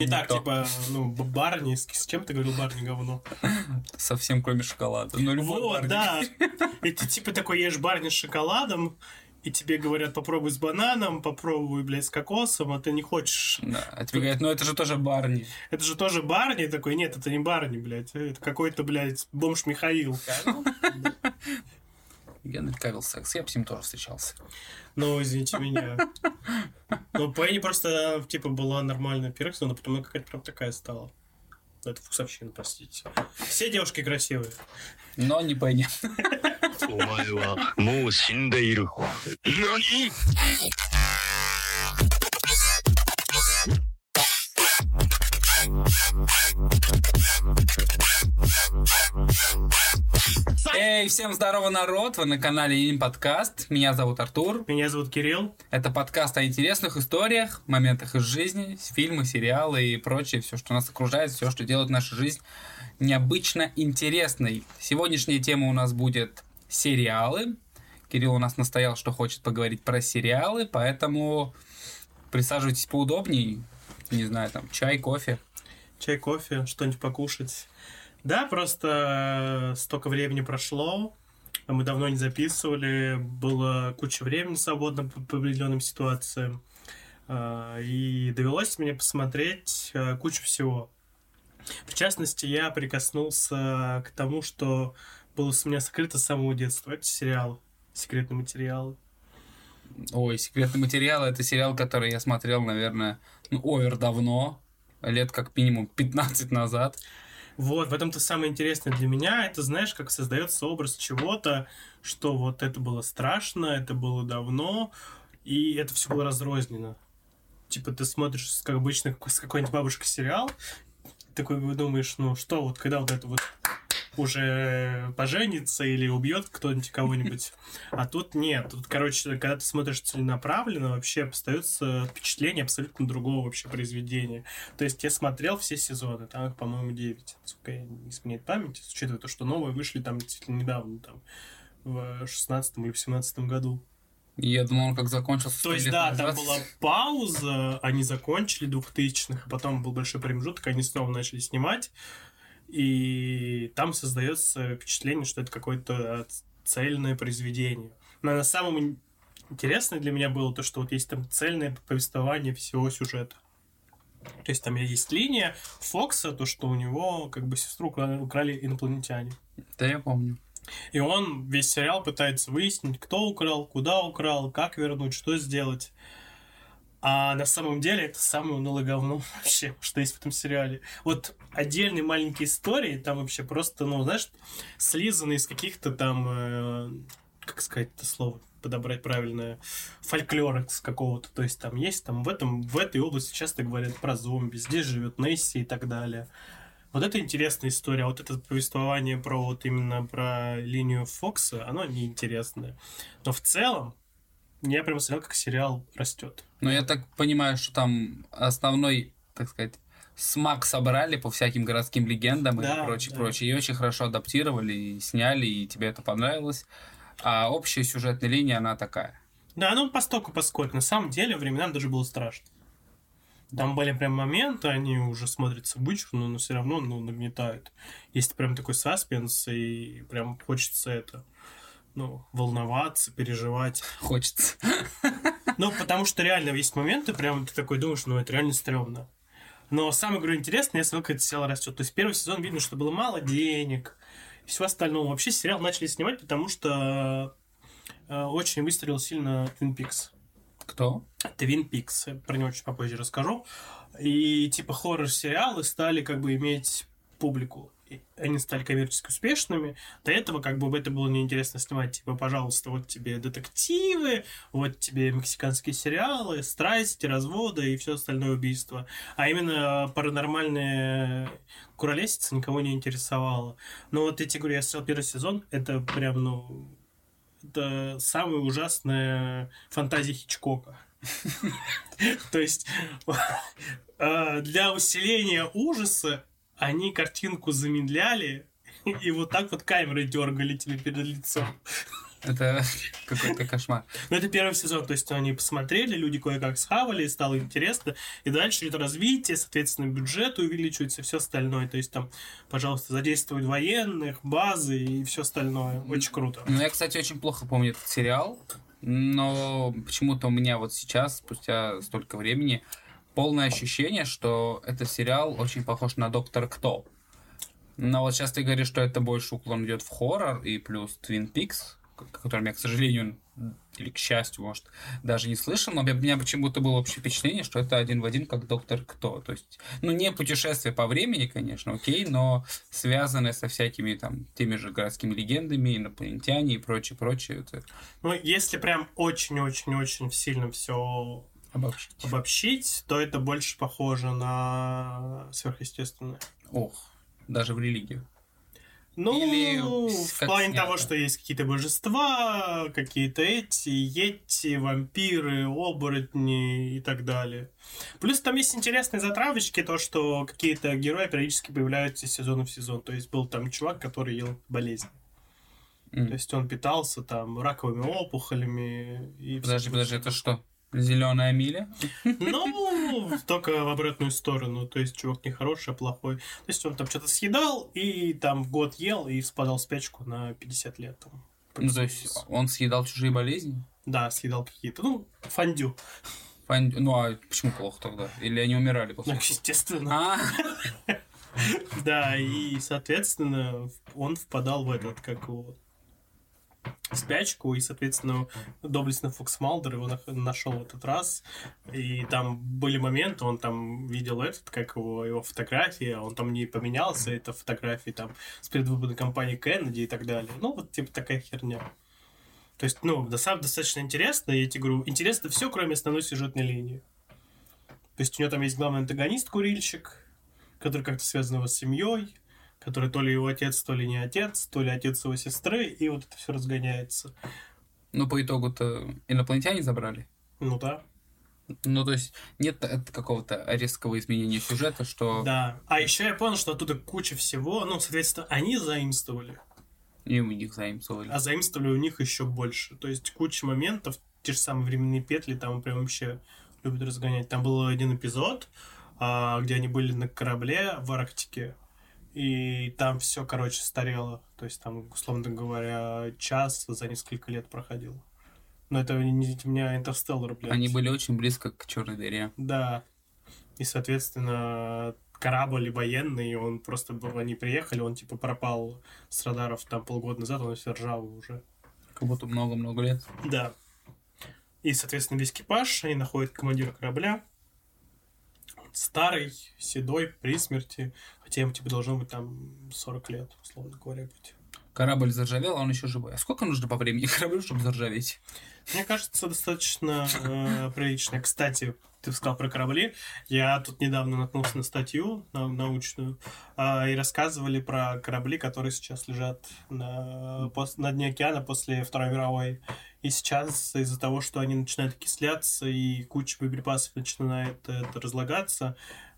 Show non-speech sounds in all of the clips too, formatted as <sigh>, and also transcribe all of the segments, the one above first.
Не так, Никто. типа, ну, Барни, с, с чем ты говорил Барни говно? <laughs> Совсем кроме шоколада. Ну, любой Вот, Барни. да. <laughs> И ты типа такой ешь Барни с шоколадом, и тебе говорят, попробуй с бананом, попробуй, блядь, с кокосом, а ты не хочешь. Да, а тебе говорят, ну это же тоже Барни. Это же тоже Барни, такой, нет, это не Барни, блядь, это какой-то, блядь, бомж Михаил. <laughs> Генри Кавилл секс. Я бы с ним тоже встречался. Ну, извините меня. Ну, Пенни просто, типа, была нормальная перекс, но потом она какая-то прям такая стала. Это вкусовщина, простите. Все девушки красивые. Но не Пенни. お前 Эй, всем здорово, народ! Вы на канале Им Подкаст. Меня зовут Артур. Меня зовут Кирилл. Это подкаст о интересных историях, моментах из жизни, фильмы, сериалы и прочее, все, что нас окружает, все, что делает нашу жизнь необычно интересной. Сегодняшняя тема у нас будет сериалы. Кирилл у нас настоял, что хочет поговорить про сериалы, поэтому присаживайтесь поудобнее. Не знаю, там чай, кофе. Чай, кофе, что-нибудь покушать. Да, просто столько времени прошло, а мы давно не записывали, было куча времени свободно по, определенным ситуациям, А, и довелось мне посмотреть а, кучу всего. В частности, я прикоснулся к тому, что было с меня скрыто с самого детства. Это сериалы, секретные материалы. Ой, секретный материал это сериал, который я смотрел, наверное, ну, овер давно, лет как минимум 15 назад. Вот, в этом-то самое интересное для меня, это, знаешь, как создается образ чего-то, что вот это было страшно, это было давно, и это все было разрознено. Типа ты смотришь, как обычно, с какой-нибудь бабушкой сериал, такой думаешь, ну что, вот когда вот это вот уже поженится или убьет кто-нибудь кого-нибудь. <laughs> А тут нет. Тут, короче, когда ты смотришь целенаправленно, вообще остается впечатление абсолютно другого вообще произведения. То есть я смотрел все сезоны, там их, по-моему, 9, насколько я не изменяет память, учитывая то, что новые вышли там действительно недавно, там, в 16 или в 17 году. Я думал, он как закончился. То есть, да, назад. там была пауза, они закончили 2000-х, а потом был большой промежуток, они снова начали снимать, и там создается впечатление, что это какое-то цельное произведение. Но на самом ин- интересное для меня было то, что вот есть там цельное повествование всего сюжета. То есть там есть линия Фокса, то, что у него как бы сестру украли инопланетяне. Да, я помню. И он весь сериал пытается выяснить, кто украл, куда украл, как вернуть, что сделать. А на самом деле это самое унылое говно <laughs> вообще, что есть в этом сериале. Вот отдельные маленькие истории, там вообще просто, ну, знаешь, слизаны из каких-то там, э, как сказать это слово, подобрать правильное, фольклора с какого-то. То есть там есть, там в, этом, в этой области часто говорят про зомби, здесь живет Несси и так далее. Вот это интересная история, а вот это повествование про вот именно про линию Фокса, оно неинтересное. Но в целом, я прям смотрел, как сериал растет. Но я так понимаю, что там основной, так сказать, смак собрали по всяким городским легендам Да, и прочее, да. прочее. И очень хорошо адаптировали и сняли, и тебе это понравилось. А общая сюжетная линия, она такая. Да, ну постоку поскольку. На самом деле, временами даже было страшно. Там были прям моменты, они уже смотрятся вычурно, но все равно ну, нагнетают. Есть прям такой саспенс, и прям хочется это, ну, волноваться, переживать. <laughs> Хочется. Ну, потому что реально есть моменты, прям ты такой думаешь, ну, это реально стрёмно. Но самое, говорю, интересное, смотрел, как этот сериал растет. То есть первый сезон видно, что было мало денег, и всего остального. Вообще сериал начали снимать, потому что э, очень выстрелил сильно Twin Peaks. Кто? Twin Peaks, про него чуть попозже расскажу. И типа хоррор-сериалы стали как бы иметь публику. Они стали коммерчески успешными. До этого как бы это было неинтересно снимать. Типа, пожалуйста, вот тебе детективы, вот тебе мексиканские сериалы, страсти, разводы и все остальное убийство. А именно паранормальная куролесица никого не интересовала. Но вот тебе говорю, я смотрел первый сезон, это прям, ну, это самая ужасная фантазия Хичкока. <laughs> То есть <laughs> э, для усиления ужаса они картинку замедляли <laughs> и вот так вот камерой дергали тебе перед лицом. Это <laughs> какой-то кошмар. Ну, это первый сезон, то есть они посмотрели, люди кое-как схавали, стало интересно, и дальше идет развитие, соответственно, бюджет увеличивается, все остальное, то есть там, пожалуйста, задействуют военных, базы и все остальное, очень круто. Ну, я, кстати, очень плохо помню этот сериал, но почему-то у меня вот сейчас, спустя столько времени, полное ощущение, что этот сериал очень похож на Доктора Кто. Но вот сейчас ты говоришь, что это больше уклон идет в хоррор и плюс Peaks, о котором я, к сожалению, или к счастью, может, даже не слышал, но у меня почему-то было общее впечатление, что это один в один как Доктор Кто. То есть, ну, не путешествие по времени, конечно, окей, но связанное со всякими там теми же городскими легендами, инопланетяне и прочее, прочее. Это Ну, если прям очень-очень-очень сильно все обобщить. обобщить, то это больше похоже на сверхъестественное. Ох, даже в религию. Ну, Или в плане снято. того, что есть какие-то божества, какие-то эти, йети, вампиры, оборотни и так далее. Плюс там есть интересные затравочки, то, что какие-то герои периодически появляются из сезона в сезон. То есть был там чувак, который ел болезнь. М. То есть он питался там раковыми опухолями и Подожди, подожди, это что? Зеленая миля? Ну, только в обратную сторону. То есть чувак не хороший, а плохой. То есть он там что-то съедал, и там год ел, и впадал в спячку на 50 лет. Там. Ну, то есть он съедал чужие болезни? Да, съедал какие-то. Ну, фондю. Фань- Ну, а почему плохо тогда? Или они умирали Ну, после этого? естественно. А, <laughs> Да, и, соответственно, он впадал в этот, как его, спячку, и, соответственно, доблестный Фокс Малдер его нашел в этот раз, и там были моменты, он там видел этот, как его, его фотографии, а он там не поменялся, это фотографии там с предвыборной кампании Кеннеди и так далее. Ну, вот типа такая херня. То есть, ну, достаточно интересно, я тебе говорю, интересно все, кроме основной сюжетной линии. То есть у него там есть главный антагонист, курильщик, который как-то связан его с семьей, который то ли его отец, то ли не отец, то ли отец его сестры, и вот это все разгоняется. ну, по итогу-то инопланетяне забрали. Ну да. Ну, то есть нет какого-то резкого изменения сюжета, что Да. А еще я понял, что оттуда куча всего. Ну, соответственно, они заимствовали, и у них заимствовали. а заимствовали у них еще больше. То есть куча моментов, те же самые временные петли, там прям вообще любят разгонять. Там был один эпизод, а, где они были на корабле в Арктике, и там все, короче, старело. То есть там, условно говоря, час за несколько лет проходил. Но это не у меня Интерстеллар, блядь. Они были очень близко к черной дыре. Да. И, соответственно, корабль военный, он просто они приехали, он типа пропал с радаров там полгода назад, он все ржавый уже. Как будто много-много лет. Да. И, соответственно, весь экипаж, они находят командира корабля. Старый, седой, при смерти. Хотя ему, типа, должно быть там 40 лет, условно говоря, быть. Корабль заржавел, а он еще живой. А сколько нужно по времени <laughs> кораблю, чтобы заржаветь? Мне кажется, достаточно э, <laughs> прилично. Кстати, ты сказал про корабли. Я тут недавно наткнулся на статью на- научную, а, и рассказывали про корабли, которые сейчас лежат на, пос- на дне океана после Второй мировой. И сейчас из-за того, что они начинают окисляться и куча боеприпасов начинает э, это разлагаться,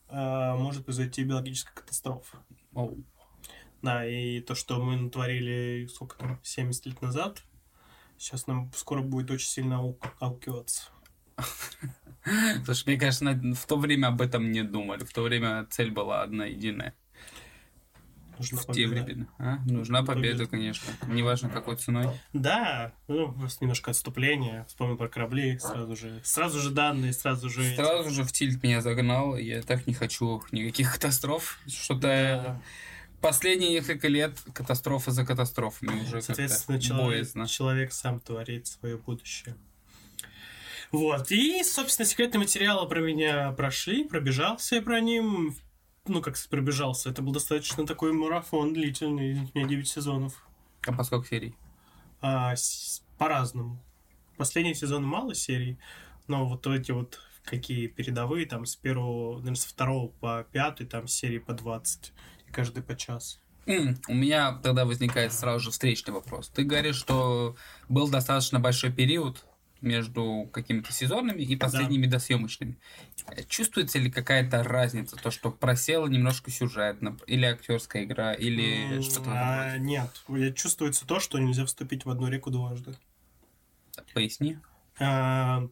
э, может произойти биологическая катастрофа. Оу. Да, и то, что мы натворили, сколько там, 70 лет назад, сейчас нам скоро будет очень сильно ау- аукиваться. Слушай, мне кажется, в то время об этом не думали. В то время цель была одна единая. Нужна В те победа. времена. А? Нужна победа, Победа. конечно. Неважно, какой ценой. Да, ну, просто немножко отступление. Вспомнил про корабли, сразу же, сразу же данные, сразу же... Сразу же в тильт меня загнал. Я так не хочу никаких катастроф. Что-то Да. Последние несколько лет катастрофа за катастрофами уже Соответственно, человек, боязно. человек сам творит свое будущее. Вот, и, собственно, секретные материалы про меня прошли, пробежался я про ним. Ну, как пробежался. Это был достаточно такой марафон длительный, у меня 9 сезонов. А по сколько серий? А, с- по-разному. Последний сезон мало серий, но вот эти вот какие передовые, там с первого, наверное, с второго по пятый, там серии по 20, и каждый по час. У меня тогда возникает сразу же встречный вопрос. Ты говоришь, что был достаточно большой период между какими-то сезонами и последними досъемочными. Э, Чувствуется ли какая-то разница, то, что просела немножко сюжет, или актерская игра, или что-то а? Нет, чувствуется то, что нельзя вступить в одну реку дважды. Поясни. А,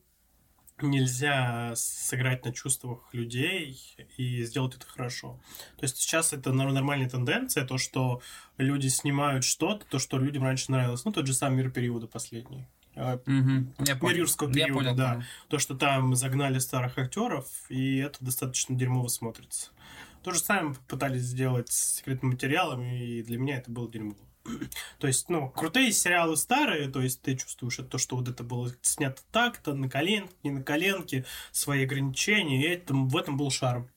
нельзя сыграть на чувствах людей и сделать это хорошо. То есть сейчас это нор- нормальная тенденция, то, что люди снимают что-то, то, что людям раньше нравилось. Ну, тот же самый мир периода последний. А, Мгм. Я Мир юрского периода, понял, да. понял. То, что там загнали старых актеров, и это достаточно дерьмово смотрится. То же самое пытались сделать с секретным материалом, и для меня это было дерьмо. То есть, ну, крутые сериалы старые, то есть ты чувствуешь это, то, что вот это было снято так-то, на коленке, не на коленке, свои ограничения, и это, в этом был шарм.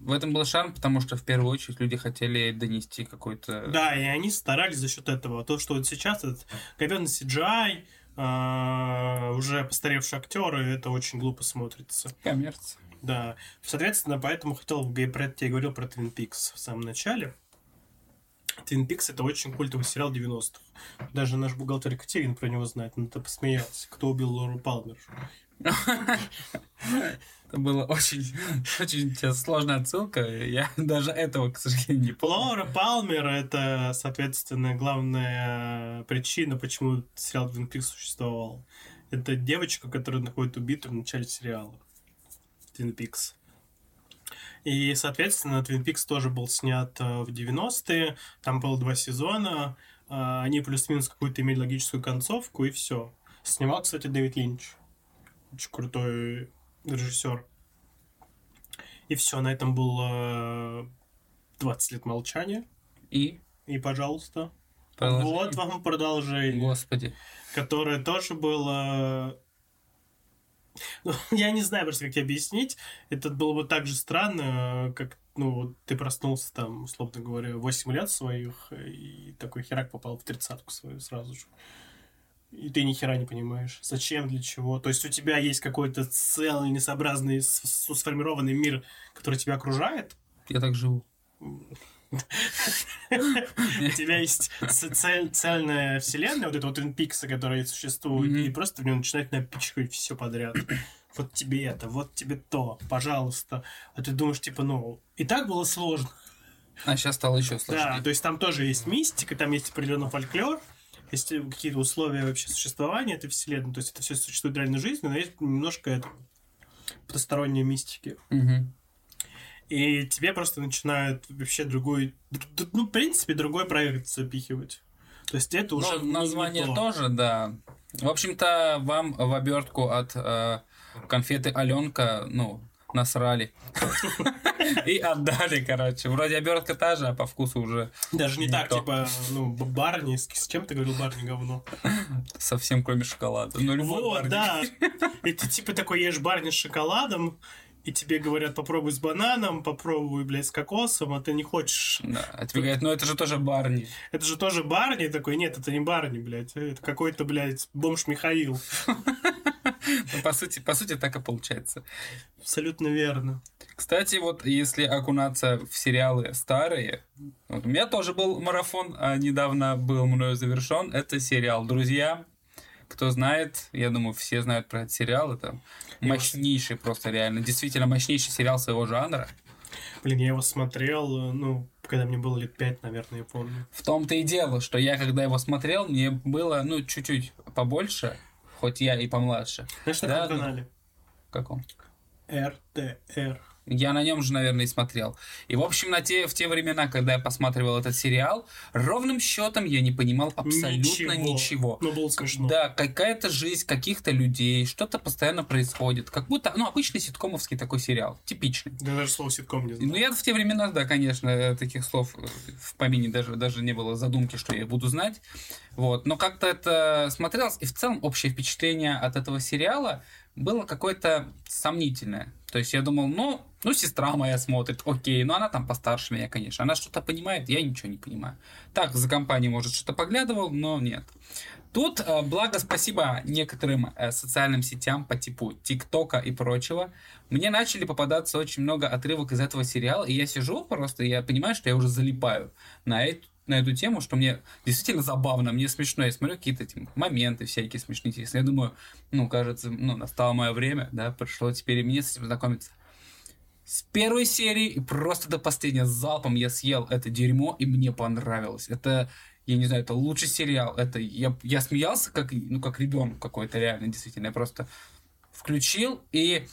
В этом был шарм, потому что в первую очередь люди хотели донести какой-то... Да, и они старались за счет этого. То, что вот сейчас этот говенный CGI, а, уже постаревшие актеры, это очень глупо смотрится. Коммерция. Да, соответственно, поэтому хотел про это, я говорил про Twin Peaks в самом начале. Twin Peaks это очень культовый сериал 90-х. Даже наш бухгалтер Екатерин про него знает, он это посмеялся. Кто убил Лору Палмер? Это была очень, очень сложная отсылка. Я даже этого, к сожалению, не помню. Лора Палмер это, соответственно, главная причина, почему сериал Twin Peaks существовал. Это девочка, которая находит убитую в начале сериала. Twin Peaks. И, соответственно, Twin Peaks тоже был снят э, в 90-е. Там было два сезона. Э, Они плюс-минус какую-то имели логическую концовку, и все. Снимал, кстати, Дэвид Линч. Очень крутой режиссер. И все, на этом было 20 лет молчания. И И, пожалуйста, продолжение. вот вам продолжение, Господи. которое тоже было... Ну, <laughs> я не знаю просто, как тебе объяснить. Это было бы так же странно, как, ну, ты проснулся там, условно говоря, 8 лет своих, и такой херак попал в тридцатку свою сразу же. И ты ни хера не понимаешь, зачем, для чего. То есть у тебя есть какой-то целый, несообразный, сформированный мир, который тебя окружает, Я так живу. У тебя есть цельная вселенная, вот эта вот Peaks, которая существует, и просто в нее начинает напичкать все подряд. Вот тебе это, вот тебе то, пожалуйста. А ты думаешь, типа, ну, и так было сложно. А сейчас стало еще Да, сложнее. то есть там тоже есть мистика, там есть определенный фольклор, есть какие-то условия вообще существования этой вселенной, то есть это все существует в реальной жизни, но есть немножко это потусторонней мистики. Мгм. И тебе просто начинают вообще другой, ну, в принципе, другой проект запихивать. То есть это уже Ну, не- не название то. тоже, да. В общем-то, вам в обертку от э, конфеты Аленка, ну, насрали. И отдали, короче. Вроде обертка та же, а по вкусу уже Даже не, так, типа, ну, Барни, с, чем ты говорил Барни говно? совсем кроме шоколада. Ну, Вот, да. И ты типа такой ешь Барни с шоколадом, и тебе говорят, попробуй с бананом, попробуй, блядь, с кокосом, а ты не хочешь. Да, а тебе говорят, ну это же тоже барни. Это же тоже Барни такой, нет, это не Барни, блядь, это какой-то, блядь, бомж Михаил. Ну, по сути, по сути, так и получается. Абсолютно верно. Кстати, вот если окунаться в сериалы старые, вот у меня тоже был марафон, а недавно был мною завершен. Это сериал «Друзья». Кто знает, я думаю, все знают про этот сериал. Это мощнейший просто реально, действительно мощнейший сериал своего жанра. Блин, я его смотрел, э, ну, когда мне было лет пять, наверное, я помню. В том-то и дело, что я, когда его смотрел, мне было, ну, чуть-чуть побольше, хоть я и помладше. Знаешь, на Да, каком ну. канале? Каком? РТР. Я на нем же, наверное, и смотрел. И, в общем, на те, в те времена, когда я посматривал этот сериал, ровным счетом я не понимал абсолютно ничего. Ну, было смешно. Да, какая-то жизнь каких-то людей, что-то постоянно происходит. Как будто, ну, обычный ситкомовский такой сериал. Типичный. Я даже слово ситком не знаю. Ну, я в те времена, да, конечно, таких слов в помине даже, даже не было задумки, что я буду знать. Вот. Но как-то это смотрелось, и в целом общее впечатление от этого сериала было какое-то сомнительное. То есть я думал, ну, ну, сестра моя смотрит, окей, но она там постарше меня, конечно. Она что-то понимает, я ничего не понимаю. Так, за компанией, может, что-то поглядывал, но нет. Тут, э, благо, спасибо некоторым э, социальным сетям по типу ТикТока и прочего, мне начали попадаться очень много отрывок из этого сериала, и я сижу просто, и я понимаю, что я уже залипаю на, эт- на эту тему, что мне действительно забавно, мне смешно. Я смотрю какие-то эти моменты всякие смешные. Я думаю, ну, кажется, ну, настало мое время, да, пришло теперь и мне с этим знакомиться. С первой серии и просто до последнего залпом я съел это дерьмо, и мне понравилось. Это, я не знаю, это лучший сериал. Это я, я смеялся, как, ну, как ребенок какой-то, реально, действительно. Я просто включил, и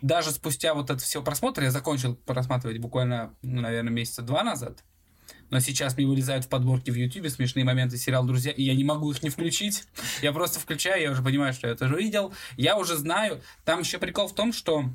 даже спустя вот это все просмотр, я закончил просматривать буквально, ну, наверное, месяца два назад. Но сейчас мне вылезают в подборке в Ютубе смешные моменты сериала «Друзья», и я не могу их не включить. Я просто включаю, я уже понимаю, что я это уже видел. Я уже знаю. Там еще прикол в том, что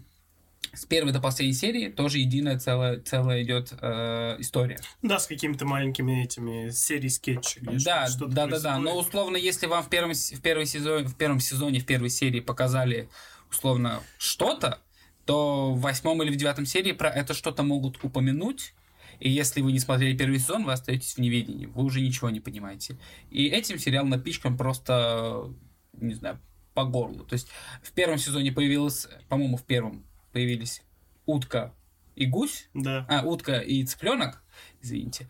с первой до последней серии тоже единая целая, целая идет э, история. Да, с какими-то маленькими этими серий скетчей. Да, что-то да, да, да. Но условно, если вам в первом, в, первый сезон, в первом сезоне, в первой серии показали условно что-то, то в восьмом или в девятом серии про это что-то могут упомянуть. И если вы не смотрели первый сезон, вы остаетесь в неведении. Вы уже ничего не понимаете. И этим сериал напичкан просто, не знаю, по горлу. То есть в первом сезоне появилась, по-моему, в первом появились утка и гусь. Да. А, утка и цыпленок, извините.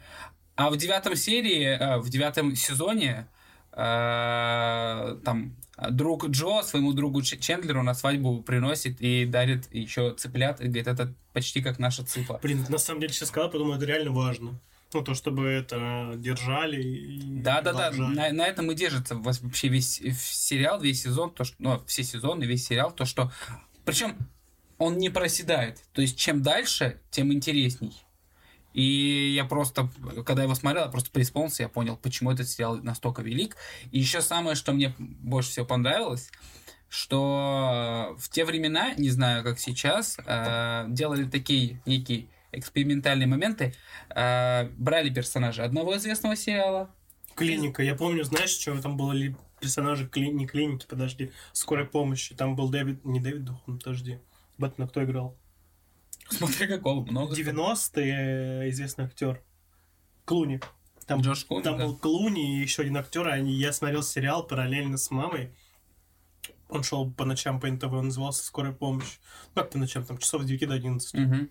А в девятом серии, а, в девятом сезоне а, там друг Джо своему другу Чендлеру на свадьбу приносит и дарит еще цыплят, и говорит, это почти как наша цыпа. Блин, на самом деле, сейчас сказал, потому это реально важно. Ну, то, чтобы это держали и Да-да-да, продолжали. на, на этом и держится вообще весь э, сериал, весь сезон, то, что, ну, все сезоны, весь сериал, то, что... Причем он не проседает. То есть, чем дальше, тем интересней. И я просто, когда его смотрел, я просто преисполнился, я понял, почему этот сериал настолько велик. И еще самое, что мне больше всего понравилось, что в те времена, не знаю, как сейчас, э, делали такие некие экспериментальные моменты, э, брали персонажа одного известного сериала, Клиника. Я помню, знаешь, что там было ли персонажи кли... не клиники, подожди, скорой помощи. Там был Дэвид, не Дэвид Духан, подожди. Бэтмена кто играл? смотри какого, много. 90-е известный актер. Клуни. Там, Джордж Клуни, там да. был Клуни и еще один актер, и они, я смотрел сериал параллельно с мамой. Он шел по ночам по НТВ, он назывался «Скорая помощь». Ну, как по ночам, там часов с 9 до 11. Мгм.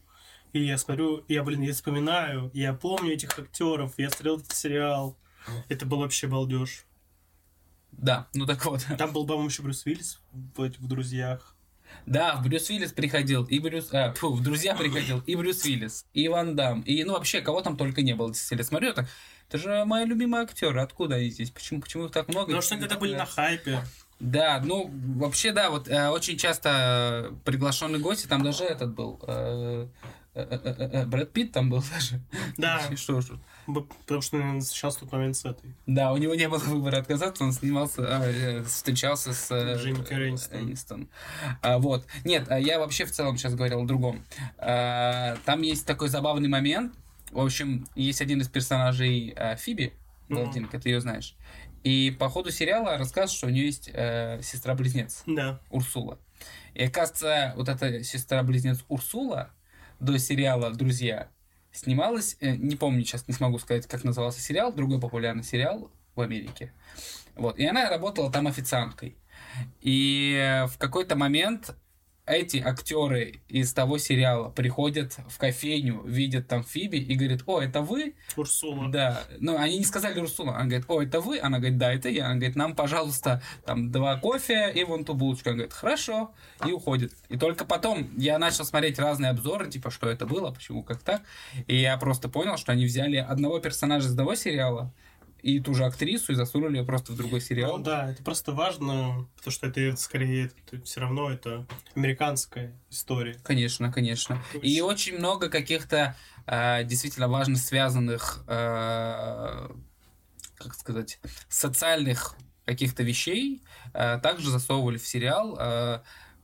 И я смотрю, я, блин, я вспоминаю, я помню этих актеров, я смотрел этот сериал. Это был вообще балдеж. Да, ну так вот. Там был, по-моему, еще Брюс Уиллис в, в «Друзьях». Да, Брюс Уиллис приходил, и Брюс... А, фу, в «Друзья» приходил, и Брюс Уиллис, и Ван Дам, и, ну, вообще, кого там только не было. Я смотрю, это, это же мои любимые актеры. Откуда они здесь? Почему, почему их так много? Потому что они тогда были на хайпе. Да, ну, вообще, да, вот э, очень часто приглашенные гости, там даже этот был, э, Брэд Питт там был даже. Да. <laughs> Что ж, Потому что наверное, сейчас в тот момент с этой. Да, у него не было выбора отказаться, он снимался, а, э, встречался с э, Дженникой Энистон. А, вот. Нет, а я вообще в целом сейчас говорил о другом. А, там есть такой забавный момент. В общем, есть один из персонажей а, Фиби, Мгм. Блондинка, ты ее знаешь. И по ходу сериала рассказывает, что у нее есть э, сестра-близнец Да. Урсула. И оказывается, вот эта сестра-близнец Урсула до сериала «Друзья» снималась, э, не помню сейчас, не смогу сказать, как назывался сериал, другой популярный сериал в Америке. Вот. И она работала там официанткой. И э, в какой-то момент эти актеры из того сериала приходят в кофейню, видят там Фиби и говорят, о, это вы? Урсула. Да, ну они не сказали Урсула, она говорит, о, это вы? Она говорит, да, это я. Она говорит, нам, пожалуйста, там два кофе и вон ту булочку. Она говорит, хорошо, и уходит. И только потом я начал смотреть разные обзоры, типа, что это было, почему, как так. И я просто понял, что они взяли одного персонажа из одного сериала и ту же актрису и засунули ее просто в другой сериал. Ну да, это просто важно, потому что это скорее все равно это американская история. Конечно, конечно. И очень много каких-то э, действительно важно связанных, э, как сказать, социальных каких-то вещей э, также засовывали в сериал. Э,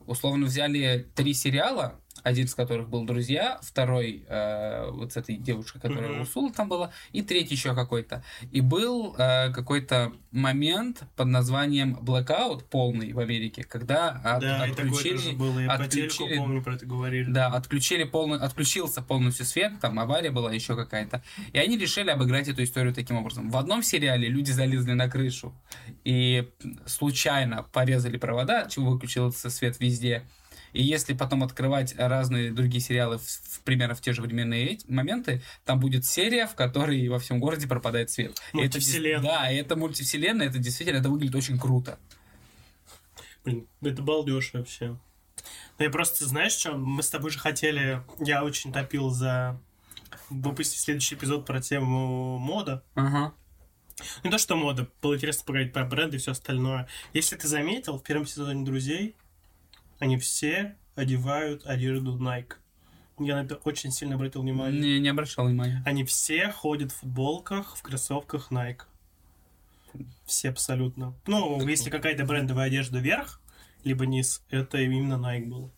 условно взяли три сериала, один из которых был «Друзья», второй э, вот с этой девушкой, которая Мгм. Урсула там была, и третий еще какой-то. И был э, какой-то момент под названием «Blackout» полный в Америке, когда от- да, отключили... было. Я отключили- телеку помню про это говорили. Да, отключили полный, отключился полностью свет, там авария была еще какая-то. И они решили обыграть эту историю таким образом. В одном сериале люди залезли на крышу и случайно порезали провода, чего выключился свет везде. И если потом открывать разные другие сериалы, в, в, примерно в те же временные моменты, там будет серия, в которой во всем городе пропадает свет. И это Мультивселенная. да, это мультивселенная, это действительно, это выглядит очень круто. Блин, это балдеж вообще. Ну, я просто, знаешь, что, мы с тобой же хотели, я очень топил за выпустить следующий эпизод про тему мода. Ага. Не то, что мода, было интересно поговорить про бренды и все остальное. Если ты заметил, в первом сезоне «Друзей» они все одевают одежду Nike. Я на это очень сильно обратил внимание. Не, не обращал внимания. Они все ходят в футболках, в кроссовках Nike. Все абсолютно. Ну, если какая-то брендовая одежда вверх, либо низ, это именно Nike был.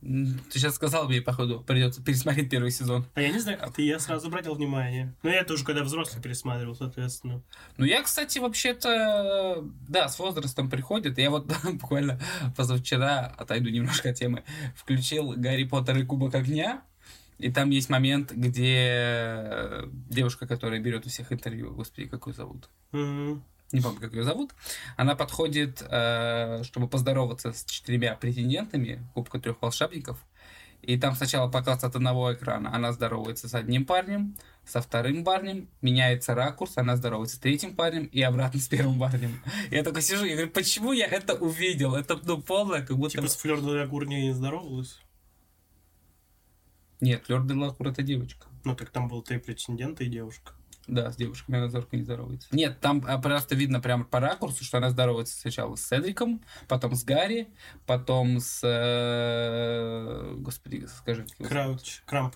Ты сейчас сказал мне, походу, придется пересмотреть первый сезон. А я не знаю, как ты, я сразу обратил внимание. Но я это уже когда взрослый пересматривал, соответственно. Ну, я, кстати, вообще-то, да, с возрастом приходит. Я вот <laughs> буквально позавчера, отойду немножко от темы, включил Гарри Поттер и Кубок Огня. И там есть момент, где девушка, которая берет у всех интервью, господи, как ее зовут? Мгм. Не помню, как ее зовут. Она подходит, э, чтобы поздороваться с четырьмя претендентами Кубка трех волшебников. И там сначала показ от одного экрана. Она здоровается с одним парнем, со вторым парнем, меняется ракурс, она здоровается с третьим парнем и обратно с первым парнем. Я только сижу и говорю, почему я это увидел? Это, ну, полное, как будто... Типа с Флёр де не здоровалась? Нет, Лёрд де это девочка. Ну, так там было три претендента и девушка. Да, с девушками она зорко не здоровается. Нет, там а, просто видно прямо по ракурсу, что она здоровается сначала с Седриком, потом с Гарри, потом с... э, Господи, скажи. Крауч, Крамп.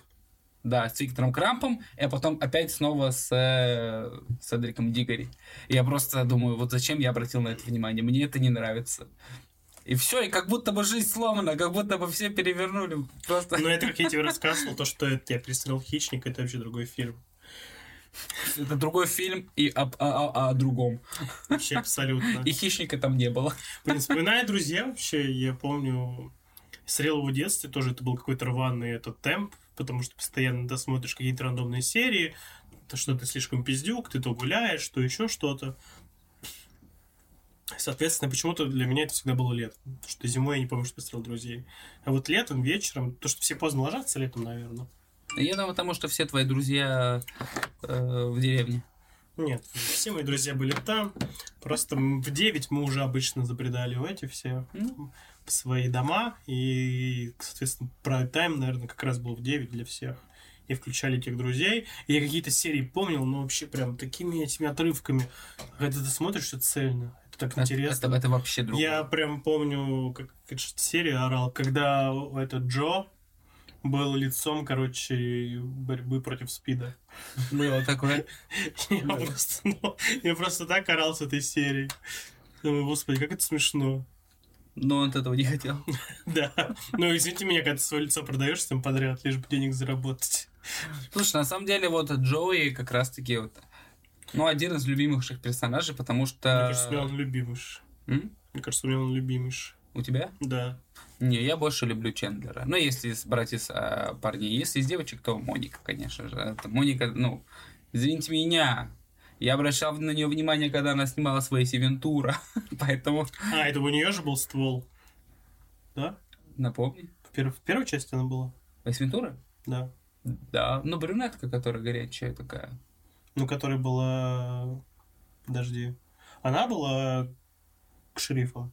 Да, с Виктором Крампом, а потом опять снова с э, Седриком Дигори. Я просто думаю, вот зачем я обратил на это внимание? Мне это не нравится. И все, и как будто бы жизнь сломана, как будто бы все перевернули. Просто Но это, как я тебе рассказывал, то, что это я пересмотрел «Хищник», это вообще другой фильм. Это другой фильм и об- о, о- о другом. Вообще абсолютно. И хищника там не было. Блин, вспоминая «Друзья», вообще, я помню, смотрел его в детстве, тоже это был какой-то рваный этот темп, потому что постоянно досмотришь какие-то рандомные серии, то, что ты слишком пиздюк, ты то гуляешь, то еще что-то. Соответственно, почему-то для меня это всегда было летом. Потому что зимой я не помню, что посмотрел друзей. А вот летом, вечером, то, что все поздно ложатся летом, наверное. Я думаю, потому что все твои друзья э, в деревне. Нет, все мои друзья были там. Просто в 9 мы уже обычно забредали в эти все в свои дома. И, соответственно, прайм-тайм, наверное, как раз был в 9 для всех. И включали тех друзей. И я какие-то серии помнил, но вообще прям такими этими отрывками. Когда ты смотришь все цельно. Это так Это, интересно. это- это вообще другое. Я прям помню, как как серию орал, когда этот Джо был лицом, короче, борьбы против СПИДа. Было такое. Я просто, ну, я просто так орал с этой серии. Думаю, господи, как это смешно. Но он этого не хотел. Да. Ну, извините меня, когда ты свое лицо продаешь всем подряд, лишь бы денег заработать. Слушай, на самом деле, вот Джоуи как раз-таки вот, ну, один из любимых персонажей, потому Мне что... кажется, у меня он любимыш. М? Мне кажется, у меня он любимыш. У тебя? Да. Не, я больше люблю Чендлера. Ну, если брать из а, парней. Если из девочек, то Моника, конечно же. Это Моника, ну, извините меня, я обращал на нее внимание, когда она снимала свои Вентура. <laughs> Поэтому, А, это у нее же был ствол. Да? напомни. В, пер- в первой части она была? Эйс Вентура? Да. Да. Ну, брюнетка, которая горячая такая. Ну, которая была... Подожди. Она была к шерифу.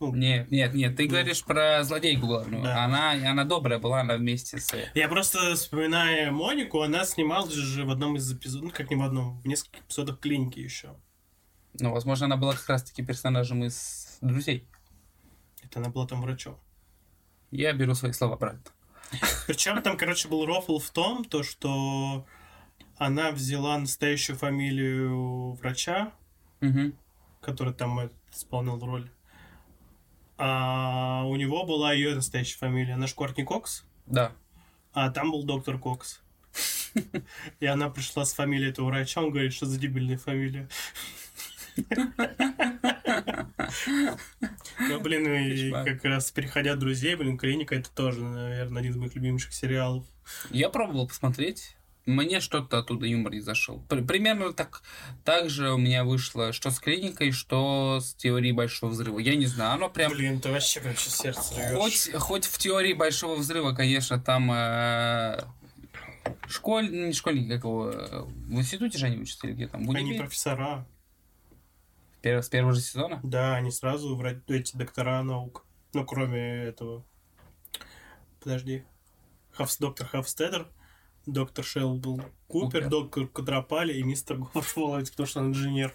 Нет, нет, нет, ты Ну. говоришь про злодейку главную. Да. Она, она добрая была, она вместе с... Я просто вспоминая Монику, она снималась же в одном из эпизодов, ну как не в одном, в нескольких эпизодах клиники еще. Ну, возможно, она была как раз-таки персонажем из «Друзей». Это она была там врачом. Я беру свои слова обратно. Причем там, короче, был рофл в том, то, что она взяла настоящую фамилию врача, Мгм. который там исполнял роль. А у него была ее настоящая фамилия. Же Кортни Кокс, Да. а там был доктор Кокс. <laughs> И она пришла с фамилией этого врача, он говорит, что за дебильная фамилия. <laughs> Ну, блин, и как раз переходя друзей, блин, Клиника это тоже, наверное, один из моих любимейших сериалов. Я пробовал посмотреть. Мне что-то оттуда юмор не зашел. При- примерно так, так же у меня вышло что с клиникой, что с теорией большого взрыва. Я не знаю, оно прям... Блин, ты вообще прям сейчас сердце рвёшь. Хоть, хоть в теории большого взрыва, конечно, там э, школь, ну, не школьники, как его, э, в институте же они учатся или где там? Они профессора. Пер- с первого же сезона? Да, они сразу вра- эти доктора наук. Ну, кроме этого. Подожди. Хавс, доктор Хавстедер, доктор Шелдон Купер, Купер. доктор Квадропали и мистер Горфоловец, потому что он инженер.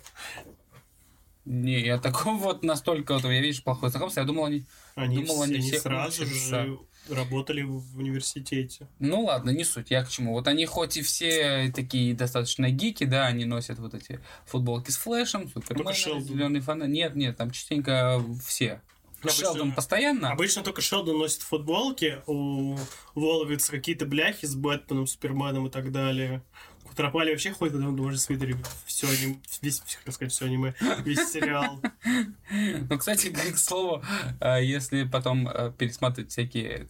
Не, я такого вот настолько, вот, я видишь, плохое знакомство, я думал, они... Они, Думал, они они все сразу учатся. же работали в университете. Ну ладно, не суть, я к чему. Вот они хоть и все такие достаточно гики, да, они носят вот эти футболки с флешем, супермен, зеленый фонарь. Нет, нет, там частенько все. Обычно- Шелдон постоянно. Обычно только Шелдон носит футболки, у Воловица какие-то бляхи с Бэтменом, Суперменом и так далее. Квадропали вообще ходит том же свитере. Все аниме, весь, как сказать, все аниме, весь сериал. Ну, кстати, к слову, э, если потом э, пересматривать всякие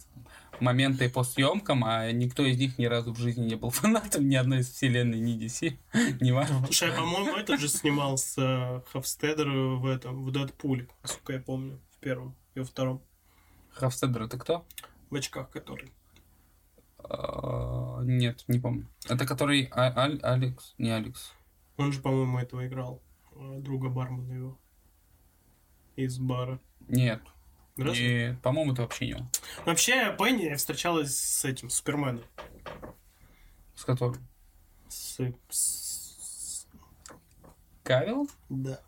моменты по съемкам, а никто из них ни разу в жизни не был <laughs> фанатом ни одной из вселенной, ни DC, ни Marvel. Слушай, а, по-моему, этот же снимался Хавстедер в этом, в Дэдпуле, насколько я помню, первом и во втором. Хавстедер это кто? В очках который. А, Нет, не помню. Это который А- Аль- Алекс? Не Алекс. Он же, по-моему, этого играл. э, Друга бармена его. Из бара. Нет. Разве? Нет, по-моему, это вообще не он. Вообще, Пенни встречалась с этим, Суперменом. С которым? С... с- Кавилл? Да.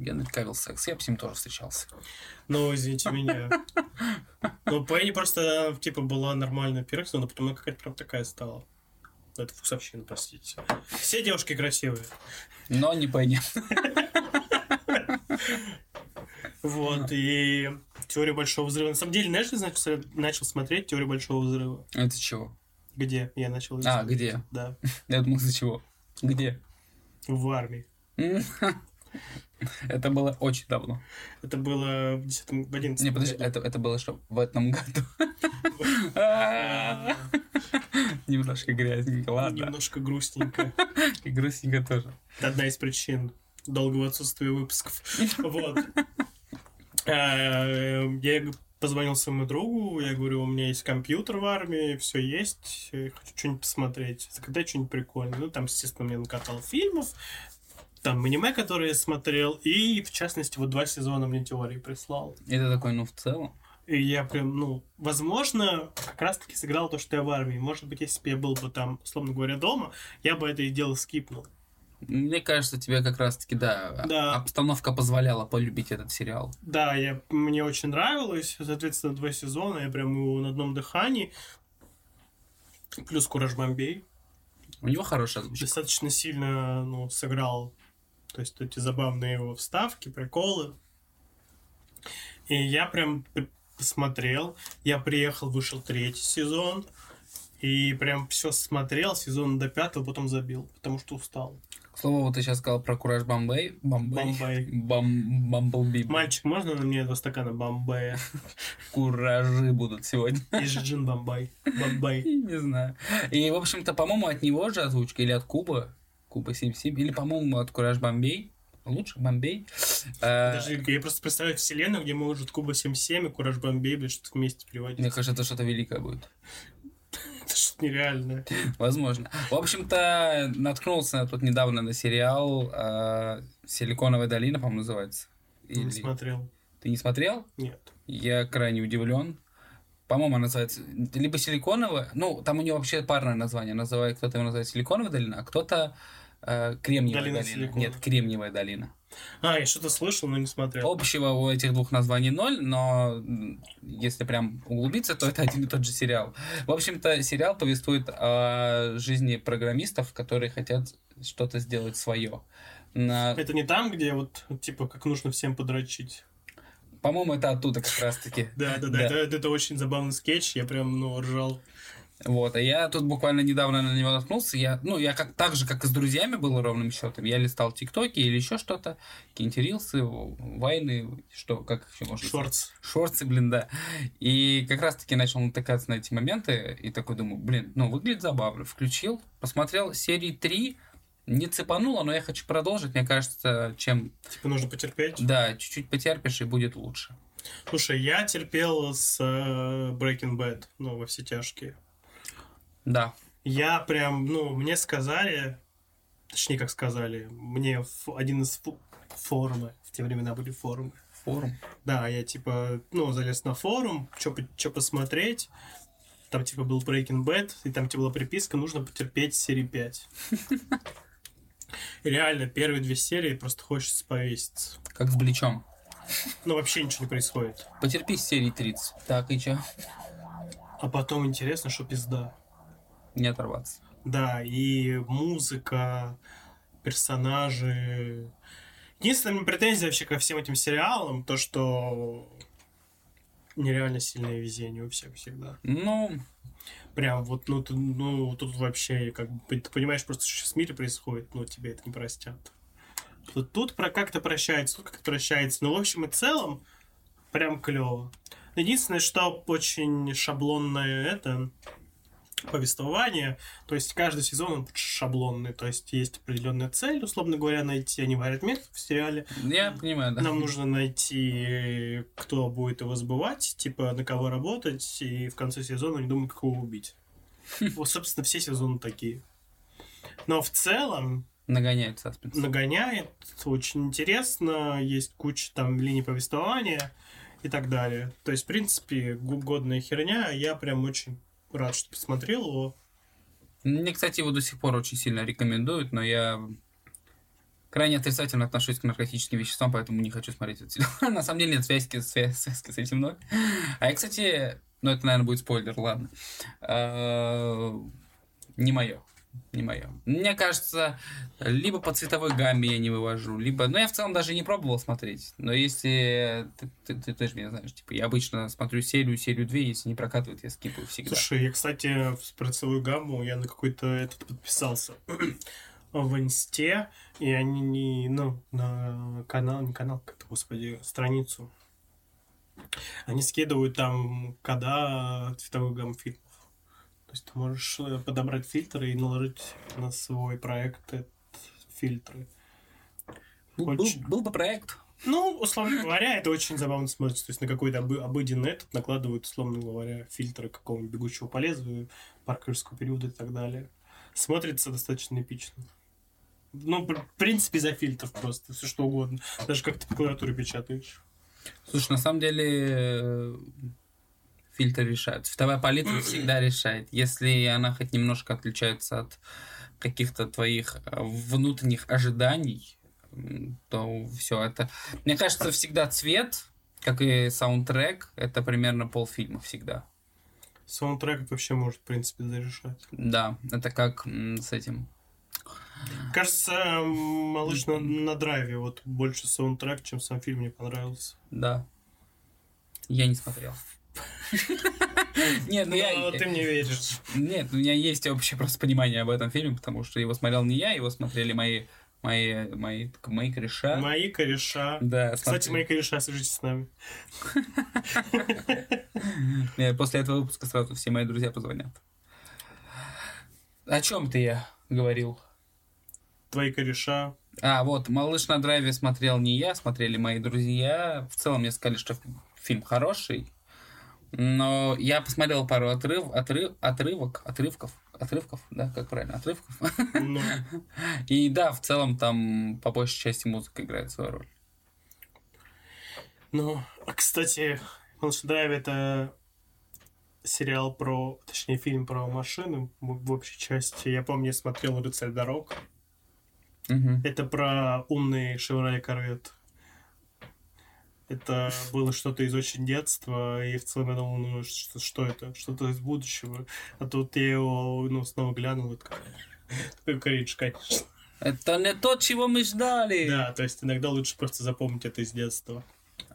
Генри Кавилл секс. Я бы с ним тоже встречался. Ну, извините меня. Ну, Пенни просто, типа, была нормальная персона, но потом она какая-то прям такая стала. Ну, Это вкусовщина, простите. Все девушки красивые. Но не Пенни. Вот, и теория большого взрыва. На самом деле, знаешь, я начал, смотреть теорию большого взрыва. Это чего? Где я начал А, где? Да, Я думал, за чего? Где? в армии. <laughs> Это было очень давно. Это было в 10 в 11 Не, подожди, это, это было что, в этом году? <laughs> Немножко грязненько, ладно. Немножко грустненько. <laughs> И грустненько тоже. Это одна из причин долгого отсутствия выпусков. <laughs> Вот. А, Я позвонил своему другу, я говорю, у меня есть компьютер в армии, все есть, хочу что-нибудь посмотреть, заказать что-нибудь прикольное. Ну, там, естественно, мне накатал фильмов, там аниме, которые я смотрел, и, в частности, вот два сезона мне теории прислал. И ты такой, ну, в целом. И я прям, ну, возможно, как раз-таки сыграл то, что я в армии. Может быть, если бы я был бы там, условно говоря, дома, я бы это и дело скипнул. Мне кажется, тебе как раз-таки, да, Да. обстановка позволяла полюбить этот сериал. Да, я, мне очень нравилось. Соответственно, два сезона, я прям его на одном дыхании. Плюс Кураж Бомбей. У него хорошая озвучка. Достаточно сильно, ну, сыграл. То есть эти забавные его вставки, приколы. И я прям посмотрел. Я приехал, вышел третий сезон. И прям все смотрел, сезон до пятого, потом забил, потому что устал. К слову, вот ты сейчас сказал про Кураж Бомбей. Бомбей. Бомбей. Бом... Бамблби. Мальчик, можно на мне два стакана Бомбея? <laughs> Куражи будут сегодня. И же джин Бомбей. Бомбей. <laughs> Не знаю. И, в общем-то, по-моему, от него же озвучка, или от Куба, Куба 77, или, по-моему, от Кураж Бомбей. Лучше Бомбей. Э, Даже я просто представляю вселенную, где может Куба 77 и Кураж Бомбей, блядь, что-то вместе переводить. Мне кажется, это что-то великое будет. <laughs> Это что-то нереальное. Возможно. В общем-то, наткнулся тут недавно на сериал э, «Силиконовая долина», по-моему, называется. Не Или- смотрел. Ты не смотрел? Нет. Я крайне удивлен. По-моему, она называется либо силиконовая, ну, там у нее вообще парное название. Называет, кто-то его называет силиконовая долина, а кто-то э, кремниевая Долина долина. силикона. Нет, кремниевая долина. А, я что-то слышал, но не смотрел. Общего у этих двух названий ноль, но если прям углубиться, то это один и тот же сериал. В общем-то, сериал повествует о жизни программистов, которые хотят что-то сделать свое. На- Это не там, где вот, типа, как нужно всем подрочить. По-моему, это оттуда как раз-таки. Да, да. Да. Это, это очень забавный скетч, я прям, ну, ржал. Вот, а я тут буквально недавно на него наткнулся. Я, ну, я как так же, как и с друзьями было ровным счетом. Я листал ТикТоки или еще что-то, какие-нибудь рилсы, вайны, что, как еще можно сказать? Шортс. Шорты, блин, да. И как раз-таки начал натыкаться на эти моменты, и такой думаю, блин, ну, выглядит забавно. Включил, посмотрел серии 3, не цепануло, но я хочу продолжить. Мне кажется, чем, Типа нужно потерпеть. да, чуть-чуть потерпишь, и будет лучше. Слушай, я терпел с э, Breaking Bad, ну, во все тяжкие. Да. Я прям, ну, мне сказали, точнее, как сказали, мне один из форумы, в те времена были форумы. Форум. Да, я типа, ну, залез на форум, что посмотреть. Там типа был Breaking Bad, и там типа была приписка, нужно потерпеть серии 5. И <laughs> Реально, первые две серии просто хочется повеситься. Как с Бличом. Ну, вообще ничего не происходит. Потерпи серии 30. Так, и чё? А потом интересно, что пизда. Не оторваться. Да, и музыка, персонажи. Единственная претензия вообще ко всем этим сериалам, то, что нереально сильное везение у всех всегда. Ну, Прям вот, ну, тут, ну, тут вообще, как бы, ты понимаешь просто, что сейчас в мире происходит, но тебе это не простят. Тут, тут про как-то прощается, тут как-то прощается. Но в общем и целом, прям клево. Единственное, что очень шаблонное это повествование, то есть каждый сезон он шаблонный, то есть есть определенная цель, условно говоря, найти, они говорят метод в сериале, я понимаю, да. нам нужно найти, кто будет его сбывать, типа на кого работать, и в конце сезона они думают, как его убить. <laughs> Вот, собственно, все сезоны такие. Но в целом Нагоняет саспенс. нагоняет, очень интересно, есть куча там линий повествования и так далее. То есть, в принципе, годная херня, я прям очень рад, что посмотрел его. Мне, кстати, его до сих пор очень сильно рекомендуют, но я крайне отрицательно отношусь к наркотическим веществам, поэтому не хочу смотреть этот сериал. <laughs> На самом деле нет связки, свя- связки с этим ноль. А я, кстати, ну это, наверное, будет спойлер, ладно. А, Не мое. Не мое. Мне кажется, либо по цветовой гамме я не вывожу, либо... Ну, я в целом даже не пробовал смотреть. Но если... Ты, ты, ты, ты же меня знаешь, типа, я обычно смотрю серию, серию две, если не прокатывает, я скипаю всегда. Слушай, я, кстати, в працевую гамму я на какой-то этот подписался <clears throat> в инсте, и они не, ну, на канал, не канал, как-то, господи, страницу. Они скидывают там кода цветовых гамм фильмов. То есть ты можешь э, подобрать фильтры и наложить на свой проект этот фильтры. Был, был- очень- был бы проект. Ну, условно говоря, это очень забавно смотрится. То есть на какой-то обы- обыденный этот накладывают, условно говоря, фильтры какого-нибудь бегущего по лезвию, паркерского периода и так далее. Смотрится достаточно эпично. Ну, в принципе, за фильтров просто, все что угодно. Даже как ты по клавиатуре печатаешь. Слушай, на самом деле э, фильтр решает. Цветовая палитра всегда решает. Если она хоть немножко отличается от каких-то твоих э, внутренних ожиданий, то все это... Мне кажется, всегда цвет, как и саундтрек, это примерно полфильма всегда. Саундтрек вообще может, в принципе, зарешать. Да, это как с этим. Кажется, малыш на, на драйве вот больше саундтрек, чем сам фильм мне понравился. Да. Я не смотрел. <laughs> Нет, ну я... Ты мне веришь. Нет, у меня есть общее просто понимание об этом фильме, потому что его смотрел не я, его смотрели мои мои мои мои кореша. Мои кореша. Да, Кстати, мои кореша, свяжитесь с нами. <laughs> После этого выпуска сразу все мои друзья позвонят. О чем ты я говорил? Твои кореша. А, вот, «Малыш на драйве» смотрел не я, смотрели мои друзья. В целом мне сказали, что фильм хороший. Но я посмотрел пару отрыв, отрыв, отрывок, отрывков, отрывков, да, как правильно, отрывков. Ну, И да, в целом там по большей части музыка играет свою роль. ну, а, кстати, «Малыш на драйве» — это сериал про, точнее, фильм про машины в общей части. Я помню, я смотрел «Рыцарь дорог». Это про умный Chevrolet Corvette. Это <laughs> было что-то из очень детства, и в целом я думал, ну, что, что это? Что-то из будущего. А тут я его, ну, снова глянул, как... <laughs> Такой кринж, конечно. Это не то, чего мы ждали. Да, то есть иногда лучше просто запомнить это из детства.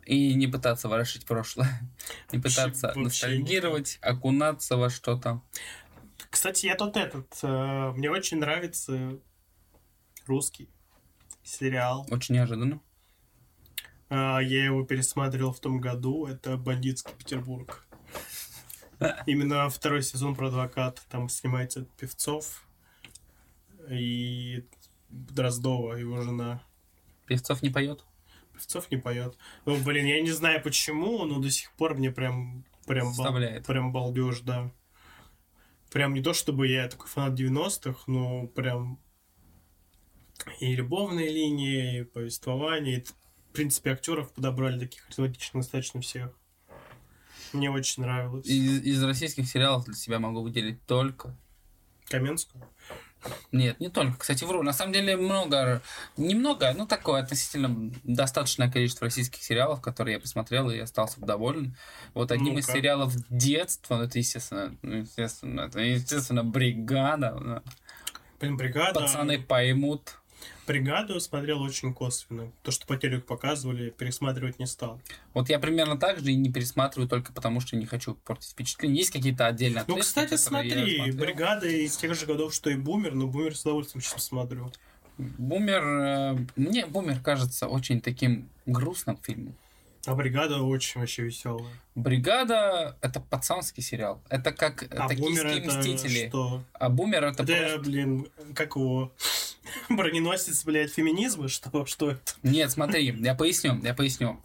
И не пытаться ворошить прошлое. <laughs> Не Вообще- пытаться вообще ностальгировать, окунаться во что-то. Кстати, я тут этот, э, мне очень нравится русский сериал. Очень неожиданно. А, Я его пересматривал в том году. Это «Бандитский Петербург». Именно второй сезон про адвоката. Там снимается Певцов и Дроздова, его жена. Певцов не поет. Певцов не поет. Ну, блин, я не знаю почему, но до сих пор мне прям прям, бал- прям балдеж, да. Прям не то, чтобы я такой фанат 90-х, но прям и любовные линии, и повествование. и, принципе, актеров подобрали таких харизматичных достаточно всех. Мне очень нравилось. Из, из российских сериалов для себя могу выделить только Каменскую. Нет, не только. Кстати, вру. На самом деле много, немного, ну такое относительно достаточное количество российских сериалов, которые я посмотрел и остался доволен. Вот одним из Ну-ка. сериалов детства, ну, это естественно, ну, естественно, это естественно бригада. ну, Блин, бригада. Пацаны поймут. Бригаду смотрел очень косвенно. То, что по телеку показывали, пересматривать не стал. Вот я примерно так же и не пересматриваю только потому, что не хочу портить впечатление. Есть какие-то отдельные Ну, отрезки, кстати, смотри, бригада из тех же годов, что и Бумер, но Бумер с удовольствием сейчас смотрю. Бумер, э, мне Бумер кажется очень таким грустным фильмом. А бригада очень вообще веселая. Бригада это пацанский сериал. Это как А токийские это мстители. что? А бумер это, Это, просто... блин, как его? <laughs> Броненосец, блядь, феминизма? Что, что это? Нет, смотри, я поясню, я поясню.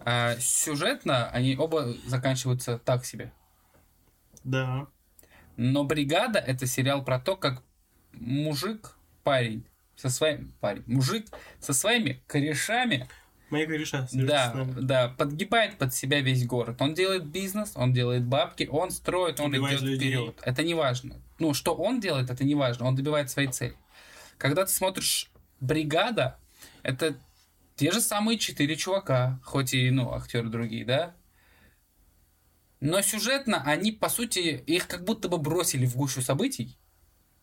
А, сюжетно они оба заканчиваются так себе. Да. Но бригада это сериал про то, как мужик, парень, со своим парень, мужик со своими корешами, Мои кореша. да, да, подгибает под себя весь город. Он делает бизнес, он делает бабки, он строит, он Убивает идет людей. вперед. Это не важно. Ну, что он делает, это не важно. Он добивает своей цели. Когда ты смотришь бригада, это те же самые четыре чувака, хоть и, ну, актеры другие, да? Но сюжетно они, по сути, их как будто бы бросили в гущу событий,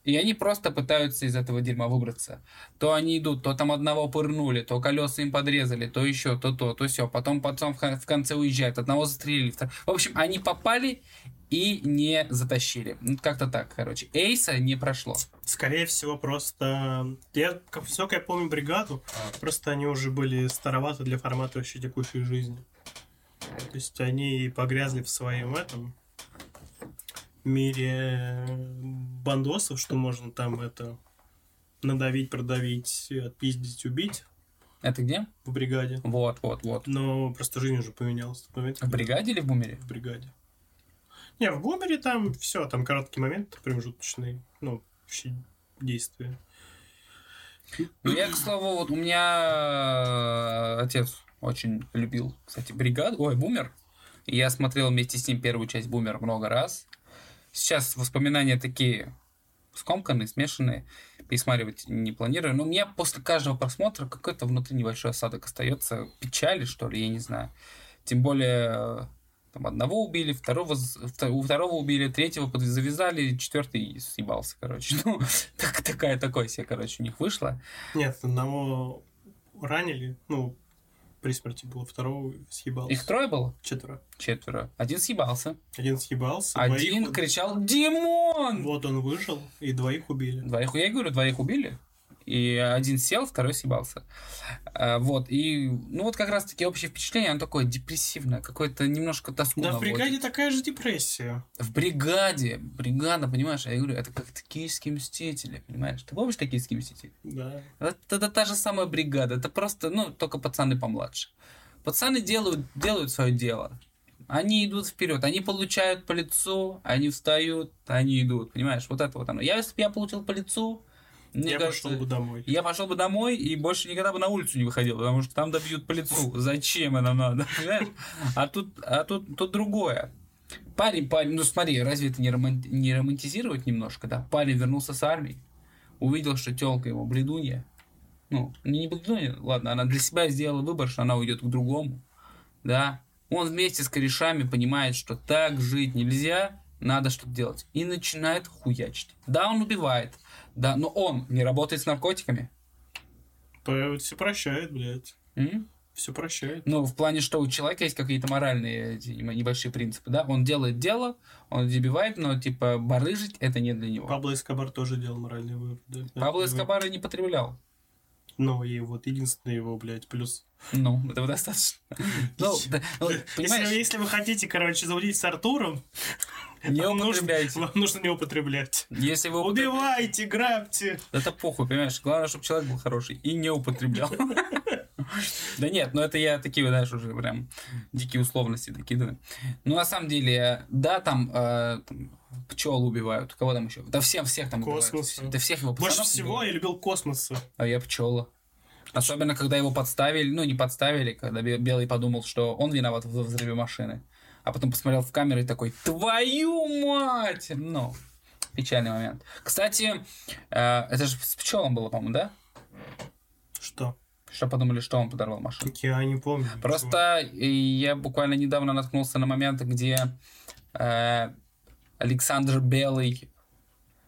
и они просто пытаются из этого дерьма выбраться. То они идут, то там одного пырнули, то колеса им подрезали, то еще, то то, то все. Потом потом в кон- в конце уезжают, одного застрелили. втор- В общем, они попали и не затащили. Ну, Как-то так, короче. Эйса не прошло. Скорее всего, просто... Я, как, все, я помню бригаду, просто они уже были староваты для формата вообще текущей жизни. То есть они погрязли в своем этом мире бандосов, что можно там это надавить, продавить, отпиздить, убить Это где? в бригаде. Вот, вот, вот. Но просто жизнь уже поменялась. в тот момент, В бригаде или в бумере? в бригаде. Не, в Бумере там все, там короткий момент промежуточный, ну, вообще действия. Ну, я, к слову, вот у меня э, отец очень любил, кстати, бригаду, ой, бумер. И я смотрел вместе с ним первую часть бумер много раз. Сейчас воспоминания такие скомканные, смешанные. Пересматривать не планирую. Но у меня после каждого просмотра какой-то внутри небольшой осадок остается. Печали, что ли, я не знаю. Тем более, э, там одного убили, второго, у второго убили, третьего завязали, четвертый съебался, короче. <laughs> Ну, так, такая, такое себе, короче, у них вышло. Нет, одного ранили, ну, при смерти было, второго съебался. Их трое было? Четверо. Четверо. Один съебался. Один съебался, Один двоих... кричал «Димон!» Вот он выжил, и двоих убили. Двоих, я говорю, двоих убили. И один сел, второй съебался. А, вот, и, ну вот как раз-таки общее впечатление, оно такое депрессивное, какое-то немножко тоску Да, в наводит. бригаде такая же депрессия. В бригаде, бригада, понимаешь, я говорю, это как токийские мстители, понимаешь? Ты помнишь токийские мстители? Да. Это, это та же самая бригада, это просто, ну, только пацаны помладше. Пацаны делают, делают свое дело. Они идут вперед, они получают по лицу, они встают, они идут, понимаешь? Вот это вот оно. Я, если бы я получил по лицу, мне я кажется, пошел бы домой. я пошел бы домой и больше никогда бы на улицу не выходил, потому что там добьют по лицу. Зачем это надо? <laughs> А тут, а тут, тут другое. Парень, парень, ну смотри, разве это не, роман- не романтизировать немножко, да? Парень вернулся с армии, увидел, что телка его бледунья. Ну, не бледунья, ладно, она для себя сделала выбор, что она уйдет к другому. Да? Он вместе с корешами понимает, что так жить нельзя, надо что-то делать. И начинает хуячить. Да, он убивает. Да, но он не работает с наркотиками. Все прощает, блядь. М? Все прощает. Ну, в плане, что у человека есть какие-то моральные небольшие принципы, да? Он делает дело, он дебивает, но, типа, барыжить это не для него. Пабло Эскобар тоже делал моральные выводы. Пабло Эскобара не потреблял. Ну, и вот единственный его, блядь, плюс. Ну, <laughs> этого достаточно. Ну, да, ну, Если, вы хотите, короче, заводить с Артуром, <laughs> не вам нужно, употребляйте. вам нужно не употреблять. Если вы употреб- Убивайте, грабьте. Это похуй, понимаешь? Главное, чтобы человек был хороший и не употреблял. <laughs> Да нет, ну это я такие, знаешь, уже прям дикие условности докидываю. Ну, на самом деле, да, там, э, пчел убивают. Кого там еще? Да всем, всех там убивают. Космоса. Да всех его Больше всего убивают. я любил космоса. А я пчела. Особенно, когда его подставили, ну, не подставили, когда Бе- Белый подумал, что он виноват в взрыве машины. А потом посмотрел в камеру и такой, твою мать! Ну, печальный момент. Кстати, э, это же с пчелом было, по-моему, да? Что? Что подумали, что он подорвал машину? Я не помню. Просто я буквально недавно наткнулся на момент, где э, Александр Белый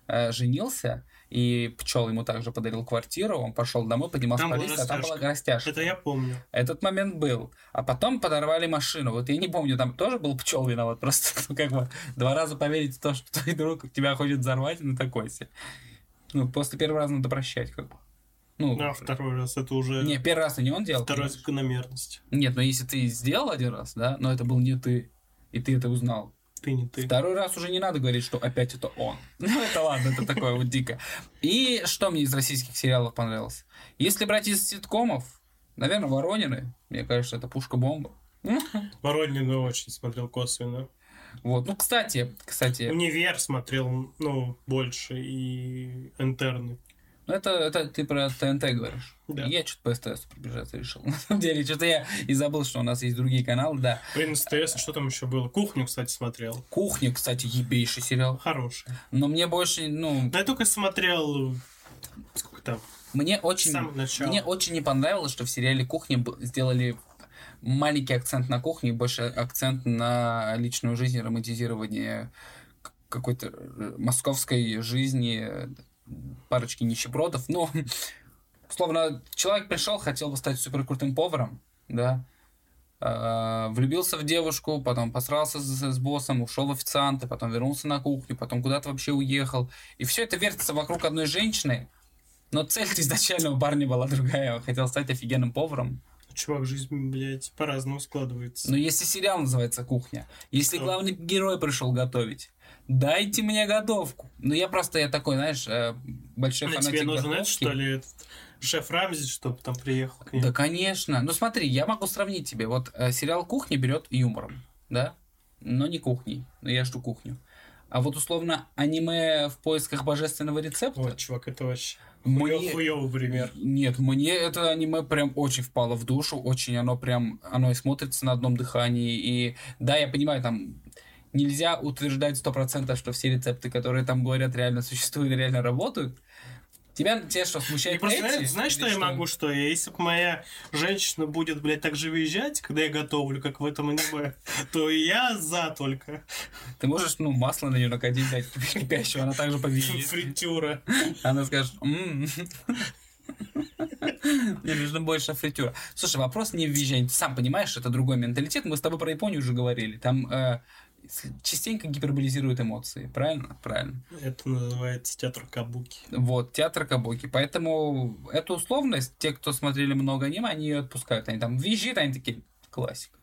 э, женился, и пчел ему также подарил квартиру, он пошел домой, поднимался Там по лестнице, а там была растяжка. Это я помню. Этот момент был. А потом подорвали машину. Вот я не помню, там тоже был пчел виноват. <laughs> Просто ну, как бы два раза поверить в то, что твой друг тебя хочет взорвать, ну такой себе. Ну, после первого раза надо прощать, как бы. Ну, Ну, а второй раз это уже не, первый раз не он делал. вторая закономерность. Нет, но если ты сделал один раз, да, но это был не ты, и ты это узнал. Ты не ты. Второй раз уже не надо говорить, что опять это он. <laughs> Ну, это ладно, это такое вот дико. И что мне из российских сериалов понравилось? Если брать из ситкомов, наверное, Воронины. Мне кажется, это пушка-бомба. <laughs> Воронина очень смотрел косвенно. Вот, ну, кстати, кстати, Универ смотрел, ну, больше, и интерны. Ну, это, это ты про ТНТ говоришь. Да. Я что-то по СТС пробежаться решил. <laughs> На самом деле, что-то я и забыл, что у нас есть другие каналы, да. Блин, СТС, а что там еще было? Кухню, кстати, смотрел. Кухня, кстати, ебейший сериал. Хороший. Но мне больше, ну, Да я только смотрел... Сколько там? Мне очень, мне очень не понравилось, что в сериале «Кухня» сделали маленький акцент на кухне, и больше акцент на личную жизнь, романтизирование какой-то э, московской жизни, э, парочки нищебродов. Ну, <laughs> словно человек пришел, хотел бы стать суперкрутым поваром, да, а, влюбился в девушку, потом посрался с, с боссом, ушел в официанты, потом вернулся на кухню, потом куда-то вообще уехал. И все это вертится вокруг одной женщины, но цель <laughs> изначального парня была другая. Он хотел стать офигенным поваром. Чувак, жизнь, блядь, по-разному складывается. Но если сериал называется «Кухня», если Что? главный герой пришел готовить, дайте мне готовку. Ну, я просто, я такой, знаешь, э, большой На фанатик тебе нужен, готовки. это, что ли, этот шеф Рамзи, чтобы там приехал к ним? Да, конечно. Ну, смотри, я могу сравнить тебе. Вот э, сериал «Кухня» берет юмором, да? Но не кухней. Но я жду кухню. А вот, условно, аниме в поисках божественного рецепта... Вот, чувак, это вообще мне- хуёвый пример. Нет, мне это аниме прям очень впало в душу, очень оно прям, оно и смотрится на одном дыхании, и да, я понимаю, там нельзя утверждать сто процентов, что все рецепты, которые там говорят, реально существуют и реально работают. Тебя, тебя что, И смущает просто, эти? знаешь, Или что я могу, что я, если бы моя женщина будет, блядь, так же выезжать, когда я готовлю, как в этом аниме, <laughs> то я за только. Ты можешь, ну, масло на нее накатить, дать <laughs> кипящего, она также повинит. Фритюра. Она скажет, «М, мне нужно больше фритюра. Слушай, вопрос не в визжании. Ты сам понимаешь, это другой менталитет. Мы с тобой про Японию уже говорили. Там э, частенько гиперболизируют эмоции. Правильно? Правильно. Это называется театр Кабуки. Вот, театр Кабуки. Поэтому эту условность, те, кто смотрели много аниме, они ее отпускают. Они там визжит, они такие, классика.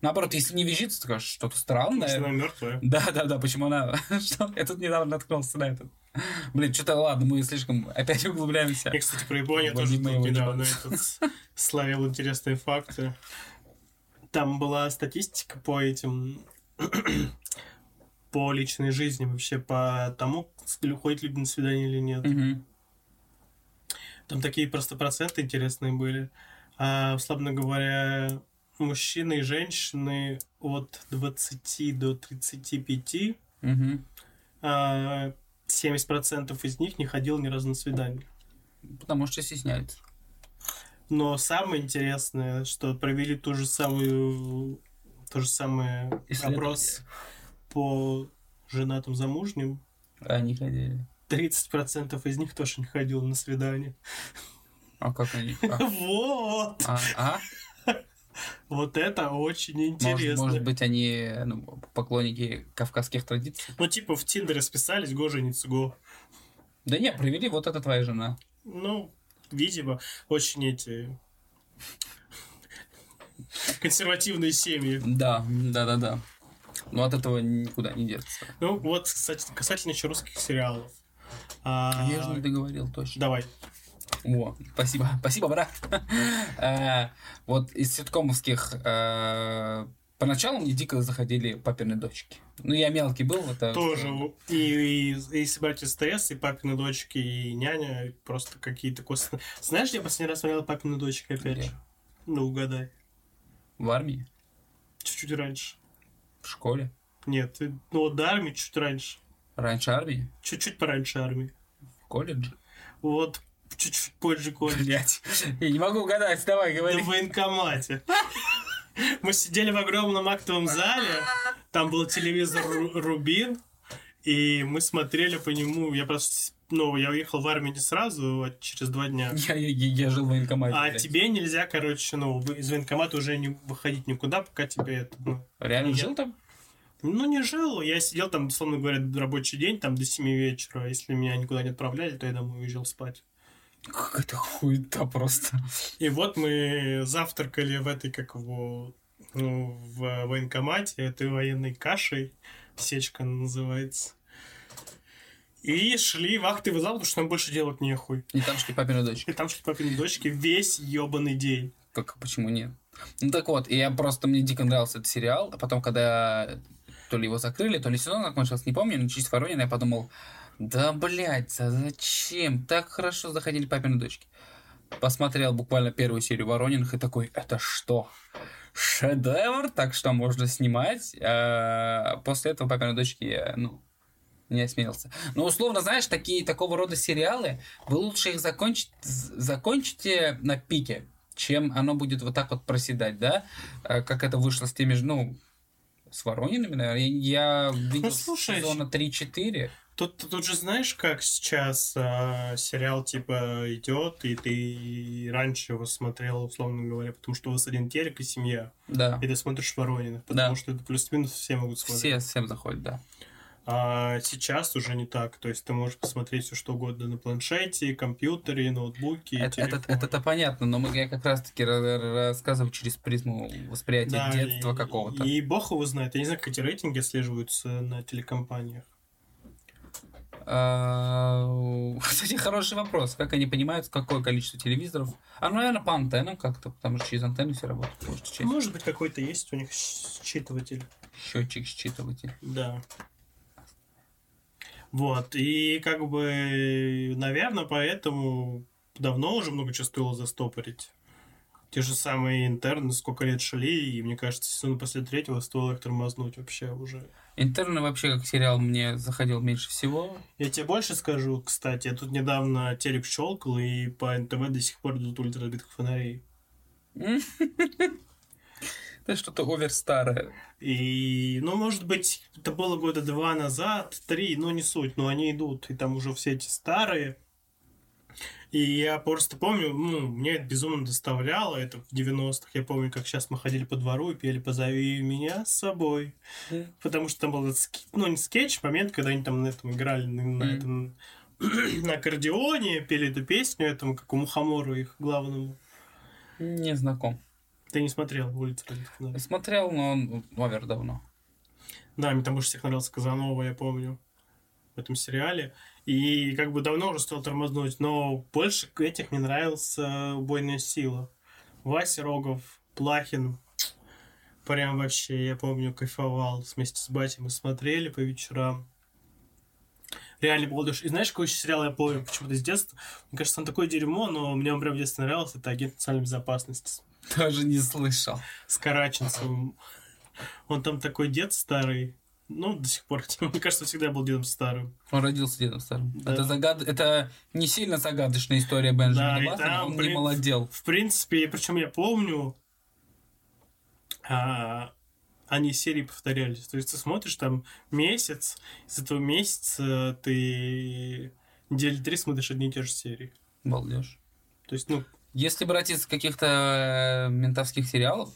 Наоборот, если не визжит, ты скажешь, что-то странное. Что она мертвая. Да, да, да, почему она... <laughs> Я тут недавно наткнулся на этот. Блин, что-то ладно, мы слишком опять <laughs> углубляемся. Я, кстати, про Японию тоже тут недавно этот словил интересные факты. Там была статистика по этим <clears throat> по личной жизни вообще, по тому, ходят люди на свидание или нет. Мгм. Там такие просто проценты интересные были. А, условно говоря, мужчины и женщины от 20 до 35, Мгм. а, 70% из них не ходил ни разу на свидание. Потому что стесняется. Но самое интересное, что провели ту же самую, то же самое Исследование. опрос по женатым замужним. Они ходили. 30% из них тоже не ходил на свидание. А как они? А, <laughs> Вот! а, а? Вот это очень Может, интересно. может быть, они ну, поклонники кавказских традиций? Ну, типа в Тиндере списались, го жениться, го. Да не, привели, вот это твоя жена. Ну, видимо, очень эти <laughs> консервативные семьи. Да, да, да, да. Но от этого никуда не деться. Ну, вот, кстати, касательно еще русских сериалов. А, Я же не договорил точно. Давай. О, спасибо, <laughs> спасибо, брат. Э, Вот из ситкомовских э, поначалу мне дико заходили папины дочки. Ну, я мелкий был, это... Тоже. И, и, и брать СТС, и папины дочки, и няня, просто какие-то косвенные. Знаешь, я последний раз смотрел папины дочки опять Где? же? Ну, угадай. В армии, Чуть-чуть раньше. в школе. Нет, ты- ну вот до армии чуть раньше. Раньше армии, Чуть-чуть пораньше армии. в колледже. Вот чуть-чуть позже колледж. Блять, я не могу угадать, давай, говори. военкомате. Мы сидели в огромном актовом зале, там был телевизор Ру- Рубин, и мы смотрели по нему. Я просто, ну, я уехал в армию не сразу, а через два дня. Я, я, я жил в военкомате. А блядь. тебе нельзя, короче, ну, из военкомата уже не выходить никуда, пока тебе это, ну, Реально Нет. жил там? ну, не жил. Я сидел там, условно говоря, рабочий день, там, до 7 вечера. Если меня никуда не отправляли, то я домой уезжал спать. Какая-то хуета просто. И вот мы завтракали в этой, как его, ну, в военкомате, этой военной кашей, сечка называется. И шли в актовый зал, потому что нам больше делать нехуй. И там шли папины дочки. И там шли папины дочки весь ебаный день. Как, почему нет? Ну так вот, и я просто, мне дико нравился этот сериал, а потом, когда то ли его закрыли, то ли сезон закончился, не помню, но через Воронина я подумал, да, блядь, за- зачем? Так хорошо заходили папины дочки. Посмотрел буквально первую серию Ворониных и такой, это что? Шедевр, так что можно снимать. А после этого папины дочки я, ну, не осмелился. Но условно, знаешь, такие такого рода сериалы, вы лучше их закончить, закончите на пике, чем оно будет вот так вот проседать, да? А Как это вышло с теми же, ну, с Воронинами, наверное. Я, я видел Ну, слушай, сезона 3-4. Тут, тут же знаешь, как сейчас а, сериал типа идет, и ты раньше его смотрел, условно говоря, потому что у вас один телек и семья, Да. и ты смотришь Воронина, потому Да. что это плюс-минус все могут смотреть. Все всем заходят, да. А сейчас уже не так. То есть ты можешь посмотреть все что угодно на планшете, компьютере, ноутбуке, Это, это, телефоне. это-то понятно, но мы, я как раз-таки ра- рассказываю через призму восприятия Да, детства какого-то. И бог его знает. Я не знаю, как эти рейтинги отслеживаются на телекомпаниях. А, <laughs> Кстати, хороший вопрос. Как они понимают, какое количество телевизоров? А, ну, наверное, по антеннам как-то, потому что через антенну все работает. Может, через Может быть, какой-то есть у них считыватель. счетчик считыватель. Да. Вот, и как бы, наверное, поэтому давно уже много чего стоило застопорить. Те же самые интерны сколько лет шли, и мне кажется, сезон после третьего стоило их тормознуть вообще уже. Интерны вообще как сериал мне заходил меньше всего. Я тебе больше скажу, кстати, я тут недавно телек щелкал, и по НТВ до сих пор идут ультра разбитых фонарей. <laughs> Это что-то овер старое. И, ну, может быть, это было года два назад, три, но не суть, но они идут, и там уже все эти старые. И я просто помню, ну, мне это безумно доставляло, это в 90-х. Я помню, как сейчас мы ходили по двору и пели «Позови меня с собой». Потому что там был этот, ну, не скетч, момент, когда они там на этом играли, на, на Мгм. этом, <clears throat> на аккордеоне, пели эту песню этому, как у Мухомору их главному. Не знаком. Ты не смотрел «Улицу разбитых фонарей»? Смотрел, но он овер давно. Да, мне там больше всех нравился Казанова, я помню, в этом сериале. И как бы давно уже стал тормознуть, но больше этих мне нравился «Убойная сила». Вася Рогов, Плахин, прям вообще, я помню, кайфовал вместе с батей. Мы смотрели по вечерам. Реально был душ. И знаешь, какой еще сериал я помню почему-то с детства? Мне кажется, он такое дерьмо, но мне он прям в детстве нравился. Это агент национальной безопасности Даже не слышал. с Караченцевым. Он там такой дед старый. Ну, до сих пор. <laughs> Мне кажется, всегда был дедом старым. Он родился дедом старым. Да. Это, загад... это не сильно загадочная история Бенджамина Да, Баттона, там, он не блин, молодел. В принципе, причем я помню, а, они серии повторялись. То есть ты смотришь там месяц, из этого месяца ты недели три смотришь одни и те же серии. Балдеж. То есть, ну, Если брать из каких-то э, ментовских сериалов,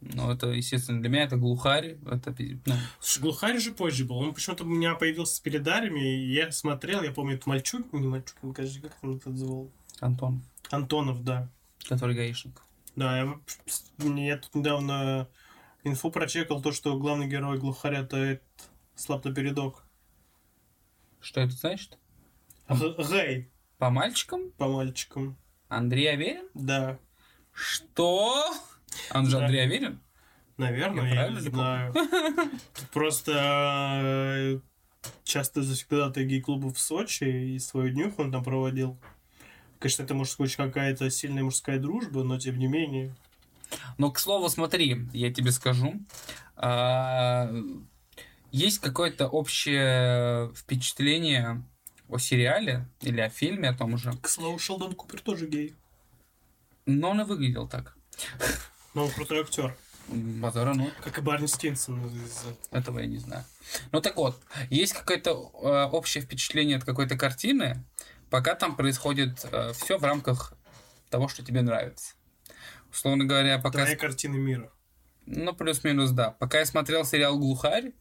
Ну, это, естественно, для меня это глухарь. Это, ну, Слушай, глухарь же позже был. Он почему-то у меня появился с передарами, и я смотрел, я помню, это Мальчук, не Мальчук, подожди, как он это звал? Антон, Антонов, да. который гаишник. Да, я, я тут недавно инфу прочекал, то, что главный герой глухаря это этот слаб напередок. Что это значит? Гей По мальчикам? по мальчикам. Андрей Аверин? Да, Что? Он же Да. Андрей Аверин? наверное, Я я, правильно не знаю. Просто э, часто завсегда гей-клубы в Сочи, и свою днюху он там проводил. Конечно, это может быть какая-то сильная мужская дружба, но тем не менее. Но, к слову, смотри, я тебе скажу. а, Есть какое-то общее впечатление о сериале или о фильме о том же, К слову, Шелдон Купер тоже гей. но он и выглядел так. Но он крутой актер. Базара, ну, Как и Барни Стинсон этого я не знаю. Ну так вот, есть какое-то э, общее впечатление от какой-то картины, пока там происходит все в рамках того, что тебе нравится. Условно говоря, пока... «Твоя картина мира». Ну, плюс-минус, да. Пока я смотрел сериал «Глухарь»,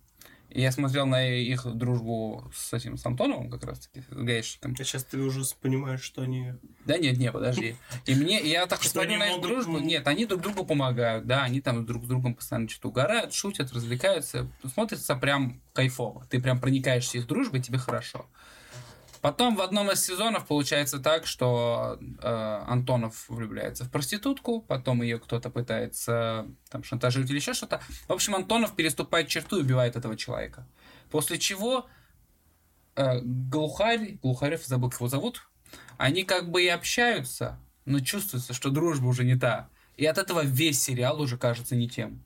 я смотрел на их дружбу с этим, с Антоновым как раз-таки, с гаишником. А сейчас ты уже понимаешь, что они... Да нет, не, подожди. И мне, я так Что смотрю на их дружбу. Нет, они друг другу помогают, да, они там друг с другом постоянно что-то угорают, шутят, развлекаются. Смотрится прям кайфово. Ты прям проникаешься их дружбой, тебе хорошо. Потом в одном из сезонов получается так, что э, Антонов влюбляется в проститутку, потом ее кто-то пытается там шантажировать или еще что-то. В общем, Антонов переступает черту и убивает этого человека. После чего э, Глухарь, Глухарев, забыл, как его зовут, они как бы и общаются, но чувствуется, что дружба уже не та. И от этого весь сериал уже кажется не тем.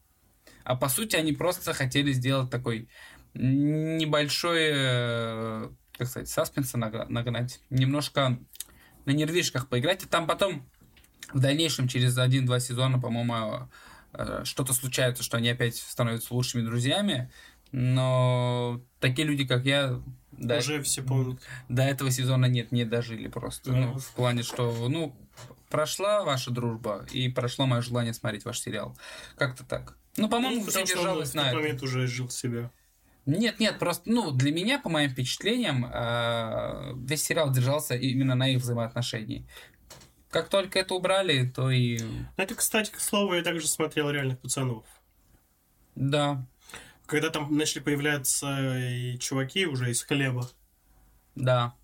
А по сути они просто хотели сделать такой небольшой, как сказать, саспенса нагнать. Немножко на нервишках поиграть. И там потом в дальнейшем, через один-два сезона, по-моему, э, что-то случается, что они опять становятся лучшими друзьями. Но такие люди, как я, до, Уже все помнят. до этого сезона нет, не дожили просто. Да. Ну, в плане, что, ну, прошла ваша дружба, и прошло мое желание смотреть ваш сериал. Как-то так. Ну, по-моему, Ну, все держалось на этом. момент уже жил себя. Нет, нет, просто, ну, для меня, по моим впечатлениям, э, весь сериал держался именно на их взаимоотношении. Как только это убрали, то и... Ну, Это, кстати, к слову, я также смотрел реальных пацанов. Да, Когда там начали появляться и чуваки уже из хлеба, да.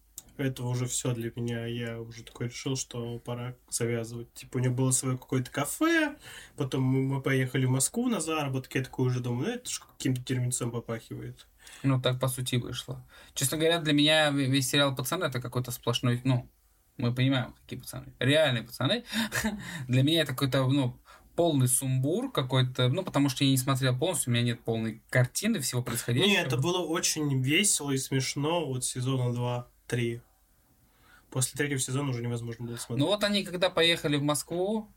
Это уже все для меня. Я уже такой решил, что пора завязывать. Типа, у него было свое какое-то кафе, потом мы, поехали в Москву на заработки, я такой уже думаю, ну это ж каким-то терминцом попахивает. Ну, так по сути вышло. Честно говоря, для меня ве- весь сериал «Пацаны» это какой-то сплошной, ну, мы понимаем, какие пацаны. Реальные пацаны. <laughs> Для меня это какой-то, ну, полный сумбур какой-то, ну, потому что я не смотрел полностью, у меня нет полной картины всего происходящего. Не, это было очень весело и смешно вот сезона 2-3. После третьего сезона уже невозможно было смотреть. Ну вот они, когда поехали в Москву,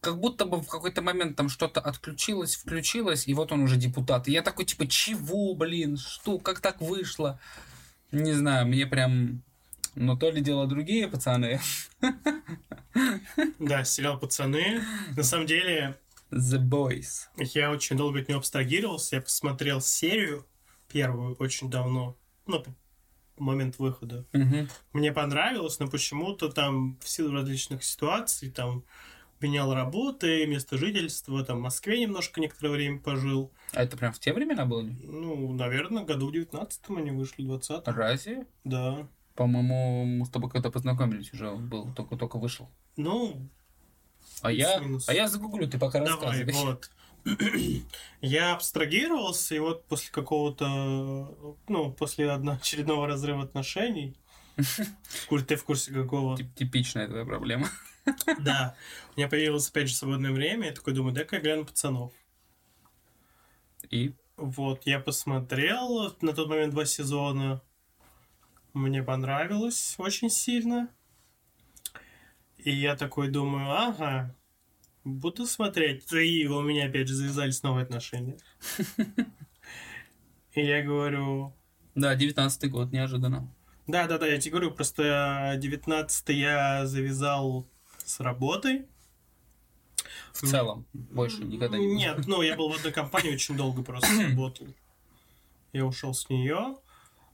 как будто бы в какой-то момент там что-то отключилось, включилось, и вот он уже депутат. И я такой, типа, чего, блин, что, как так вышло? Не знаю, мне прям... Но то ли дело другие пацаны. <laughs> Да, сериал «Пацаны». На самом деле, The Boys. я очень долго от него абстрагировался. Я посмотрел серию первую очень давно. Ну, момент выхода. Мгм. Мне понравилось, но почему-то там в силу различных ситуаций там менял работы, место жительства, там в Москве немножко некоторое время пожил. А это прям в те времена было? Ну, наверное, году в 19-м они вышли, 20 Разве? Да. По-моему, мы с тобой когда познакомились уже, был, только-только вышел. Ну, А я, а я загуглю, ты пока давай, рассказывай. вот. Я абстрагировался, и вот после какого-то, ну, после очередного разрыва отношений, <laughs> ты в курсе какого? Тип- Типичная твоя проблема. <laughs> Да. У меня появилось, опять же, свободное время, я такой думаю, дай-ка я гляну пацанов. И Вот, я посмотрел на тот момент два сезона. Мне понравилось очень сильно. И я такой думаю, ага, буду смотреть. И у меня опять же завязались новые отношения. <laughs> И я говорю, да, 19 год, неожиданно. да-да-да, я тебе говорю, просто 19 я завязал с работой. В целом. Больше никогда не Нет, ну, я был в одной компании очень долго просто работал. Я ушел с нее,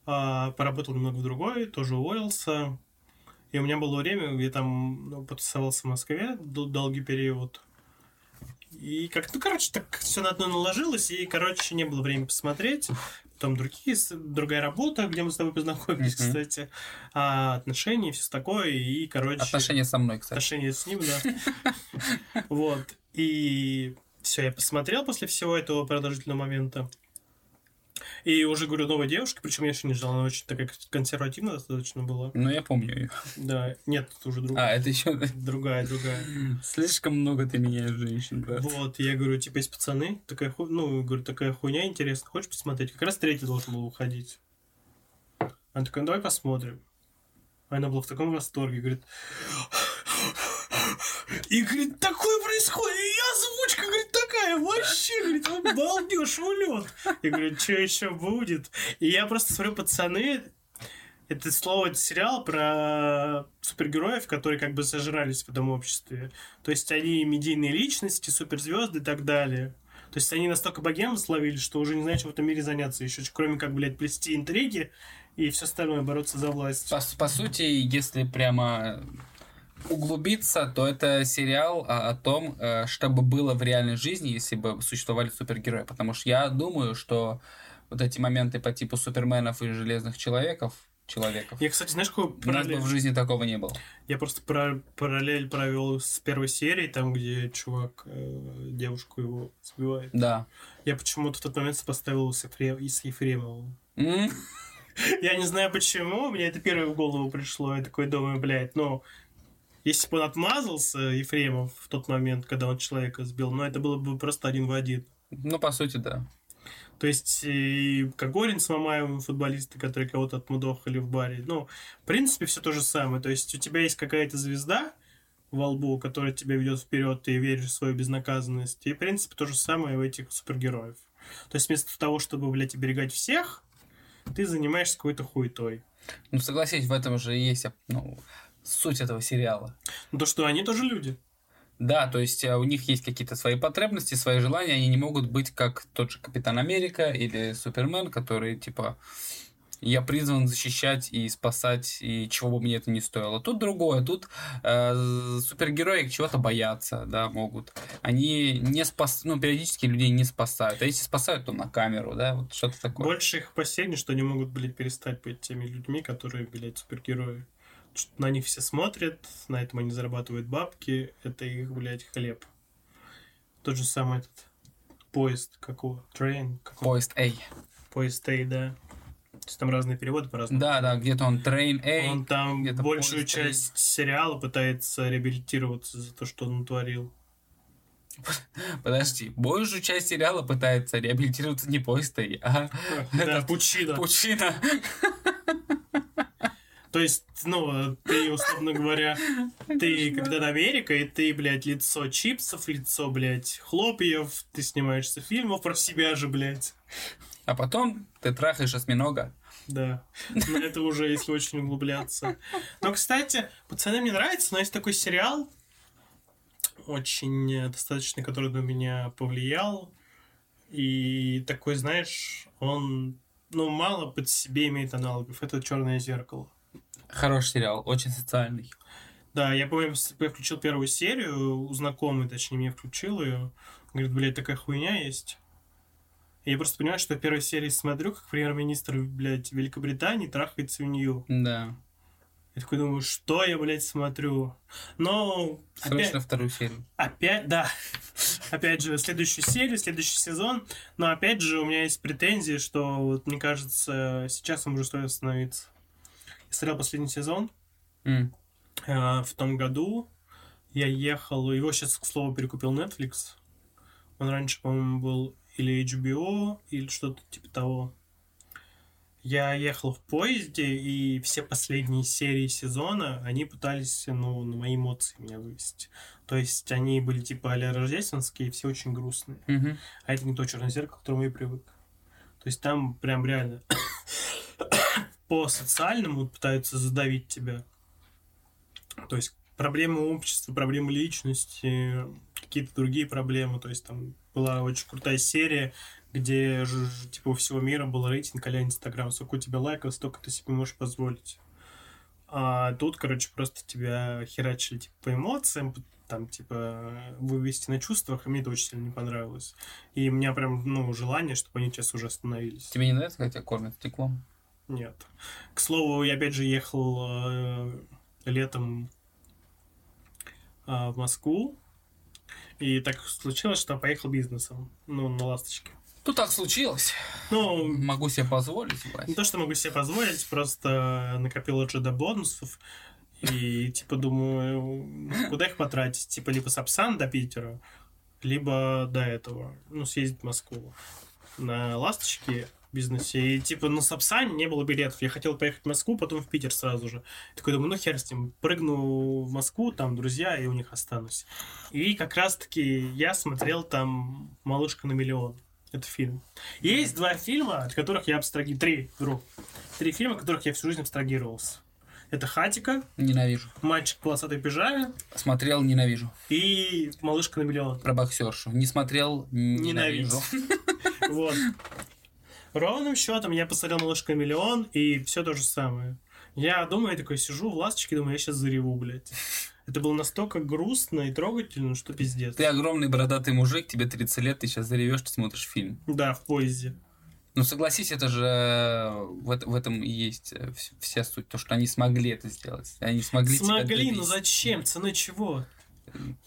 поработал немного в другой, тоже уволился. И у меня было время, я там ну, потусовался в Москве дол- долгий период. И как, ну, короче, так все на одно наложилось, и, короче, не было времени посмотреть. Потом другие, другая работа, где мы с тобой познакомились, Мгм. кстати. А, отношения, все такое, и, короче... Отношения со мной, кстати. отношения с ним, да. <laughs> Вот. И все, я посмотрел после всего этого продолжительного момента. И уже, говорю, новая девушка, причем я еще не ждал, она очень такая консервативная достаточно была. Ну, я помню ее. Да, нет, это уже А, другая. это еще... Другая, другая. Слишком много ты меняешь женщин, брат. Вот, я говорю, типа, есть пацаны, такая ху... ну, говорю, такая хуйня интересная, хочешь посмотреть? Как раз третий должен был уходить. Она такая, ну, давай посмотрим. А Она была в таком восторге, говорит... И, говорит, такое происходит, такая, вообще, говорит, обалдеж, улет. Я говорю, что еще будет? И я просто смотрю, пацаны, это слово, это сериал про супергероев, которые как бы зажрались в этом обществе. То есть они медийные личности, суперзвезды и так далее. То есть они настолько богемы словили, что уже не знают, чем в этом мире заняться еще, кроме как, блядь, плести интриги и все остальное, бороться за власть. По, по сути, если прямо углубиться, то это сериал о, о том, э, что бы было в реальной жизни, если бы существовали супергерои. Потому что я думаю, что вот эти моменты по типу суперменов и железных человеков, человеков, Я, кстати, знаешь, какой у нас бы параллель? в жизни такого не было. Я просто пара- параллель провел с первой серией, там, где чувак э, девушку его сбивает. Да. Я почему-то в тот момент сопоставил с, Ефре- с Ефремовым. М? <laughs> Я не знаю почему, мне это первое в голову пришло. Я такой думаю, блядь, ну, если бы он отмазался, Ефремов, в тот момент, когда он человека сбил, ну, это было бы просто один в один. Ну, по сути, да. То есть и Кокорин с Мамаевым, футболисты, которые кого-то отмудохали в баре. Ну, в принципе, все то же самое. То есть у тебя есть какая-то звезда во лбу, которая тебя ведет вперед, ты веришь в свою безнаказанность. И, в принципе, то же самое в этих супергероев. То есть вместо того, чтобы, блядь, оберегать всех, ты занимаешься какой-то хуетой. Ну, согласись, в этом же есть ну, суть этого сериала. Ну, то, что они тоже люди. Да, то есть э, у них есть какие-то свои потребности, свои желания, они не могут быть как тот же Капитан Америка или Супермен, который типа я призван защищать и спасать, и чего бы мне это ни стоило. Тут другое, тут э, супергерои чего-то боятся, да, могут. Они не спас, ну, периодически людей не спасают, а если спасают, то на камеру, да, вот что-то такое. Больше их опасений, что они могут, блядь, перестать быть теми людьми, которые, блядь, супергерои. На них все смотрят, на этом они зарабатывают бабки, это их, блядь, хлеб. Тот же самый этот поезд, какого? Train? Какого? Поезд A. Поезд Эй, да. То есть там разные переводы по-разному. Да, да, где-то он Train A. Он там большую часть сериала пытается реабилитироваться за то, что он натворил. Подожди, большую часть сериала пытается реабилитироваться не поезд A, а Да, этот пучина. Пучина. <laughs> То есть, ну, ты, условно говоря, <laughs> ты когда Америка, и ты, блядь, лицо чипсов, лицо, блядь, хлопьев, ты снимаешься фильмов про себя же, блядь. А потом ты трахаешь осьминога. Да. Но это уже, если очень углубляться. Но, кстати, пацаны, мне нравится, но есть такой сериал, очень достаточно, который на меня повлиял. И такой, знаешь, он, ну, мало под себе имеет аналогов. Это «Черное зеркало». Хороший сериал, очень социальный. Да, я помню, я включил первую серию, у знакомый, точнее, мне включил ее. Говорит, блядь, такая хуйня есть. И я просто понимаю, что я первой серии смотрю, как премьер-министр, блядь, Великобритании трахает свинью. Да. Я такой думаю, что я, блядь, смотрю? Но опять, Срочно вторую серию. опять, да, опять же, следующую серию, следующий сезон, но опять же у меня есть претензии, что, вот, мне кажется, сейчас им уже стоит остановиться. Я смотрел последний сезон. А, в том году я ехал, его сейчас, к слову, перекупил Netflix. Он раньше, по-моему, был или HBO, или что-то типа того. Я ехал в поезде, и все последние серии сезона, они пытались, ну, на мои эмоции меня вывести. То есть они были типа а рождественские, все очень грустные. Мгм. А это не то черное зеркало, к которому я привык. То есть там прям реально по социальному пытаются задавить тебя. То есть проблемы общества, проблемы личности, какие-то другие проблемы. То есть там была очень крутая серия, где типа всего мира был рейтинг а Инстаграм. Сколько у тебя лайков, столько ты себе можешь позволить. А тут, короче, просто тебя херачили типа, по эмоциям, там, типа, вывести на чувствах, и мне это очень сильно не понравилось. И у меня прям, ну, желание, чтобы они сейчас уже остановились. Тебе не нравится, когда тебя кормят стеклом? Нет. К слову, я опять же ехал э, летом э, в Москву, и так случилось, что поехал бизнесом, ну, на «Ласточке». Ну, так случилось. Ну, Могу себе позволить, не Вась. то, что могу себе позволить, просто накопил уже до бонусов, и, типа, думаю, куда их потратить? Типа, либо Сапсан до Питера, либо до этого, ну, съездить в Москву на «Ласточке», бизнесе. И, типа, на Сапсане не было билетов. Я хотел поехать в Москву, потом в Питер сразу же. Такой думаю, ну хер с ним. Прыгну в Москву, там друзья, и у них останусь. И как раз-таки я смотрел там «Малышка на миллион». Это фильм. Есть два фильма, от которых я абстраги... Три, вру. Три фильма, от которых я всю жизнь абстрагировался. Это «Хатика», Ненавижу. «Мальчик в полосатой пижаме» Смотрел, ненавижу. и «Малышка на миллион». Про боксершу. Не смотрел, ненавижу. <laughs> Вот. Ровным счетом я посмотрел «Малышка на миллион» и все то же самое. Я думаю, я такой сижу в ласточке, думаю, я сейчас зареву, блядь. Это было настолько грустно и трогательно, что пиздец. Ты огромный бородатый мужик, тебе 30 лет, ты сейчас заревешь, ты смотришь фильм. Да, в поезде. Ну, согласись, это же э, в, в этом и есть э, вс- вся суть, то, что они смогли это сделать. Они смогли Смогли, но зачем? Ценой чего?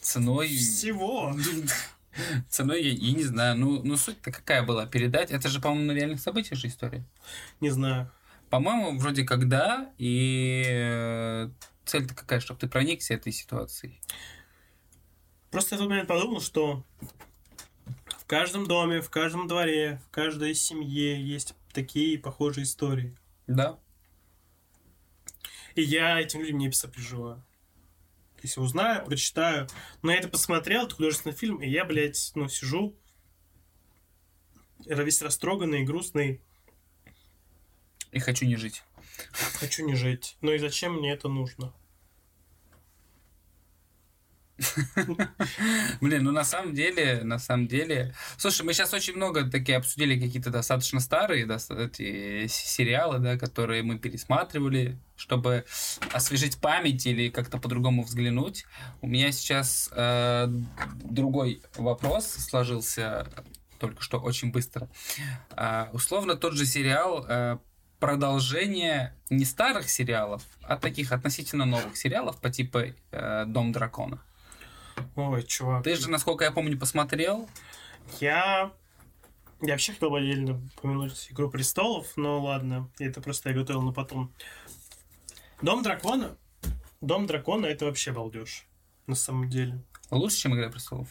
Ценой... Всего. <laughs> <laughs> Ценой, я, я не знаю, ну, ну суть-то какая была? Передать? Это же, по-моему, на реальных событиях же история. Не знаю. По-моему, вроде как да, и э, цель-то какая, чтобы ты проникся этой ситуацией. Просто я в тот момент подумал, что в каждом доме, в каждом дворе, в каждой семье есть такие похожие истории. Да. И я этим людям не сопереживаю. Если узнаю, прочитаю. Но я это посмотрел, это художественный фильм, и я, блядь, ну, сижу весь растроганный, грустный, И хочу не жить. хочу не жить. Ну и зачем мне это нужно? <laughs> Блин, ну на самом деле, на самом деле... Слушай, мы сейчас очень много такие обсудили какие-то достаточно старые с- сериалы, да, которые мы пересматривали, чтобы освежить память или как-то по-другому взглянуть. У меня сейчас э, другой вопрос сложился только что очень быстро. А, условно тот же сериал э, продолжение не старых сериалов, а таких относительно новых сериалов по типу э, Дом дракона. Ой, чувак. Ты же, насколько я помню, посмотрел. Я... Я вообще хотел бы отдельно упомянуть «Игру престолов», но ладно, это просто я готовил на потом. «Дом дракона»? «Дом дракона» — это вообще балдеж, на самом деле. Лучше, чем Игра престолов.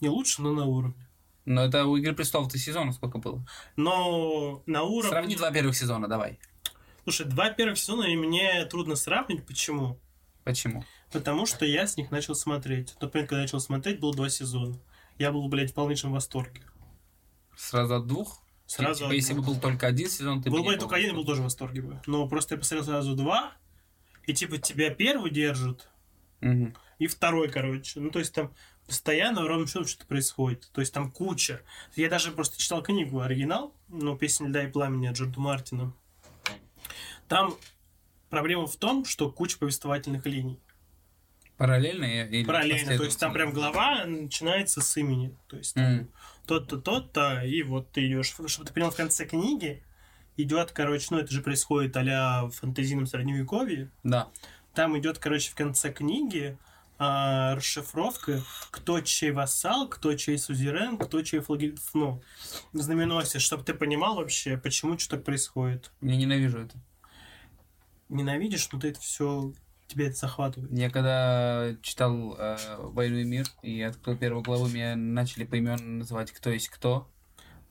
Не лучше, но на уровне. Но это у Игры престолов-то сезона сколько было? Но на уровне... Сравни два первых сезона, давай. Слушай, два первых сезона и мне трудно сравнить. Почему? Почему? Потому что я с них начал смотреть. Например, когда я начал смотреть, было два сезона. Я был, блядь, в полнейшем восторге. Сразу от двух? Сразу Типа, от если бы был только один сезон, ты бы Был не бы только один, я был тоже в восторге бы. Но просто я посмотрел сразу два, и типа тебя первый держит, Мгм. и второй, короче. Ну, то есть там постоянно ровно счетом что-то происходит. То есть там куча. Я даже просто читал книгу оригинал, ну, «Песня льда и пламени» от Джорда Мартина. Там проблема в том, что куча повествовательных линий. Параллельно или Параллельно. То есть там прям глава начинается с имени. То есть Мгм. тот-то, тот-то, и вот ты идешь. Чтобы ты понял, в конце книги идет, короче, ну это же происходит а-ля в фэнтезийном средневековье. Да. Там идет, короче, в конце книги а, расшифровка, кто чей вассал, кто чей сузерен, кто чей флаги... ну, знаменосец, чтобы ты понимал вообще, почему что так происходит. Я ненавижу это. Ненавидишь, но ты это все тебя это захватывает. Я когда читал э, «Войну и мир» и открыл первую главу, меня начали поименно называть «Кто есть кто».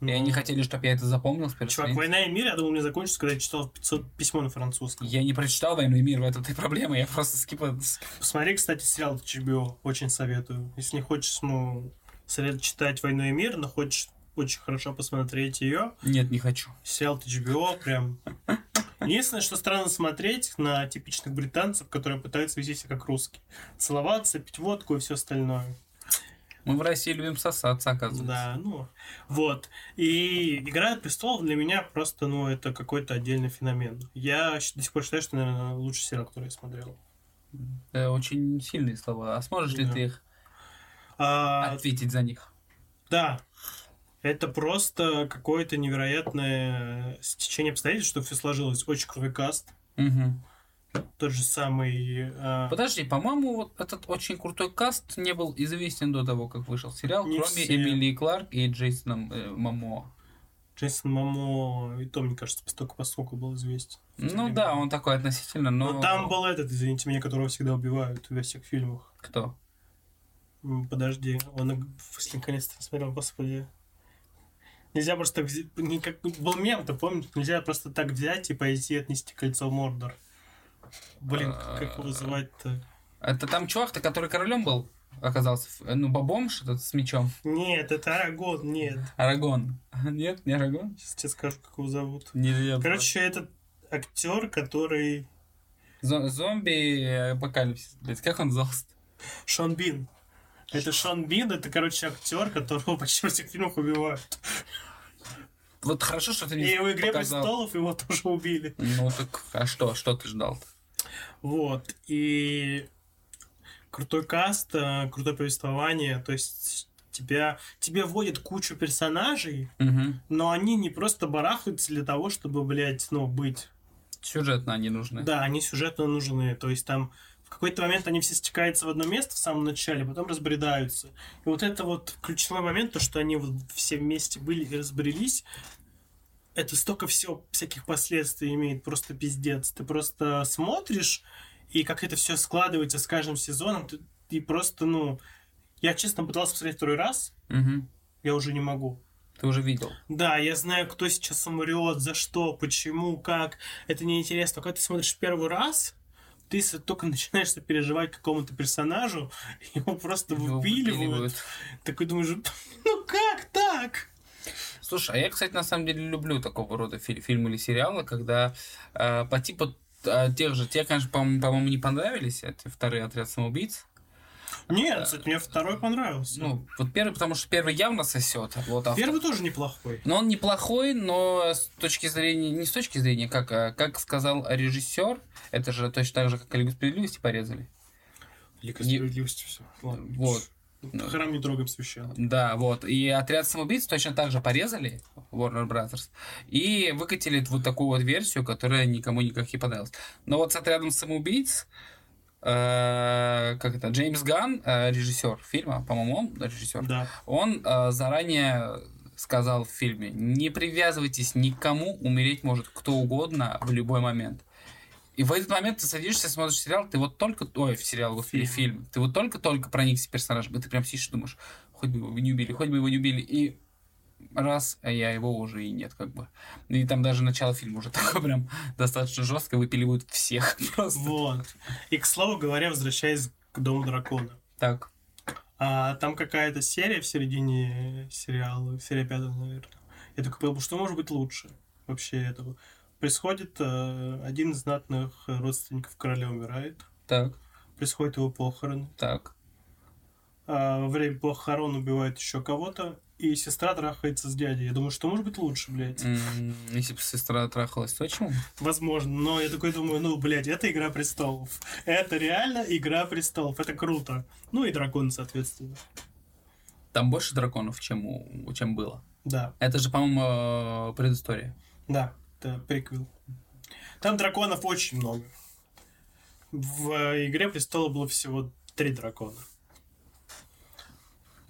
И Ну, они хотели, чтобы я это запомнил Чувак. «Война и мир», я думал, мне закончится, когда я читал 500 письмо на французском. Я не прочитал «Войну и мир», в этом и проблема, я просто скипа... Посмотри, кстати, сериал HBO, очень советую. Если не хочешь, ну, совет читать «Войну и мир», но хочешь очень хорошо посмотреть ее, Нет, не хочу. сериал HBO прям... <laughs> Единственное, что странно смотреть на типичных британцев, которые пытаются вести себя как русские. Целоваться, пить водку и все остальное. Мы в России любим сосаться, оказывается. Да, ну, вот. И «Игра престолов» для меня просто, ну, это какой-то отдельный феномен. Я до сих пор считаю, что, наверное, лучший сериал, который я смотрел. Это очень сильные слова. А сможешь ли Да. ты их А, ответить за них? Да. Это просто какое-то невероятное стечение обстоятельств, что все сложилось. Очень крутой каст. Мгм. Тот же самый... а, Подожди, по-моему, вот этот очень крутой каст не был известен до того, как вышел сериал, Не кроме все. Эмилии Кларк и Джейсона э, Мамо. Джейсон Мамо, и то, мне кажется, постольку поскольку был известен. Ну да, он такой относительно, но... Но там был этот, извините меня, которого всегда убивают во всех фильмах. Кто? Подожди, он наконец-то смотрел, господи. Нельзя просто так взять, как был мем, ты помнишь? Нельзя просто так взять и пойти отнести кольцо Мордор. Блин, как его звать-то? Это там чувак-то, который королем был, оказался, ну, бомж этот с мечом. Нет, это Арагон, нет. Арагон. Нет, не Арагон? Сейчас тебе скажу, как его зовут. Не, Короче, этот актер, который... Зо- зомби э, апокалипсис. Блядь, как он назывался? Шон Бин. Это Шон Бин, это, короче, актер, которого <laughs> почти во всех фильмах убивают. Вот хорошо, что ты мне И в «Игре показал. престолов» его тоже убили. Ну так, а что, что ты ждал? Вот. И крутой каст, э, крутое повествование. То есть тебя, тебе вводят кучу персонажей, Угу. но они не просто барахаются для того, чтобы, блядь, ну, быть. Сюжетно они нужны. Да, они сюжетно нужны. То есть там какой-то момент они все стекаются в одно место в самом начале, потом разбредаются. И вот это вот ключевой момент, то, что они вот все вместе были и разбрелись, это столько всего всяких последствий имеет, просто пиздец. Ты просто смотришь, и как это все складывается с каждым сезоном, ты, ты просто, ну... Я, честно, пытался посмотреть второй раз, Мгм. я уже не могу. Ты уже видел. Да, я знаю, кто сейчас умрет, за что, почему, как. Это неинтересно. Когда ты смотришь первый раз, ты только начинаешь сопереживать какому-то персонажу, <laughs> его просто Его выпиливают. выпиливают. Такой думаешь, <laughs> ну как так? Слушай, а я, кстати, на самом деле люблю такого рода фи- фильмы или сериалы, когда э, по типу э, тех же, те, конечно, по- по-моему, не понравились, эти вторые отряд самоубийц. Нет, кстати, мне второй понравился. Ну, вот первый, потому что первый явно сосет. Вот, а Первый тоже неплохой. Но он неплохой, но с точки зрения, не с точки зрения, как, а, как сказал режиссер, это же точно так же, как и Лигу справедливости порезали. Лика Не- справедливости все. Ладно. Вот. Храм не трогаем священно. Да, вот. И отряд самоубийц точно так же порезали, Warner Brothers, и выкатили вот такую вот версию, которая никому никак не понравилась. Но вот с отрядом самоубийц, э, как это, Джеймс Ганн, э, режиссер фильма, по-моему, он режиссер, Да. он э, заранее сказал в фильме, не привязывайтесь никому, умереть может кто угодно в любой момент. И в этот момент ты садишься, смотришь сериал, ты вот только... Ой, в сериал, господи, Фильм. фильм. Ты вот только-только проникся персонажем, и ты прям сидишь и думаешь, хоть бы его не убили, хоть бы его не убили. И раз, а я его уже и нет, как бы. И там даже начало фильма уже <laughs> такое прям достаточно жестко, выпиливают всех <laughs> просто. Вот. И, к слову говоря, возвращаясь к Дому дракона. Так. А там какая-то серия в середине сериала, серия пятая, наверное. Я такой подумал, что может быть лучше вообще этого. Происходит, э, один из знатных родственников короля умирает, Так, происходит его похороны. так. А во время похорон убивает еще кого-то, и сестра трахается с дядей. Я думаю, что может быть лучше, блядь. Если бы сестра трахалась, то чему? Возможно, но я такой думаю, ну, блядь, это Игра Престолов. Это реально Игра Престолов, это круто. Ну и дракон, соответственно. Там больше драконов, чем, у- чем было. Да, Это же, по-моему, э, предыстория. да, это приквел. Там драконов очень много. В Игре Престолов было всего три дракона.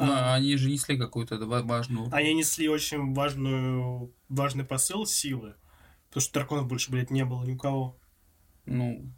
Но А. они же несли какую-то ва- важную... Они несли очень важную, важный посыл силы. Потому что драконов больше, блядь, не было ни у кого. Ну,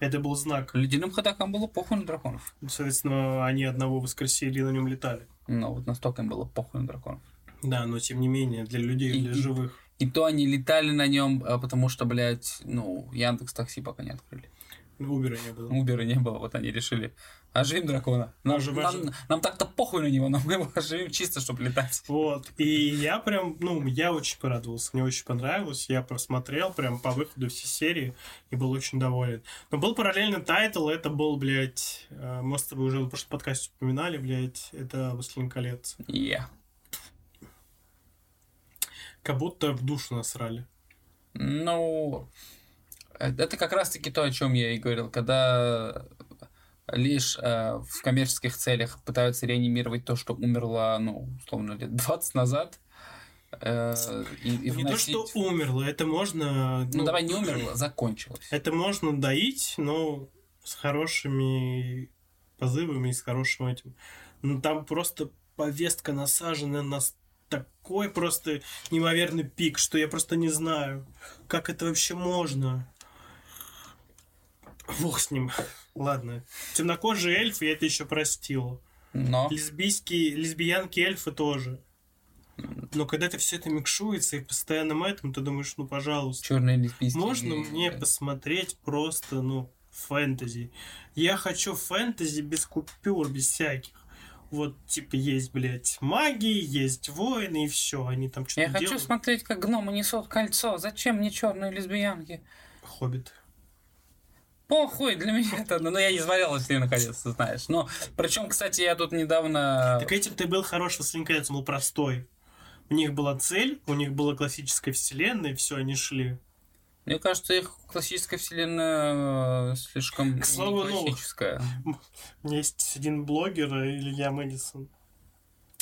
Это был знак. ледяным ходокам было похуй на драконов. Соответственно, они одного воскресили и на нем летали. Ну, вот настолько им было похуй на драконов. Да, но тем не менее, для людей, И- для и- живых. И то они летали на нем, потому что, блядь, ну, Яндекс Такси пока не открыли. Убера не было. Убера не было, вот они решили. Оживим дракона. Нам, Оживай, нам, нам так-то похуй на него, но мы его оживим чисто, чтобы летать. Вот. И я прям, ну, я очень порадовался. Мне очень понравилось. Я просмотрел прям по выходу все серии и был очень доволен. Но был параллельно title. Это был, блядь, э, мы с тобой уже в прошлом подкасте упоминали, блядь, это «Властелин колец». Я. Как будто в душу насрали. Ну, э, это как раз-таки то, о чем я и говорил, когда лишь э, в коммерческих целях пытаются реанимировать то, что умерло, ну, условно, лет 20 назад. э, и, и Не то, что умерло, это можно... Ну, давай не умерло, закончилось. Это можно доить, но с хорошими позывами и с хорошим этим. Ну, там просто повестка насажена на такой просто неимоверный пик, что я просто не знаю, как это вообще можно. Бог с ним. Ладно. Темнокожие эльфы я это еще простил. Но Лесбийские, лесбиянки эльфы тоже. Но когда это все это микшуется и постоянным этим, ты думаешь, ну пожалуйста. черные лесбийские... Можно мне посмотреть просто, ну, фэнтези? Я хочу фэнтези без купюр, без всяких. Вот, типа, есть, блядь, маги, есть воины, и все. Они там что-то Я хочу делают. смотреть, как гномы несут кольцо. Зачем мне черные лесбиянки? Хоббит. Похуй, для меня это... Ну, я не смотрел, если наконец, ты знаешь. Но, причем, кстати, я тут недавно... Так этим ты был хороший «Властелин колец», был простой. У них была цель, у них была классическая вселенная, и все, они шли. Мне кажется, их классическая вселенная э, слишком К слову, ну, классическая. У меня есть один блогер, э, Илья Мэдисон,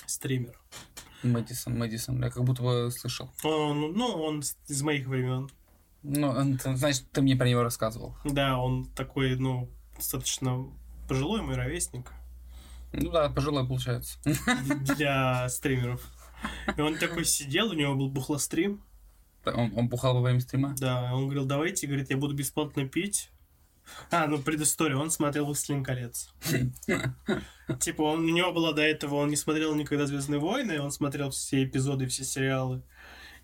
стример. Мэдисон, Мэдисон. Я как будто бы слышал. Он, ну, он из моих времен. Ну, значит, ты мне про него рассказывал. Да, он такой, ну, достаточно пожилой мой ровесник Ну да, пожилой получается. для стримеров. И он такой сидел, у него был бухлострим. Он, он бухал во время стрима. Да, он говорил, давайте, говорит, я буду бесплатно пить. А, ну, предыстория, он смотрел «Властелин колец». Типа, он, у него было до этого, он не смотрел никогда «Звездные войны», он смотрел все эпизоды, все сериалы.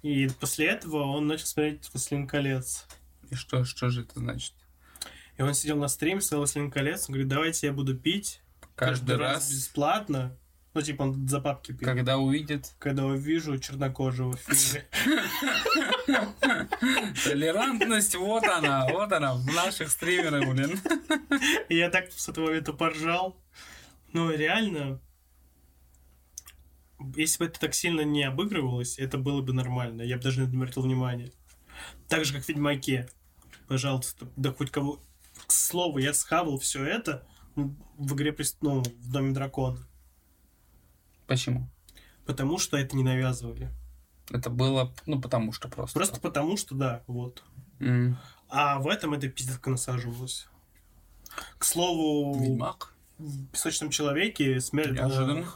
И после этого он начал смотреть «Властелин колец». И что, что же это значит? И он сидел на стриме, смотрел «Властелин колец», он говорит, давайте я буду пить Каждый раз, бесплатно. Ну, типа, он за бабки пил. когда увидит Когда увижу чернокожего в фильме. <laughs> толерантность, вот она, вот она, в наших стримерах, блин. Я так с этого момента поржал. Ну, реально, если бы это так сильно не обыгрывалось, это было бы нормально. Я бы даже не обратил внимания. Так же, как в Ведьмаке. Пожалуйста, да хоть кого... К слову, я схавал все это в игре ну, в Доме Дракона. Почему? Потому что это не навязывали. Это было, ну, потому что просто. Просто потому что, да, вот. М. А в этом это пиздец насаживалось. К слову, Ведьмак? в «Песочном человеке» смерть Неожиданно.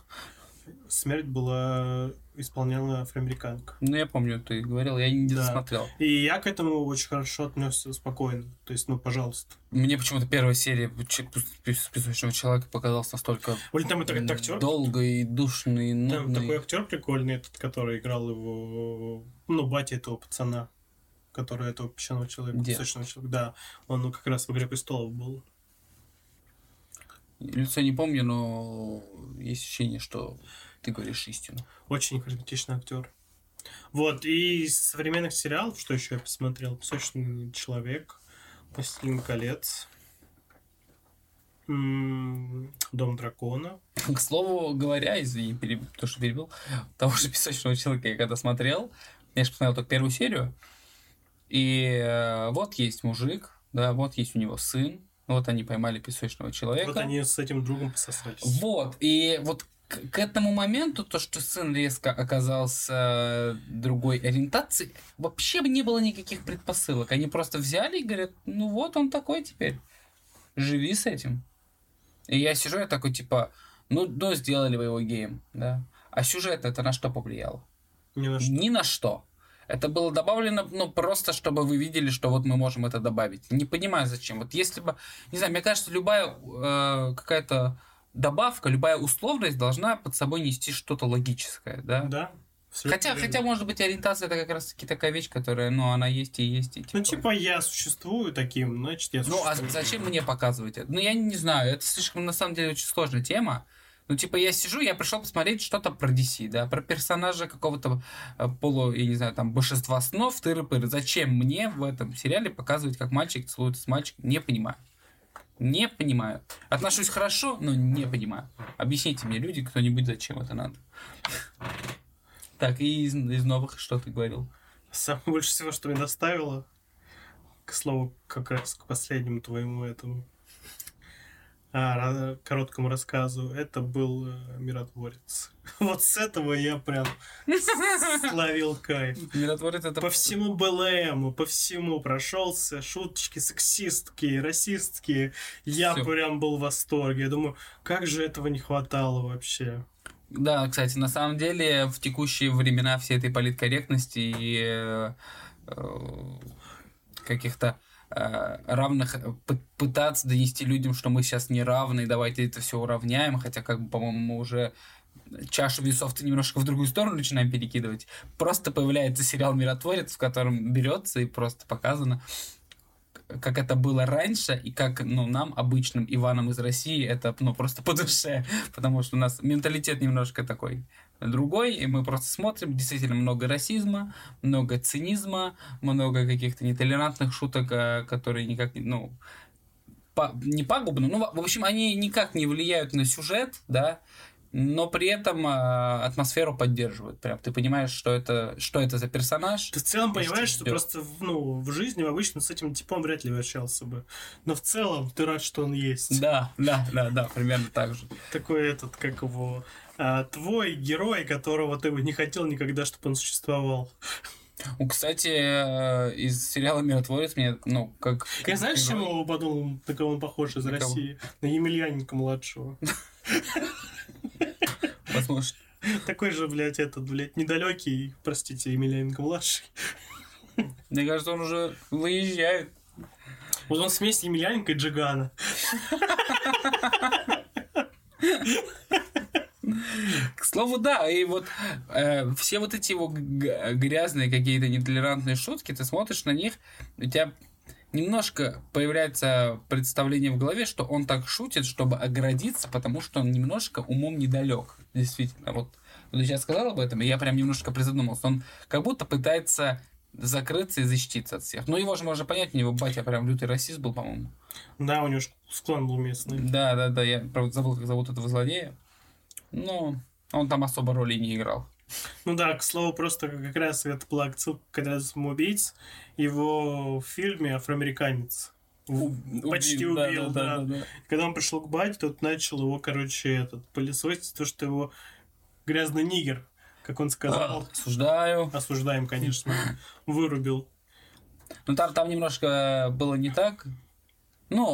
Смерть была исполняла афроамериканка. Ну, я помню, ты говорил, я не Да. досмотрел. И я к этому очень хорошо отнесся спокойно. То есть, ну, пожалуйста. Мне почему-то первая серия Песочного человека показалась настолько Блин, там это этот актер. долгой, душной, Там нудной. такой актер прикольный, этот, который играл его, ну, батя этого пацана, который этого песчаного человека, песочного человека. Да, он ну, как раз в «Игре престолов» был. Лицо не помню, но есть ощущение, что ты говоришь истину. Очень харизматичный актер. Вот, и из современных сериалов, что еще я посмотрел? «Песочный человек», «Властелин колец», «Дом дракона». <laughs> К слову говоря, извини, переб- то, что перебил, того же песочного человека я когда смотрел, я же посмотрел только первую серию, и э, вот есть мужик, да, вот есть у него сын, вот они поймали песочного человека. Вот они с этим другом пососались. Вот, и вот к, к этому моменту, то, что сын резко оказался другой ориентации, вообще бы не было никаких предпосылок. Они просто взяли и говорят, ну вот он такой теперь, живи с этим. И я сижу, я такой, типа, ну, ну сделали вы его геем, да. А сюжет это на что повлияло? Ни на что. Ни на что. Это было добавлено, ну, просто чтобы вы видели, что вот мы можем это добавить. Не понимаю, зачем. Вот если бы, не знаю, мне кажется, любая э, какая-то добавка, любая условность должна под собой нести что-то логическое, да? Да. Хотя, время. хотя, может быть, ориентация это как раз таки такая вещь, которая, ну, она есть и есть. И, Ну, типа, я существую таким, значит, я Ну, а существую. зачем мне показывать это? Ну, я не знаю, это слишком, на самом деле, очень сложная тема. Ну, типа, я сижу, я пришел посмотреть что-то про DC, да, про персонажа какого-то э, полу, я не знаю, там, большинства снов, тыры-пыры. Зачем мне в этом сериале показывать, как мальчик целуется с мальчиком? Не понимаю. Не понимаю. Отношусь хорошо, но не понимаю. Объясните мне, люди, кто-нибудь, зачем это надо. Так, и из, из новых что ты говорил? Самое больше всего, что меня доставило, к слову, как раз к последнему твоему этому а, короткому рассказу, это был э, миротворец. <laughs> Вот с этого я прям <laughs> словил кайф. Миротворец это... По всему БЛМу, по всему прошелся, шуточки сексистские, расистские. Я Всё. прям был в восторге. Я думаю, как же этого не хватало вообще. Да, кстати, на самом деле в текущие времена всей этой политкорректности и э, э, каких-то равных э, пы- пытаться донести людям, что мы сейчас не равны, давайте это все уравняем, хотя, как бы, по-моему, мы уже чашу весов-то немножко в другую сторону начинаем перекидывать. Просто появляется сериал «Миротворец», в котором берется и просто показано, как это было раньше, и как, ну, нам, обычным Иванам из России, это, ну, просто по душе, потому что у нас менталитет немножко такой другой, и мы просто смотрим, действительно много расизма, много цинизма, много каких-то нетолерантных шуток, э, которые никак не, ну, по- не пагубно, ну, в общем, они никак не влияют на сюжет, да, но при этом э, атмосферу поддерживают. Прям ты понимаешь, что это, что это за персонаж. Ты в целом что понимаешь, что ждёт. просто ну, в жизни обычно с этим типом вряд ли общался бы. Но в целом ты рад, что он есть. Да, да, да, да, примерно так же. Такой этот, как его... а, твой герой, которого ты бы не хотел никогда, чтобы он существовал. Ну, кстати, э, из сериала «Миротворец» мне, ну, как... Я знаешь, герой- чего подумал, на кого он похож из На кого? России? На Емельяненко младшего. Возможно. Такой же, блядь, этот, блядь, недалекий, простите, Емельяненко младший. Мне кажется, он уже выезжает. Вот он смесь Емельяненко и Джигана. К слову, да, и вот э, все вот эти его грязные какие-то нетолерантные шутки, ты смотришь на них, у тебя немножко появляется представление в голове, что он так шутит, чтобы оградиться, потому что он немножко умом недалек. Действительно, вот ты сейчас сказал об этом, и я прям немножко призадумался. Он как будто пытается закрыться и защититься от всех. Ну, его же можно понять, у него батя прям лютый расист был, по-моему. Да, у него склон был местный. Да, да, да, я правда забыл, как зовут этого злодея. Но он там особо роли не играл. Ну да, к слову, просто как раз это была отсылка к «Отряду самоубийц». Его в фильме «Афроамериканец». В- Почти Убил, да, убил, да, да. да, да. Когда он пришел к бате, тот начал его, короче, этот, пылесосить, то, что его грязный нигер, как он сказал, Осуждаю. осуждаем, конечно, вырубил. Ну, там, там немножко было не так. Ну,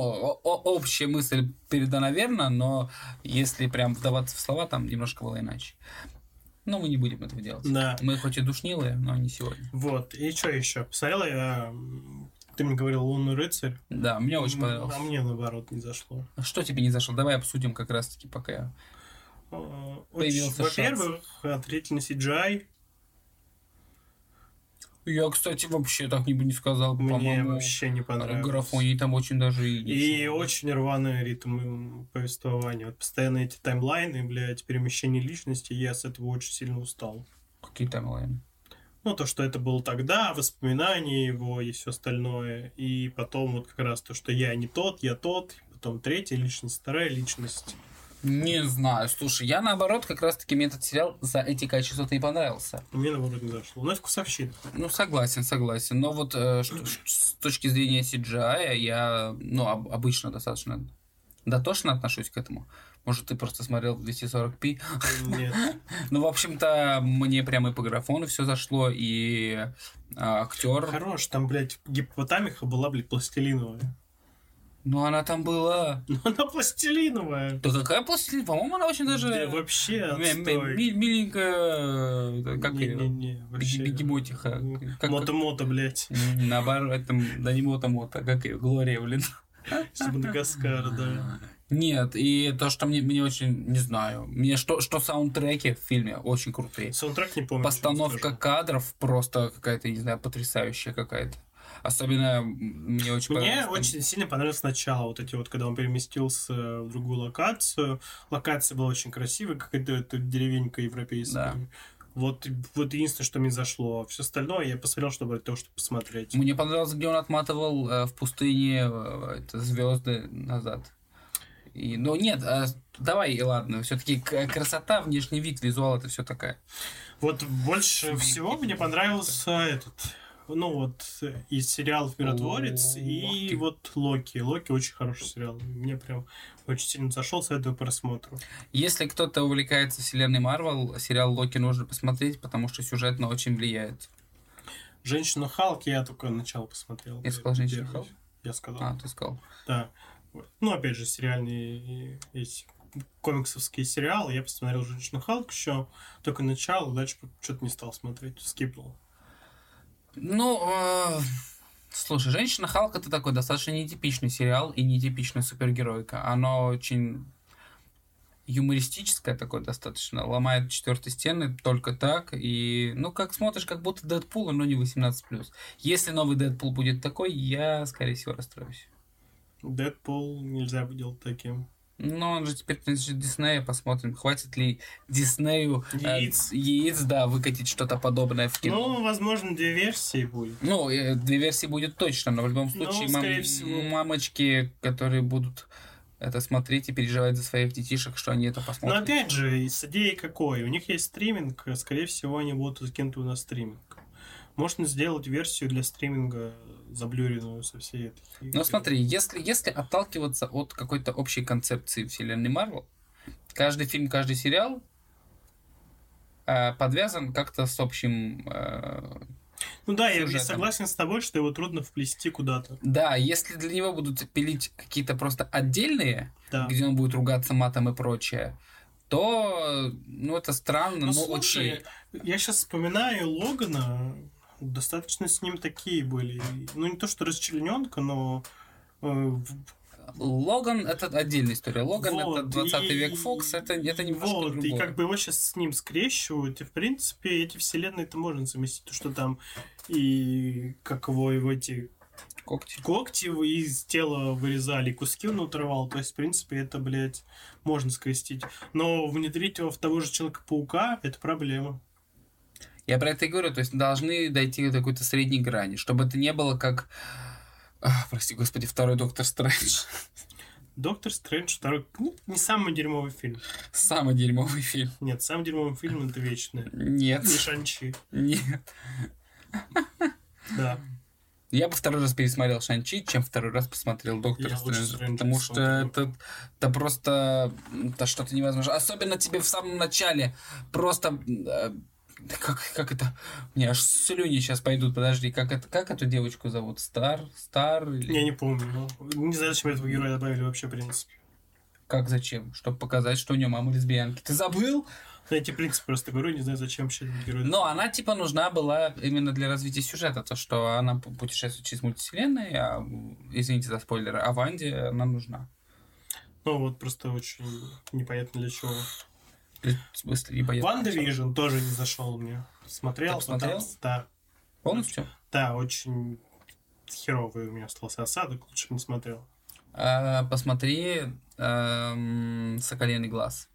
общая мысль передана верно, но если прям вдаваться в слова, там немножко было иначе. Но мы не будем этого делать. Да. Мы хоть и душнилые, но не сегодня. Вот, и что еще? Посмотрела я, ты мне говорил «Лунный рыцарь». Да, мне очень понравилось. А мне, наоборот, не зашло. Что тебе не зашло? Давай обсудим как раз-таки пока я... А, Появился Во-первых, отвратительный CGI. Я, кстати, вообще так не бы не сказал, Мне вообще не понравилось. Графоний там очень даже и И очень рваный ритм повествования. Вот постоянно эти таймлайны, блядь, перемещение личности, я с этого очень сильно устал. Какие таймлайны? Ну, то, что это было тогда, воспоминания его и все остальное. И потом вот как раз то, что я не тот, я тот. Потом третья личность, вторая личность. Не знаю, слушай, я наоборот, как раз-таки мне этот сериал за эти качества-то и понравился. Мне, наоборот, не зашло. Ну, это вкусовщина. Ну, согласен, согласен. Но вот э, что- <clears throat> с точки зрения CGI я, ну, об- обычно достаточно дотошно отношусь к этому. Может, ты просто смотрел в 240p. Нет. <laughs> Ну, в общем-то, мне прямо и по графону все зашло, и актер. Хорош, там, блядь, гипопотамиха была, блядь, пластилиновая. Ну, она там была. <laughs> Ну, она пластилиновая. Да какая пластилин? По-моему, она очень даже... Да вообще отстой. миленькая... э, Как ее? Не-не-не, вообще. Бегемотиха. Как- Мото-мото, блядь. Наоборот, там, да не мото-мото, как ее, Глория, блин. Из Мадагаскара, да. <laughs> Нет, и то, что мне, мне очень, не знаю, мне что, что саундтреки в фильме очень крутые. Саундтрек не помню. Постановка кадров просто какая-то, не знаю, потрясающая какая-то. Особенно мне очень Мне понравилось там- очень сильно понравилось начало, вот эти вот, когда он переместился в другую локацию. Локация была очень красивая, какая-то это деревенька европейская. Да. Вот, вот единственное, что мне зашло. Все остальное я посмотрел, чтобы того, чтобы посмотреть. Мне понравилось, где он отматывал э, в пустыне э, это, звезды назад. И, ну нет, а, давай, ладно, все-таки красота, внешний вид, визуал это все такая. Вот больше всего мне понравился этот, ну вот, из сериалов «Миротворец» и вот «Локи». «Локи» очень хороший сериал. Мне прям очень сильно зашел, советую к просмотру. Если кто-то увлекается вселенной Марвел, сериал Локи нужно посмотреть, потому что сюжетно очень влияет. «Женщину Халк» я только начало посмотрел. Я сказал «Женщину. Халк»? Я сказал. А, ты сказал. Да. Ну, опять же, сериальные эти комиксовские сериалы. Я посмотрел «Женщину Халк» еще только начало, дальше что-то не стал смотреть, скипнул. Ну, э, слушай, «Женщина Халк» это такой достаточно нетипичный сериал и нетипичная супергеройка. Оно очень юмористическое такое достаточно, ломает четвертые стены только так, и, ну, как смотришь, как будто Дэдпул, но не 18+. Если новый Дэдпул будет такой, я, скорее всего, расстроюсь. Дэдпул нельзя делать таким. Ну, он же теперь принадлежит Диснею, посмотрим, хватит ли Диснею э, Яиц. яиц, да, выкатить что-то подобное в кино. Ну, возможно, две версии будет. Ну, э, две версии будет точно, но в любом Ну, случае скорее мам- всего. мамочки, которые будут это смотреть и переживать за своих детишек, что они это Но посмотрят. опять же, с идеей какой? У них есть стриминг, скорее всего, они будут закинуты на стриминг. Можно сделать версию для стриминга заблюренную со всей этой. Ну, смотри, если, если отталкиваться от какой-то общей концепции вселенной Марвел, каждый фильм, каждый сериал э, подвязан как-то с общим э, Ну да, я сюжетом. согласен с тобой, что его трудно вплести куда-то. Да, если для него будут пилить какие-то просто отдельные, Да. где он будет ругаться матом и прочее, то, ну, это странно, Ну, но слушай, окей. я сейчас вспоминаю Логана, достаточно с ним такие были. Ну, не то, что расчлененка, но... э, Логан это отдельная история. Логан Вот, это 20 и- век Фокс, это, это немножко Вот, и другое. как бы его сейчас с ним скрещивают, и, в принципе, эти вселенные это можно заместить, то, что там и как его, его эти Когти. когти из тела вырезали, куски он отрывал, то есть, в принципе, это, блядь, можно скрестить. Но внедрить его в того же Человека-паука, это проблема. Я про это и говорю, то есть должны дойти до какой-то средней грани, чтобы это не было как... Ах, прости господи, второй Доктор Стрэндж. Доктор Стрэндж второй, ну, не самый дерьмовый фильм. Самый дерьмовый фильм. Нет, самый дерьмовый фильм это Вечное. Нет. И Шанчи. Нет. Да. Я бы второй раз пересмотрел Шанчи, чем второй раз посмотрел Доктора Я лучше Стрэнджа. Стрэнджа Потому что это, это просто это что-то невозможно. Особенно тебе в самом начале просто как, как это? Мне аж слюни сейчас пойдут. Подожди, как, это, как эту девочку зовут? Стар? Стар? Или... Я не помню. ну, не знаю, зачем этого героя добавили вообще, в принципе. Как зачем? Чтобы показать, что у нее мама лесбиянки. Ты забыл? Я эти принципы просто говорю, не знаю, зачем вообще этот герой. Но она типа нужна была именно для развития сюжета. То, что она путешествует через мультивселенной, а, извините за спойлеры, а Ванде она нужна. Ну, вот просто очень непонятно для чего. В смысле, ибо я- Ванда Вижн тоже не зашел мне. Смотрел, Ты посмотрел? пытался, Да. Полностью? Да, очень херовый у меня остался осадок, лучше бы не смотрел. А, посмотри эм, Соколиный глаз.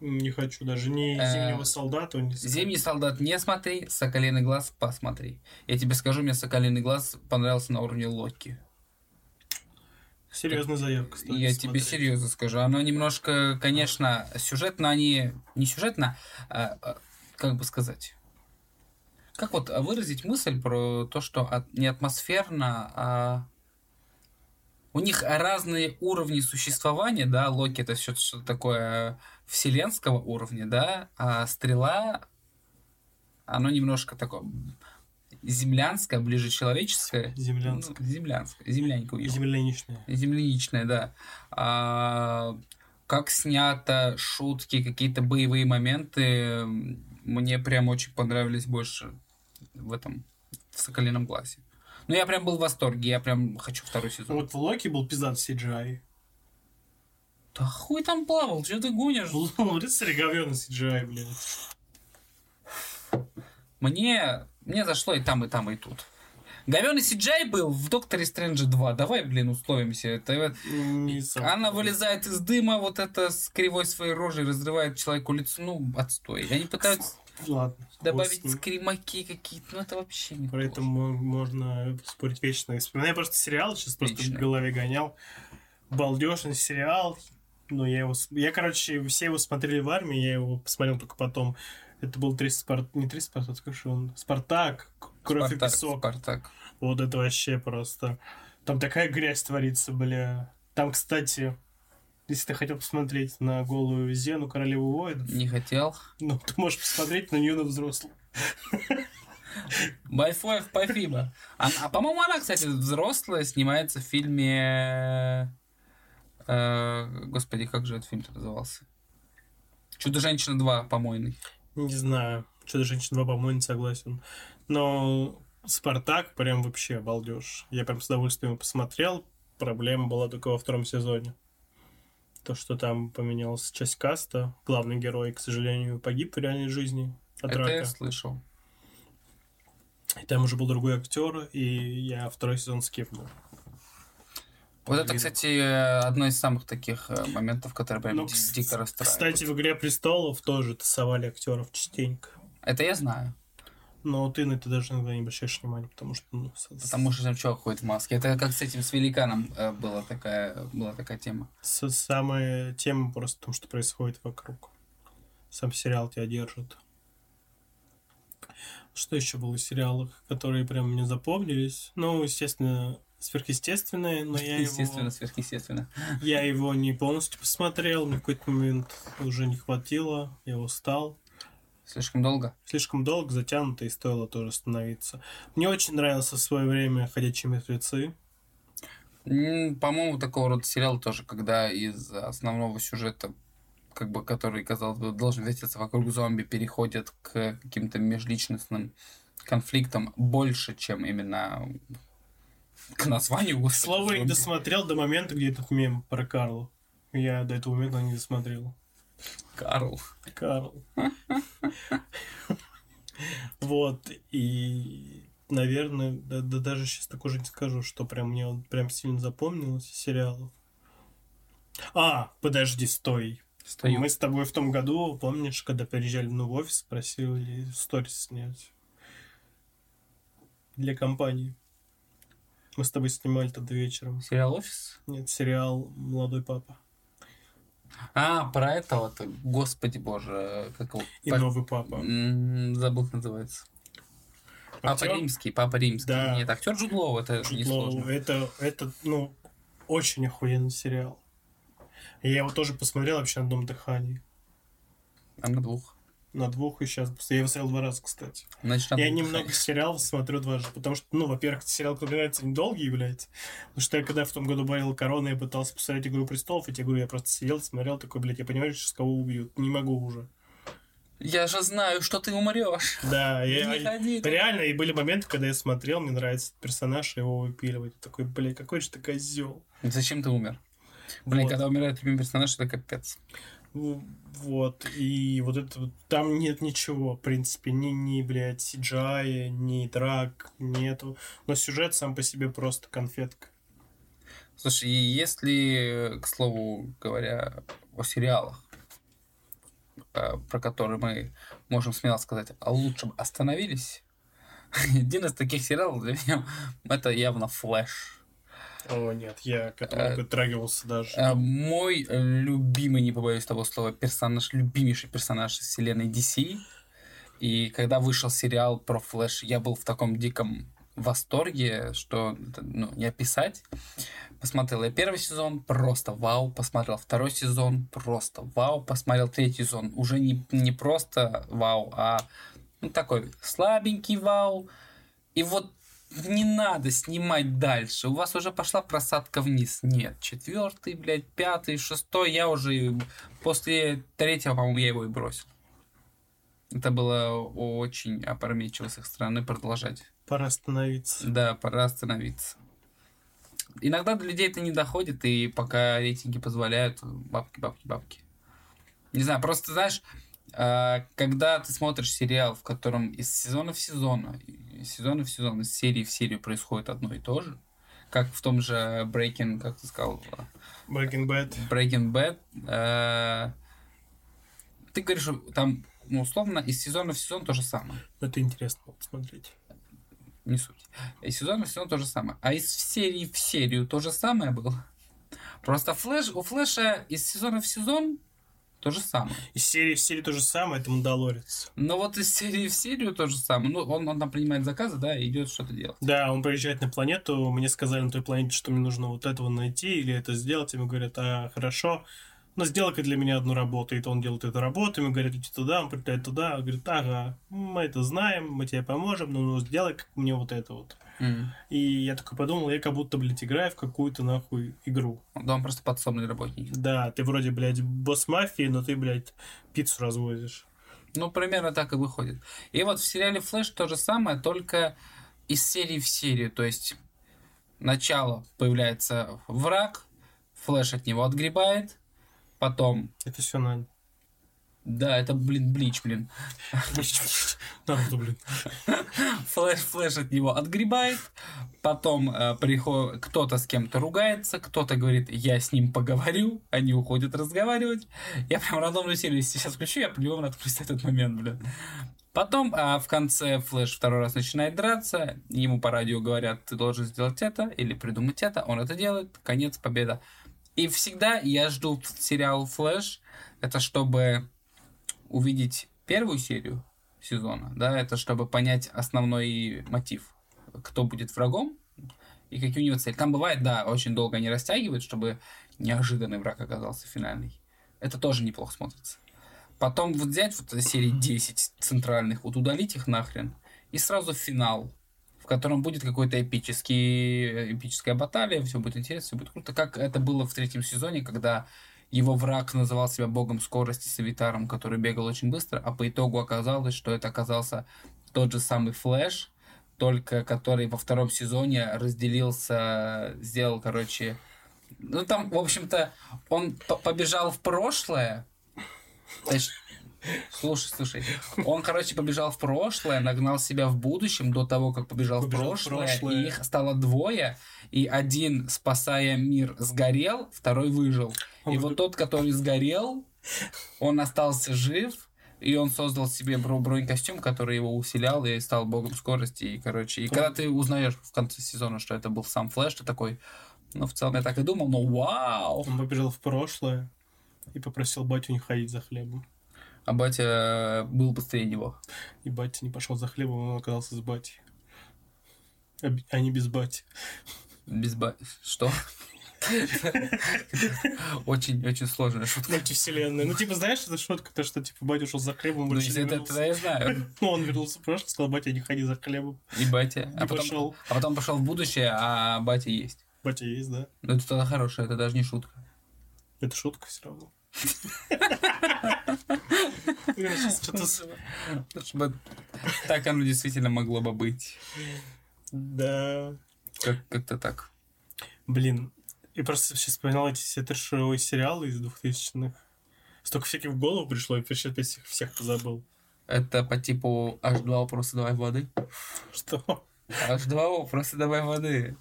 Не хочу даже ни Э, Зимнего солдата, ни Зимний солдат не смотри, Соколиный глаз посмотри. Я тебе скажу, мне Соколиный глаз понравился на уровне Локи. Серьезная заявка, кстати. Я тебе смотреть. серьезно скажу. Оно немножко, конечно, сюжетно они... Не сюжетно, а, а, как бы сказать... Как вот выразить мысль про то, что от- не атмосферно, а... У них разные уровни существования, да, Локи это все что-то такое вселенского уровня, да, а Стрела, оно немножко такое землянское, ближе человеческое. Землянское. Ну, у него. Земляничная. Земляничная, да. А, как снято, шутки, какие-то боевые моменты, мне прям очень понравились больше в этом, в «Соколином глазе». Ну, я прям был в восторге, я прям хочу второй сезон. Вот в Локи был пиздат CGI. Да хуй там плавал, что ты гонишь? Рыцарь говёный CGI, блядь. Мне, мне зашло и там, и там, и тут. Говёный CGI был в Докторе Стрэнджа 2. Давай, блин, условимся. Это Не сам. Она вылезает из дыма, вот это с кривой своей рожей разрывает человеку лицо. Ну, отстой. Они пытаются Ладно. добавить ним. скримаки какие-то. Ну, это вообще не Про это то. мо- можно спорить вечно. Я вспоминаю просто сериал, сейчас просто Вечно. в голове гонял. Балдежный сериал. Ну, я его... Я, короче, все его смотрели в армии, я его посмотрел только потом. Это был три Спарт... Не три Спартак, как же он? Спартак, Кровь Спартак, и песок. Спартак. Вот это вообще просто... Там такая грязь творится, бля. Там, кстати, если ты хотел посмотреть на голую Зену, королеву воинов, Не хотел. ну, ты можешь посмотреть на нее на взрослых. Байфоев, спасибо. А, а, по-моему, она, кстати, взрослая, снимается в фильме... э, господи, как же этот фильм назывался? Чудо-женщина 2, помойный. Не знаю. Что-то женщина 2, по-моему, не согласен. Но Спартак прям вообще балдеж. Я прям с удовольствием посмотрел. Проблема была только во втором сезоне. То, что там поменялась часть каста. Главный герой, к сожалению, погиб в реальной жизни от Это я рака. слышал. И там уже был другой актер, и я второй сезон скипнул. Вот это, кстати, одно из самых таких э, моментов, которые прям Ну, дико расстраивают. Кстати, в «Игре престолов» тоже тасовали актеров частенько. Это я знаю. Но ты на это даже иногда не обращаешь внимания, потому что... Ну, Потому что там чувак ходит в маске. Это как с этим, с великаном э, была такая, была такая тема. С- Самая тема просто в том, что происходит вокруг. Сам сериал тебя держит. Что еще было в сериалах, которые прям мне запомнились? Ну, естественно, сверхъестественное, но я Естественно, его, сверхъестественно. я его не полностью посмотрел. Мне в какой-то момент уже не хватило. Я устал. Слишком долго. Слишком долго, затянуто, и стоило тоже остановиться. Мне очень нравился в свое время «Ходячие мертвецы». По-моему, такого рода сериал тоже, когда из основного сюжета, как бы, который, казалось бы, должен вертеться вокруг зомби, переходят к каким-то межличностным конфликтам больше, чем именно к названию. Я не досмотрел до момента, где этот мем про Карла. Я до этого момента не досмотрел. Карл. Карл. <laughs> Вот, и, наверное, да, да даже сейчас такое же не скажу, что прям мне он прям сильно запомнилось из сериалов. А, подожди, стой. Стою. Мы с тобой в том году, помнишь, когда приезжали ну, в офис, просили сторис снять для компании. Мы с тобой снимали тогда вечером. Сериал «Офис»? Нет, сериал «Молодой папа». А, про этого то господи боже, как его? И Па- «Новый папа». М, Забыл, как называется. Папа Актер? Римский, Папа Римский. Да. Нет, актер Джуд Лоу, это Джуд несложно. Это, это, ну, очень охуенный сериал. Я его тоже посмотрел вообще на одном дыхании. А на двух. На двух и сейчас. Я его смотрел два раза, кстати. Значит, на Я немного дыханиях. сериалов смотрю дважды, потому что, ну, во-первых, сериал, который нравится, не долгий является. Потому что я когда в том году болел короной, я пытался посмотреть «Игру престолов», и тебе говорю, я просто сидел, смотрел, такой, блядь, я понимаю, что кого убьют. Не могу уже. Я же знаю, что ты умрешь. Да, я, Не ходи реально, и были моменты, когда я смотрел, мне нравится персонаж, его выпиливать. Такой, блядь, какой же ты козел. Зачем ты умер? Блин, Вот. когда умирает любимый персонаж, это капец. Вот, и вот это там нет ничего, в принципе, ни, ни, блядь, CGI, ни драк, нету. Но сюжет сам по себе просто конфетка. Слушай, и если, к слову говоря, о сериалах, э, про которые мы можем смело сказать, о лучшем остановились, <laughs> один из таких сериалов для меня это явно Флэш. О, нет, я к этому Э, дотрагивался даже. Э, Мой любимый, не побоюсь того слова, персонаж, любимейший персонаж из вселенной DC. И когда вышел сериал про Флэш, я был в таком диком восторге, что ну, не описать. Посмотрел я первый сезон, просто вау. Посмотрел второй сезон, просто вау. Посмотрел третий сезон, уже не, не просто вау, а ну, такой слабенький вау. И вот не надо снимать дальше. У вас уже пошла просадка вниз. Нет, четвертый, блядь, пятый, шестой. Я уже после третьего, по-моему, я его и бросил. Это было очень опрометчиво с их стороны продолжать. Пора остановиться. Да, пора остановиться. Иногда до людей это не доходит, и пока рейтинги позволяют, бабки, бабки, бабки. Не знаю, просто знаешь, когда ты смотришь сериал, в котором из сезона в сезон, из сезона в сезон, из серии в серию происходит одно и то же, как в том же Breaking, как ты сказал, Breaking Bad. Breaking Bad, э, ты говоришь, что там, ну, условно, из сезона в сезон то же самое. Это интересно посмотреть. Не суть. Из сезона в сезон то же самое. А из серии в серию то же самое было. Просто флэш, у Флэша из сезона в сезон то же самое. Из серии в серию то же самое, это Мандалорец. Но вот из серии в серию то же самое. Ну, он, он там принимает заказы, да, и идет что-то делать. Да, он приезжает на планету, мне сказали на той планете, что мне нужно вот этого найти или это сделать. Ему говорят, а, хорошо, но сделай-ка для меня одну работу. И то он делает эту работу, ему говорят, иди туда, он прилетает туда, он говорит, ага, мы это знаем, мы тебе поможем, но ну, сделай как мне вот это вот. М. И я такой подумал, я как будто, блядь, играю в какую-то нахуй игру. Да, он просто подсобный работник. Да, ты вроде, блядь, босс мафии, но ты, блядь, пиццу развозишь. Ну, примерно так и выходит. И вот в сериале Флэш то же самое, только из серии в серию. То есть начало появляется враг, Флэш от него отгребает, потом... Это все надо. Да, это, блин, Блич, блин. Наруто, блин. Флэш, Флэш от него отгребает, потом э, приходит, кто-то с кем-то ругается, кто-то говорит, я с ним поговорю, они уходят разговаривать. Я прям рандомную серию, сейчас включу, я по-любому отключу этот момент, блин. Потом а, в конце Флэш второй раз начинает драться, ему по радио говорят, ты должен сделать это или придумать это, он это делает, конец, победа. И всегда я жду сериал Флэш, это чтобы увидеть первую серию сезона, да, это чтобы понять основной мотив, кто будет врагом и какие у него цели. Там бывает, да, очень долго они растягивают, чтобы неожиданный враг оказался финальный. Это тоже неплохо смотрится. Потом вот взять вот серии 10 центральных, вот удалить их нахрен, и сразу финал, котором будет какой-то эпический, эпическая баталия, все будет интересно, все будет круто, как это было в третьем сезоне, когда его враг называл себя богом скорости Савитаром, который бегал очень быстро, а по итогу оказалось, что это оказался тот же самый Флэш, только который во втором сезоне разделился, сделал, короче... Ну, там, в общем-то, он по- побежал в прошлое. Слушай, слушай. Он, короче, побежал в прошлое, нагнал себя в будущем до того, как побежал, Побежал в в прошлое, прошлое. И их стало двое. И один, спасая мир, сгорел, второй выжил. Он и вот тот, который сгорел, он остался жив, и он создал себе бро- бронекостюм, который его усилял и стал богом скорости. И, короче, и когда ты узнаешь в конце сезона, что это был сам Флэш, ты такой, ну, в целом я так и думал, но вау! Он побежал в прошлое и попросил батю не ходить за хлебом. А батя был быстрее него. И батя не пошел за хлебом, он оказался с батей. А не без бати. Без ба... Что? Очень, очень сложная шутка. Мультивселенная. Ну, типа, знаешь, это шутка, то, что, типа, батя ушел за хлебом, Ну, больше не это, вернулся. я знаю. Ну, он вернулся в прошлое, сказал, батя, не ходи за хлебом. И батя. А потом, а потом пошел в будущее, а батя есть. Батя есть, да? Ну, это тогда хорошее, это даже не шутка. Это шутка все равно. Я Чтобы так оно действительно могло бы быть. Да. Как- Как-то так. Блин, я просто сейчас вспоминал эти все трешовые сериалы из 2000-х. Столько всяких в голову пришло, и сейчас опять всех, всех позабыл. Это по типу H2O просто давай воды. Что? H2O просто давай воды.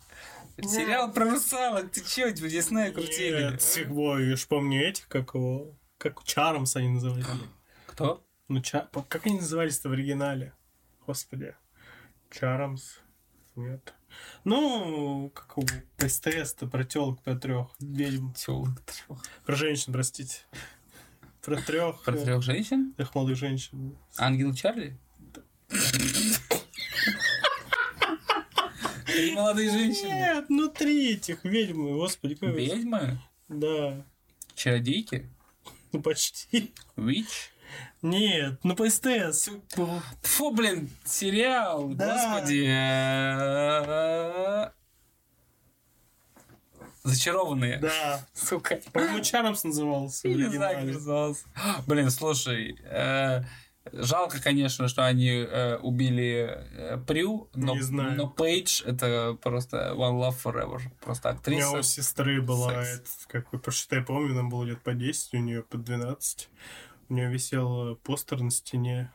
Сериал про русалок, ты чё, Диснея крутили? Нет, всего, я ж помню этих, как его... Как Чармс они назывались. Кто? Ну, ча... как они назывались-то в оригинале? Господи. Чармс. Нет. Ну, как у СТС-то про телок про трех ведьм. Тёлок. Про женщин, простите. Про трех. Про трех женщин? трех молодых женщин. Ангел Чарли? Три молодые женщины. Нет, ну три этих ведьмы, господи, как... Ведьмы? Да, Чародейки? ну почти. Вич? Нет, ну по СТС. Фу, блин, сериал, Да. господи. Зачарованные. Да. Сука. По-моему, Чармс назывался. Я не знаю, как назывался. Блин, слушай, э, Жалко, конечно, что они э, убили э, Прю, но, Не знаю. но Пейдж это просто One Love Forever. Просто У меня актриса. у сестры была, это, как вы, потому что я помню, нам было лет по 10, у нее по 12. У нее висел постер на стене.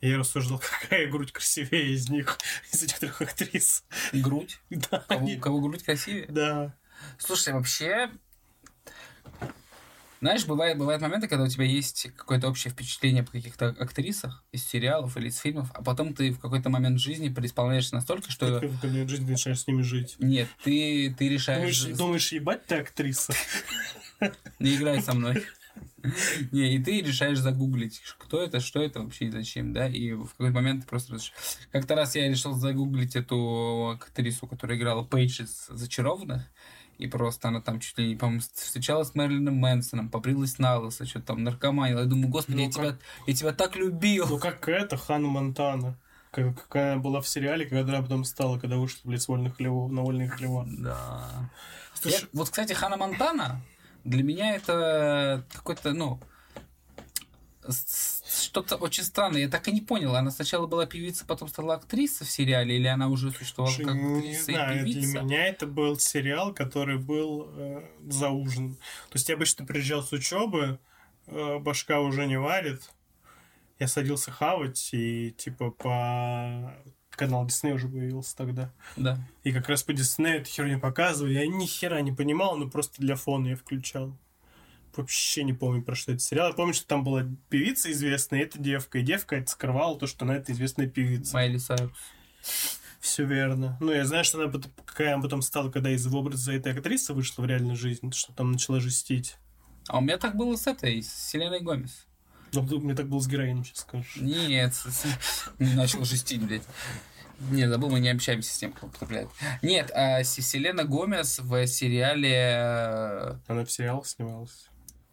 И я рассуждал, <laughs> какая грудь красивее из них, <laughs> из этих трех актрис. Грудь. <laughs> Да, Кого, они- кого грудь красивее? да. Слушай, вообще, знаешь, бывает, бывают моменты, когда у тебя есть какое-то общее впечатление по каких-то актрисах из сериалов или из фильмов, а потом ты в какой-то момент жизни преисполняешься настолько, что... Ты в какой-нибудь жизни начинаешь с ними жить. Нет, ты, ты решаешь... Думаешь, думаешь, ебать ты актриса? <laughs> Не играй со мной. <laughs> Не, и ты решаешь загуглить, кто это, что это вообще и зачем, да, и в какой-то момент ты просто... Как-то раз я решил загуглить эту актрису, которая играла Пейдж из «Зачарованных», и просто она там чуть ли не, по-моему, встречалась с Мэрилином Мэнсоном, побрилась на лысо, что-то там наркоманила. Я думаю, господи, Ну, я, тебя, я тебя так любил. Ну, как это, Ханна Монтана. Как, какая она была в сериале, когда она потом стала, когда вышла, блядь, с вольных хлевов, на вольные хлева. Да. Слушай, Я- вот, кстати, Хана Монтана для меня это какой-то, ну, с- что-то очень странное. Я так и не понял, она сначала была певица, потом стала актриса в сериале, или она уже существовала Слушай, как не актриса знаю, и для певица? меня это был сериал, который был э, за ужин. То есть я обычно приезжал с учебы, э, башка уже не варит. Я садился хавать, и типа по... Канал Дисней уже появился тогда. Да. И как раз по Диснею эту херню показывали. Я ни хера не понимал, но просто для фона я включал. Вообще не помню, про что это сериал. Я помню, что там была певица известная, и эта девка. И девка это скрывала то, что она это известная певица. Майли Сайрус. Все верно. Ну, я знаю, что она потом, какая она потом стала, когда из образа этой актрисы вышла в реальную жизнь, что там начала жестить. А у меня так было с этой, с Селеной Гомес. Ну, мне так было с героином, сейчас скажешь. Нет, начал жестить, блядь. Не, забыл, мы не общаемся с тем, кто употребляет. Нет, а Селена Гомес в сериале э, Она в сериалах снималась.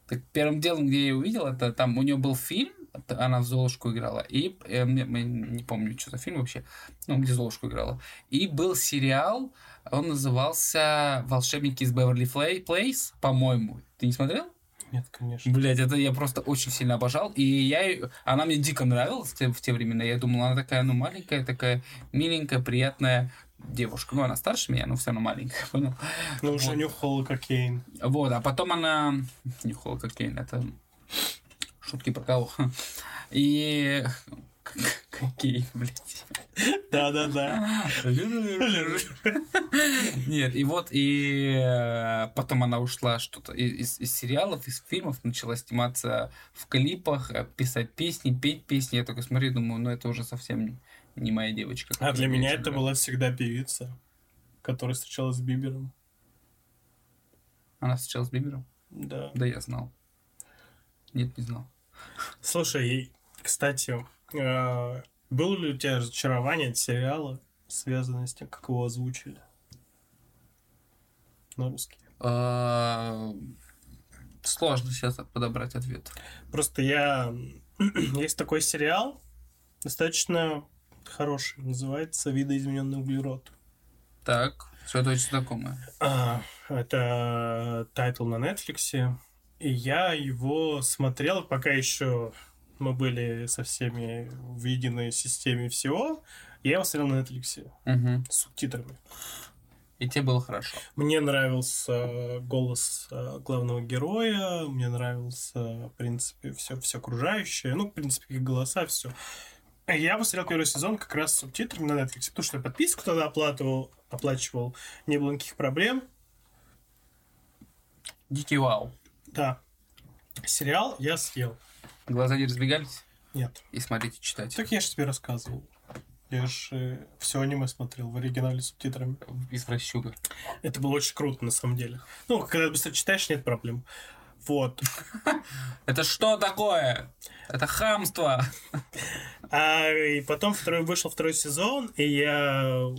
Так первым делом, где я ее увидел, это там у нее был фильм, она в Золушку играла, и э, мне- мы не помню, что за фильм вообще, ну, где Золушку играла. И был сериал, он назывался «Волшебники из Беверли Плейс», по-моему. Ты не смотрел? Нет, конечно. Блять, это я просто очень сильно обожал. И я, она мне дико нравилась в те, в те времена. Я думал, она такая, ну, маленькая, такая миленькая, приятная девушка. Ну, она старше меня, но все равно маленькая, <laughs> понял? Ну, уже Вот. нюхала кокаин. Вот, а потом она... <laughs> Нюхала кокаин, это шутки про кого. <laughs> И... Кокаин, блядь. Да-да-да. Нет, и вот, и э, потом она ушла что-то из, из сериалов, из фильмов, начала сниматься в клипах, э, писать песни, петь песни. Я только смотрю думаю, ну это уже совсем не- моя девочка. А для меня это была всегда певица, которая встречалась с Бибером. Она встречалась с Бибером? Да. Да, я знал. Нет, не знал. Слушай, кстати, э, было ли у тебя разочарование от сериала, связанное с тем, как его озвучили? На русский. А, Сложно сейчас подобрать ответ. Просто я... <clears throat> Есть такой сериал, достаточно хороший, называется «Видоизмененный углерод». Так, все это очень знакомое. А, это title на Netflix. И я его смотрел, пока еще мы были со всеми в единой системе всего. Я его смотрел на Netflix Мгм. с субтитрами. И тебе было хорошо. Мне нравился голос э, главного героя, мне нравился, в принципе, все, все окружающее. Ну, в принципе, голоса, все. Я посмотрел первый сезон как раз с субтитрами на Netflix, потому что я подписку тогда оплатывал, оплачивал, не было никаких проблем. Дикий вау. Да. Сериал я съел. Глаза не разбегались? Нет. И смотрите, читайте. Так я же тебе рассказывал. Я же все аниме смотрел в оригинале с субтитрами. Извращуга. Это было очень круто, на самом деле. Ну, когда быстро читаешь, нет проблем. Вот. <laughs> Это что такое? Это хамство. А и потом второй, вышел второй сезон, и я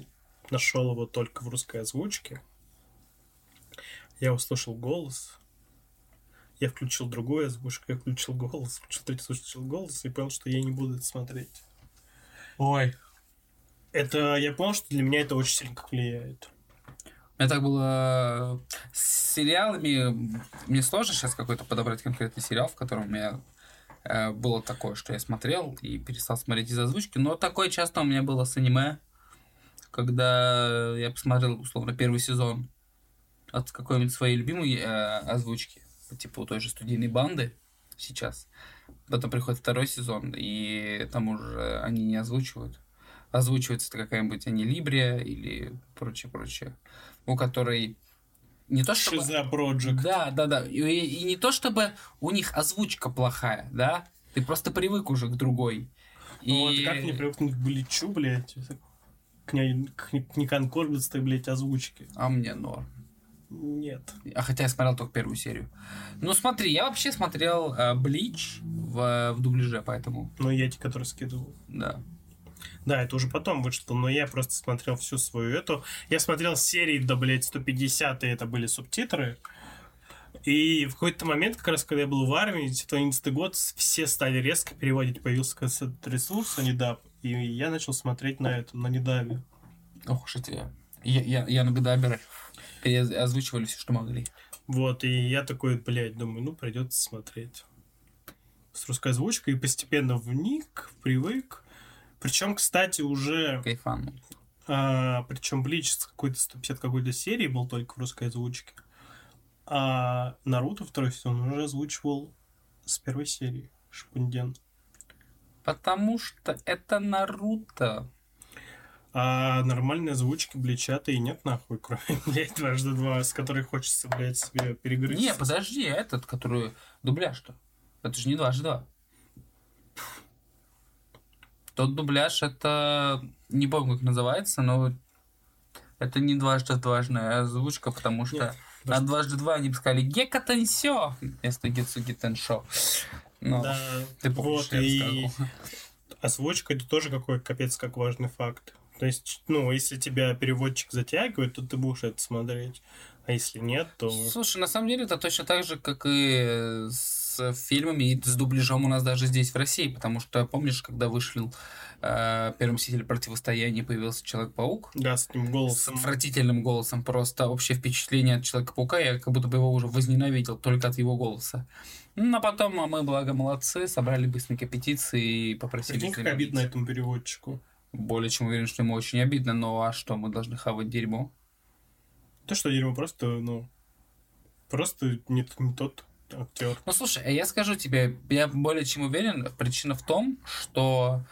нашел его только в русской озвучке. Я услышал голос. Я включил другую озвучку, я включил голос, включил третий, включил голос, и понял, что я не буду это смотреть. Ой. Это, я понял, что для меня это очень сильно влияет. У меня так было с сериалами. Мне сложно сейчас какой-то подобрать конкретный сериал, в котором я Э, было такое, что я смотрел и перестал смотреть из озвучки, но такое часто у меня было с аниме, когда я посмотрел, условно, первый сезон от какой-нибудь своей любимой э, озвучки, по типу той же студийной банды сейчас. Потом приходит второй сезон, и там уже они не озвучивают. Озвучивается какая-нибудь анилибрия или прочее-прочее, у которой не то чтобы... Шиза Project. Да, да, да. И, и не то чтобы у них озвучка плохая, да? Ты просто привык уже к другой. И... Ну Вот как мне привыкнуть к Бличу, блядь, к, не, к, к неконкордности, блядь, озвучки. А мне норм. Нет. А хотя я смотрел только первую серию. Ну смотри, я вообще смотрел э, Блич в, в дубляже, поэтому, Но я те, которые скидывал. да. Да, это уже потом вышло, но я просто смотрел всю свою эту. Я смотрел серии до, блядь, 150, и это были субтитры. И в какой-то момент, как раз когда я был в армии, 2011 год, все стали резко переводить, появился этот ресурс, Анидаб, и я начал смотреть на это, на Недаве. Ох уж эти... Я, я, я на Гадаберы озвучивали все, что могли. Вот, и я такой, блядь, думаю, ну, придется смотреть. С русской озвучкой, и постепенно вник, привык. Причем, кстати, уже... Кайфан. А, причем Блич с какой-то 150 какой-то серии был только в русской озвучке. А Наруто второй сезон уже озвучивал с первой серии. Шипунден. Потому что это Наруто. А нормальной озвучки Блича-то и нет нахуй, кроме, <laughs> блядь, дважды два, с которой хочется, блядь, себе перегрызть. Не, подожди, а этот, который дубляж-то. Это же не дважды два. Тот дубляж, это... Не помню, как называется, но это не дважды дважная озвучка, потому что Нет, на дважды два они бы сказали Гека Тенсё вместо Гицуги Теншо. Но Да, ты помнишь, вот, и озвучка это тоже какой капец как важный факт. То есть, ну, если тебя переводчик затягивает, то ты будешь это смотреть. А если нет, то... Слушай, на самом деле это точно так же, как и с фильмами, и с дубляжом у нас даже здесь, в России, потому что, помнишь, когда вышел э, Первый Мститель Противостояние, появился Человек-паук, Да, с этим с голосом. отвратительным голосом, просто общее впечатление от Человека-паука, я как будто бы его уже возненавидел только от его голоса. Ну, а потом а мы, благо, молодцы, собрали быстренько петиции и попросили... Прикинь, как обидно этому переводчику. Более чем уверен, что ему очень обидно, но а что, мы должны хавать дерьмо? То, что дерьмо просто, ну... Просто не, не тот актер. Ну, слушай, а я скажу тебе, я более чем уверен, причина в том, что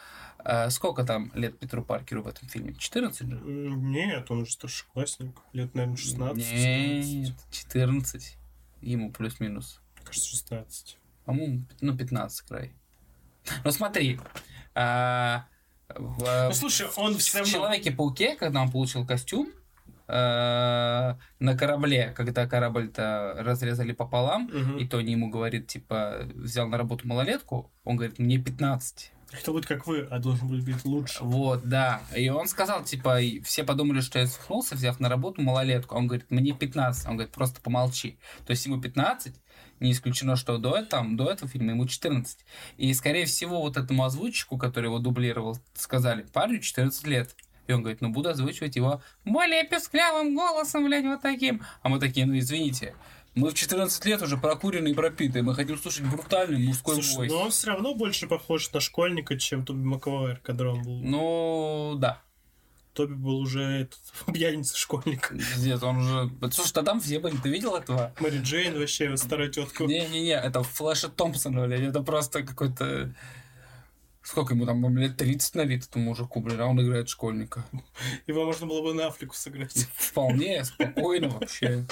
э, сколько там лет Петру Паркеру в этом фильме? 14 же? М, Нет, он уже старшеклассник. Лет, наверное, 16 Нет, 14. Ему плюс-минус. Кажется, 16. По-моему, ну, 15 край. Ну, смотри. а, в, Ну, слушай, он в равно... Человеке-пауке, когда он получил костюм, э, на корабле, когда корабль-то разрезали пополам, Мгм. и Тони ему говорит, типа, взял на работу малолетку, он говорит, мне 15. Кто будет как вы, а должен будет быть лучше. Вот, да. И он сказал, типа, все подумали, что я свихнулся, взяв на работу малолетку. Он говорит, мне 15. Он говорит, просто помолчи. То есть ему 15, не исключено, что до этого, там, до этого фильма ему 14. И, скорее всего, вот этому озвучику, который его дублировал, сказали, парню 14 лет. И он говорит, ну буду озвучивать его более песклявым голосом, блядь, вот таким. А мы такие, ну извините, мы в 14 лет уже прокуренные и пропитые, мы хотим слушать брутальный мужской Слушай, войс. но он все равно больше похож на школьника, чем Тоби Маквайр, когда он был. Ну, да. Тоби был уже этот, <laughs> пьяница школьник. Пиздец, он уже... Слушай, да там все были, ты видел этого? Мэри Джейн вообще, старая тетка. Не-не-не, это Флэша Томпсона, блядь, это просто какой-то... Сколько ему там, лет 30 на вид этому мужику, блин, а он играет школьника. Его можно было бы на Африку сыграть. Вполне спокойно вообще.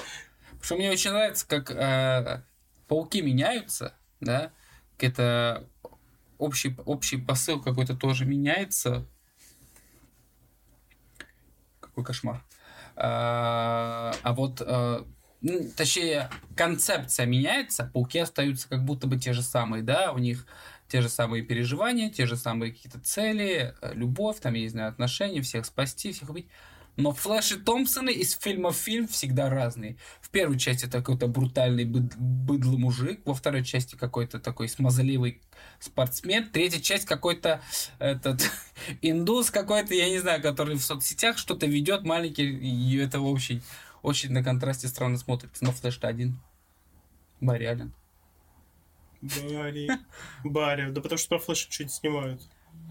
Что мне очень нравится, как э, пауки меняются, да, это общий, общий посыл какой-то тоже меняется. Какой кошмар. А, а вот, э, ну, точнее, концепция меняется, пауки остаются как будто бы те же самые, да, у них те же самые переживания, те же самые какие-то цели, э, любовь, там, я не знаю, отношения, всех спасти, всех убить. Но Флэш и Томпсоны из фильма в фильм всегда разные. В первой части это какой-то брутальный быд- быдлый мужик, во второй части какой-то такой смазливый спортсмен, третья часть какой-то этот <laughs> индус какой-то, я не знаю, который в соцсетях что-то ведет маленький, и это очень, очень на контрасте странно смотрится. Но Флэш-то один. Барри Аллен. Барри. Барри. Да потому что про Флэша что-нибудь снимают.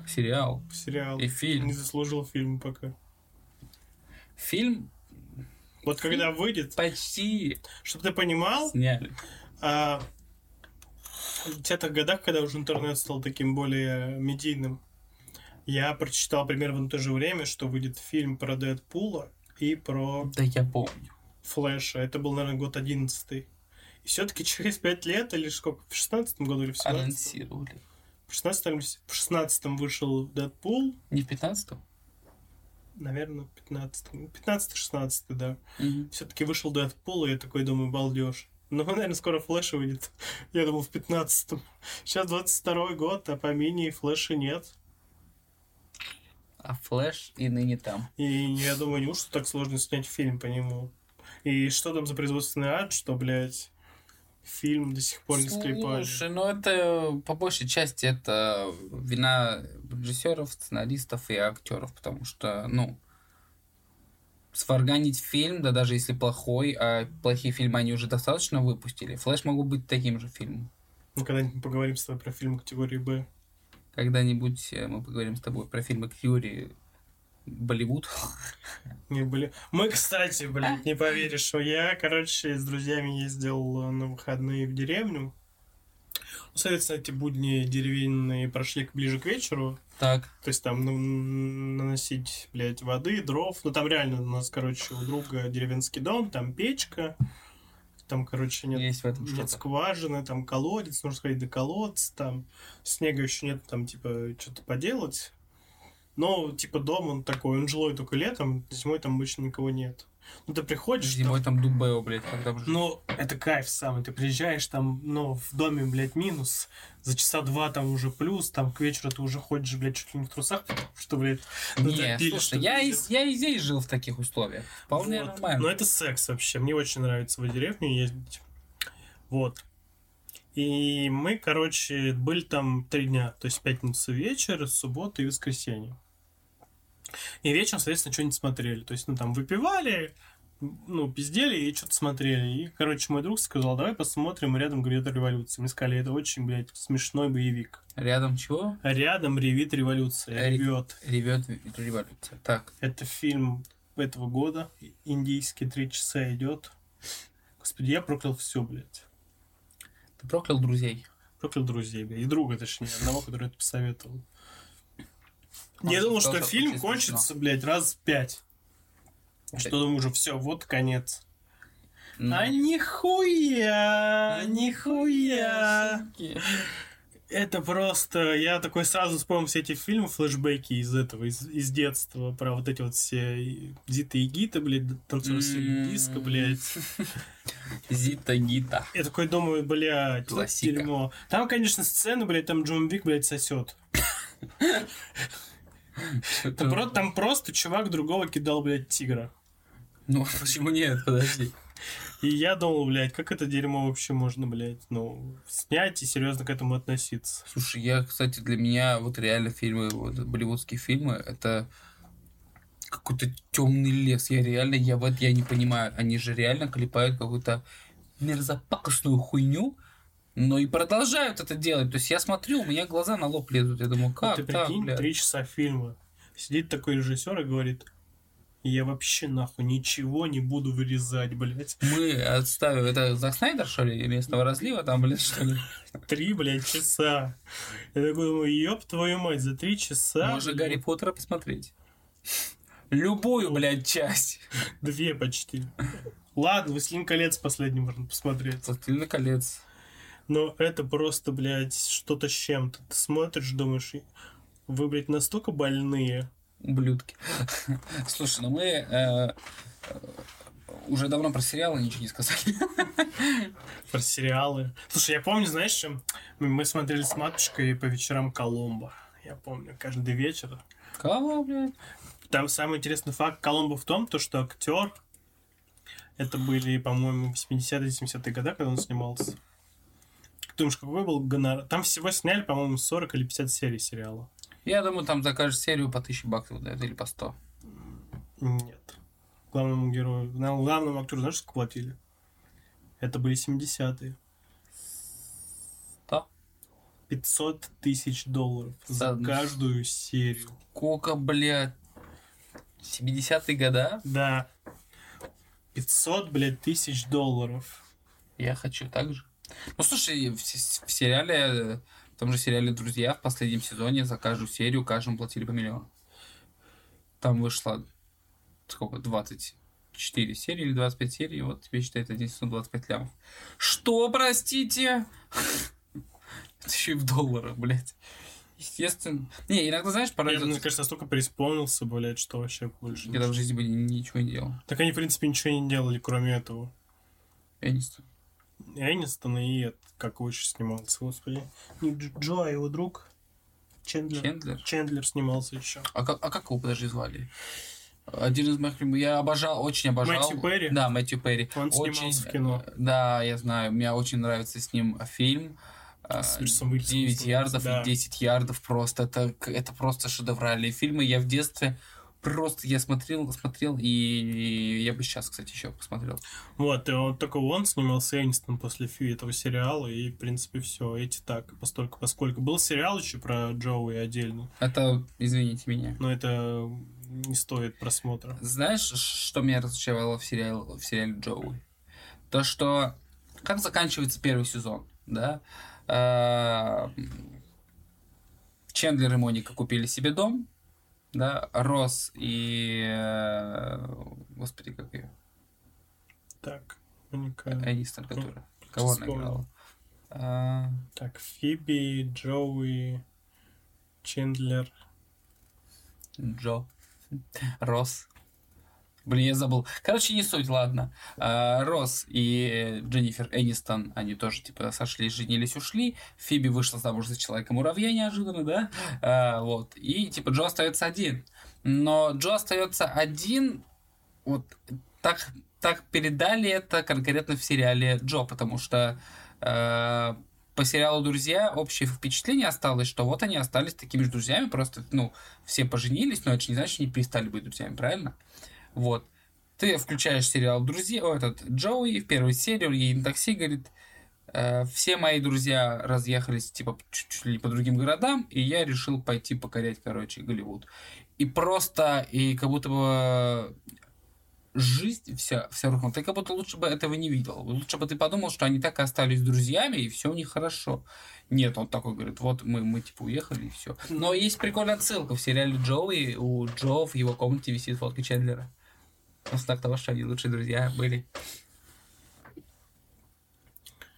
Сериал Сериал. и фильм. Не заслужил фильм пока. Фильм Вот когда выйдет, почти чтобы ты понимал, сняли. а, в тех годах, когда уже интернет стал таким более медийным, я прочитал примерно в то же время, что выйдет фильм про Дэдпула и про Да я помню. Флэша. Это был, наверное, год 11 И все-таки <laughs> через 5 лет, или сколько, в 16 году или в 17 Анонсировали. В 16 или в 16 вышел Дэдпул, Не в 15 наверное, в 15 15-16, да. Все-таки вышел Дэдпул, и я такой думаю, балдеж. Ну, <laughs> наверное, скоро Флэш выйдет. <laughs> Я думал, в 15-м. Сейчас 22 год, а по мини Флэша нет. А Флэш и ныне там. И я думаю, неужто так сложно снять фильм по нему? И что там за производственный ад, что, блядь, фильм до сих пор не склепали? Слушай, ну это по большей части это вина режиссеров, сценаристов и актеров, потому что, ну, сварганить фильм, да даже если плохой, а плохие фильмы они уже достаточно выпустили, Флэш могу быть таким же фильмом. Ну, когда-нибудь мы поговорим с тобой про фильм категории Б. Когда-нибудь э, мы поговорим с тобой про фильмы Кьюри Болливуд. <laughs> Не были. Мы, кстати, блядь, не поверишь, что я, короче, с друзьями ездил на выходные в деревню. Ну, Соответственно, эти будни деревенные прошли ближе к вечеру. Так, То есть там ну, наносить, блядь, воды, дров. Ну, там реально у нас, короче, у друга деревенский дом, там печка. Там, короче, нет, есть в этом нет скважины, там колодец, нужно сходить до колодца, там снега еще нет, там, типа, что-то поделать. Но, типа, дом, он такой, он жилой только летом, зимой там обычно никого нет. Ну, ты приходишь, там- Зимой там Дубео, блядь, как там же. ну, это кайф самый. Ты приезжаешь, там, ну, в доме, блядь, минус. За часа два там уже плюс. Там к вечеру ты уже ходишь, блядь, чуть ли не в трусах, потому что, блядь, ну, Не, слушай, я и, я и здесь жил в таких условиях. Вполне Вот. нормально. Но это секс вообще. Мне очень нравится в деревню ездить. Вот. И мы, короче, были там три дня. То есть пятница вечер, суббота и воскресенье. И вечером, соответственно, что-нибудь смотрели. То есть, ну, там выпивали, ну, пиздели и что-то смотрели. И, короче, мой друг сказал, давай посмотрим «Рядом грядет революция». Мы сказали, это очень, блядь, смешной боевик. Рядом чего? «Рядом ревит революция». Ре- Ревет. Ревет революция. Так, Это фильм этого года. Индийский, три часа идет. Господи, я проклял все, блядь. Ты проклял друзей. Проклял друзей, блядь. И друга, точнее, одного, который это посоветовал. Я Он думал, сказал, что фильм кончится, блядь, раз в пять. Что думаю, уже все, вот конец. Ну, А нихуя, нихуя. Это просто... Я такой сразу вспомнил все эти фильмы, флешбеки из этого, из, из детства, про вот эти вот все Зита и Гита, блядь, танцорские М. диско, блядь. <laughs> Зита Гита. Я такой думаю, блядь, Классика. дерьмо. Там, конечно, сцены, блядь, там Джон Вик, блядь, сосет. Там просто чувак другого кидал, блядь, тигра. Ну, <laughs> почему нет? Подожди. И я думал, блядь, как это дерьмо вообще можно, блядь, ну, снять и серьезно к этому относиться. Слушай, я, кстати, для меня вот реально фильмы, вот болливудские фильмы, это какой-то темный лес. Я реально, я вот я не понимаю, они же реально клепают какую-то мерзопакостную хуйню, но и продолжают это делать. То есть я смотрю, у меня глаза на лоб лезут. Я думаю, Вот как ты так, прикинь, три часа фильма. Сидит такой режиссер и говорит, я вообще нахуй ничего не буду вырезать, блядь. Мы отставим. Это Зак Снайдер, что ли, местного разлива там, блин, что ли? Три, блядь, часа. Я такой думаю, ёб твою мать, за три часа... Можно блядь, Гарри Поттера посмотреть. Любую, блядь, часть. Две почти. Ладно, «Властелин колец» последний можно посмотреть. Властелин колец. Но это просто, блядь, что-то с чем-то. Ты смотришь, думаешь, вы, блядь, настолько больные. Ублюдки. <laughs> Слушай, ну мы э, уже давно про сериалы ничего не сказали. <laughs> Про сериалы. Слушай, я помню, знаешь, чем? Мы, мы смотрели с матушкой по вечерам Коломбо. Я помню, каждый вечер. Кого, блядь? Там самый интересный факт Коломбо в том, то, что актер это были, по-моему, 80-е, 70-е годы, когда он снимался. Ты думаешь, какой был гонорар? Там всего сняли, по-моему, 40 или 50 серий сериала. Я думаю, там за каждую серию по 1000 баксов дают или по 100. Нет. Главному герою, главному актеру, знаешь, сколько платили? Это были 70-е. 100? 500 тысяч долларов за Да. каждую серию. Сколько, блядь? 70-е года? Да. 500, блядь, тысяч долларов. Я хочу так же. Ну, слушай, в, в сериале, э, том же сериале «Друзья» в последнем сезоне за каждую серию каждому платили по миллиону. Там вышло, сколько, 24 серии или 25 серий, вот тебе считает один сезон 25 лямов. Что, простите? <laughs> Это еще и в долларах, блядь. Естественно. Не, иногда, знаешь, порой... Я, мне кажется, настолько преисполнился, блядь, что вообще больше. Я в жизни бы ни- ничего не делал. Так они, в принципе, ничего не делали, кроме этого. Я не знаю. Энистон и как его еще снимался, господи. Не Дж- Джо, а его друг. Чендлер. Чендлер? Чендлер снимался еще. А как, а как его подожди звали? Один из моих любимых. Я обожал, очень обожал. Мэтью Перри? Да, Мэтью Перри. Он очень, снимался в кино. э, Да, я знаю. Мне очень нравится с ним фильм. э, С Брюсом Уиллисом 9 снимался, ярдов да. и 10 ярдов просто. Это, это просто шедевральные фильмы. Я в детстве просто я смотрел, смотрел, и я бы сейчас, кстати, еще посмотрел. Вот, и вот только он снимался Энистон после этого сериала, и, в принципе, все, эти так, постольку, поскольку. Был сериал еще про Джоуи отдельно, Это, извините меня. но это не стоит просмотра. Знаешь, что меня разочаровало в сериале, в сериале Джоуи? То, что как заканчивается первый сезон, да? А, Чендлер и Моника купили себе дом, да? Росс и... э, Господи, как ее? Так, Моника. Энистон, которая... Кого она играла? А, Так, Фиби, Джоуи, Чендлер. Джо. Росс. Блин, я забыл. Короче, не суть, ладно. А, Росс и Дженнифер Энистон, они тоже, типа, сошлись, женились, ушли. Фиби вышла замуж за Человека-муравья неожиданно, да? А, вот. И, типа, Джо остается один. Но Джо остается один, вот так, так передали это конкретно в сериале Джо, потому что э, по сериалу «Друзья» общее впечатление осталось, что вот они остались такими же друзьями, просто, ну, все поженились, но это же не значит, что они перестали быть друзьями, правильно? Вот. Ты включаешь сериал «Друзья», этот Джоуи в первой серии, он едет на такси, говорит, «Э, все мои друзья разъехались, типа, чуть-чуть ли по другим городам, и я решил пойти покорять, короче, Голливуд. И просто, и как будто бы жизнь вся, вся рухнула. Ты как будто лучше бы этого не видел. Лучше бы ты подумал, что они так и остались друзьями, и все у них хорошо. Нет, он такой говорит, вот мы, мы типа уехали, и все. Но есть прикольная отсылка. В сериале Джоуи у Джо в его комнате висит фотка Чендлера. В знак того, что они лучшие друзья были.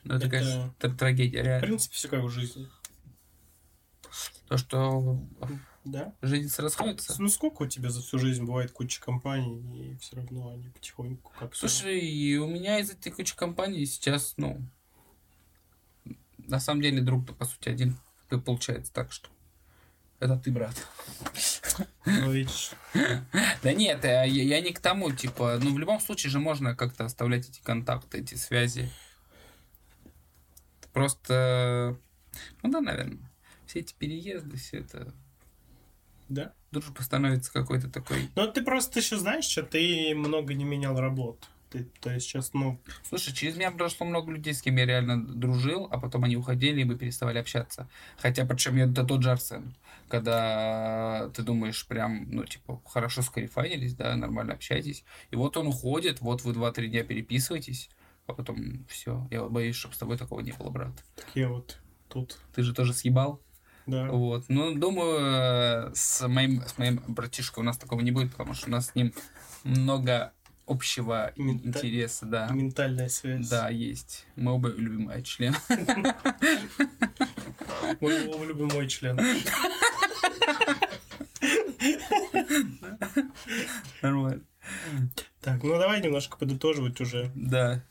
Ну, это, Это- конечно, тр- трагедия, В реально. принципе, все как в жизни. То, что Да? жизнь расходится. Ну сколько у тебя за всю жизнь бывает куча компаний, и все равно они потихоньку как Слушай, у меня из этой кучи компаний сейчас, ну, на самом деле друг-то, по сути, один. И получается так, что это ты, брат. Ну, видишь, Да нет, э, я, я не к тому, типа, ну, в любом случае же можно как-то оставлять эти контакты, эти связи. Просто, ну да, наверное, все эти переезды, все это, да? дружба становится какой-то такой... Ну, ты просто еще знаешь, что ты много не менял работу. Ты, то есть сейчас, ну, Слушай, через меня прошло много людей, с кем я реально дружил, а потом они уходили, и мы переставали общаться. Хотя, причем я это тот же Арсен. Когда ты думаешь, прям, ну, типа, хорошо скарифанились, да, нормально общаетесь. И вот он уходит, вот вы 2-3 дня переписываетесь, а потом все. Я боюсь, чтобы с тобой такого не было, брат. такие вот тут, Ты же тоже съебал. да. Вот. Ну, думаю, с моим, с моим братишкой у нас такого не будет, потому что у нас с ним много общего Мента- интереса, да. Ментальная связь. Да, есть. Мы оба любим мой член. <laughs> Мой оба любим мой член. <laughs> Нормально. Так, ну давай немножко подытоживать уже. Да.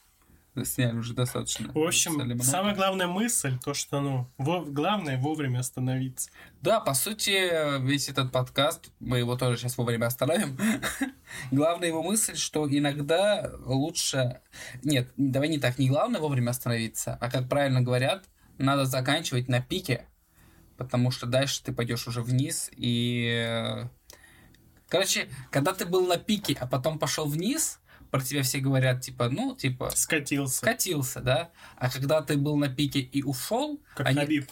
Сняли уже достаточно. В общем, самая главная мысль, то, что, ну, во- главное вовремя остановиться. Да, по сути, весь этот подкаст, мы его тоже сейчас вовремя остановим. <laughs> Главная его мысль, что иногда лучше... Нет, давай не так, не главное вовремя остановиться, а как правильно говорят, надо заканчивать на пике, потому что дальше ты пойдешь уже вниз и... Короче, когда ты был на пике, а потом пошел вниз, про тебя все говорят, типа, ну, типа, Скатился. скатился, да? А когда ты был на пике и ушел, Как они- Хабиб.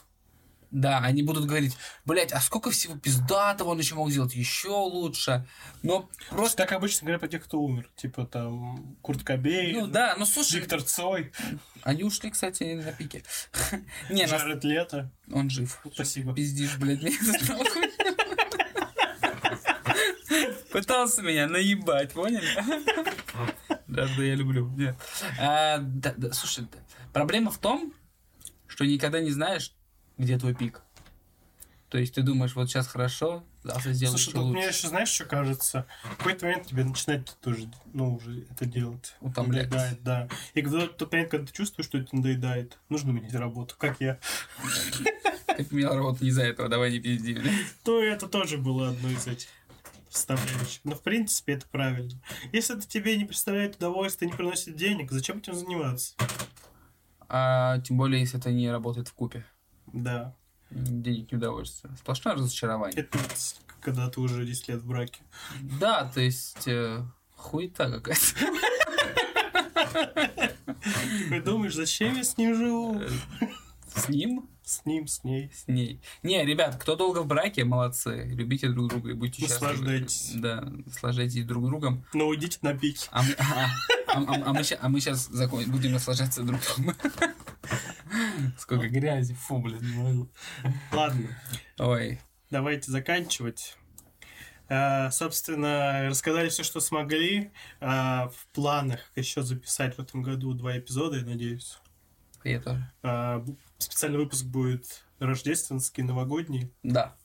Да, они будут говорить, блять, а сколько всего пиздатого он еще мог сделать еще лучше. Но просто... Так обычно говорят про тех, кто умер. Типа там Курт Кобейн, Ну да, ну слушай, Виктор Цой, они ушли, кстати, на пике. <laughs> Не, Джаред Лето. он жив. Спасибо. Пиздишь, блядь, мне. <laughs> Пытался меня наебать, поняли? <laughs> Да, да, я люблю. Нет. А, да, да, слушай, проблема в том, что никогда не знаешь, где твой пик. То есть ты думаешь, вот сейчас хорошо, завтра сделаю Слушай, тут мне лучше. еще знаешь, что кажется? В какой-то момент тебе начинает тоже, ну, уже это делать. Утомлять. Надоедает, да. И когда тот момент, когда ты чувствуешь, что это надоедает, нужно менять работу, как я. <laughs> Как меня работа не из-за этого, давай не пизди. <laughs> То это тоже было одно из этих составляющих. Но в принципе это правильно. Если это тебе не представляет удовольствия, не приносит денег, зачем этим заниматься? А тем более, если это не работает в купе. Да. Денег не удовольствие. Сплошное разочарование. Это когда ты уже 10 лет в браке. Да, то есть э, хуета какая-то. Ты думаешь, зачем я с ним живу? С ним? С ним, с ней. С ней. Не, ребят, кто долго в браке, молодцы. Любите друг друга и будьте счастливы. Наслаждайтесь. Да, наслаждайтесь друг другом. Но уйдите на пике. А мы, а, а- а- а мы, а мы сейчас будем наслаждаться друг другом. Сколько грязи, фу, блин, не могу. Ладно, Ой, давайте заканчивать. А, собственно, рассказали все, что смогли. А, в планах еще записать в этом году два эпизода, я надеюсь. я тоже. А, бу- специальный выпуск будет рождественский, новогодний. Да.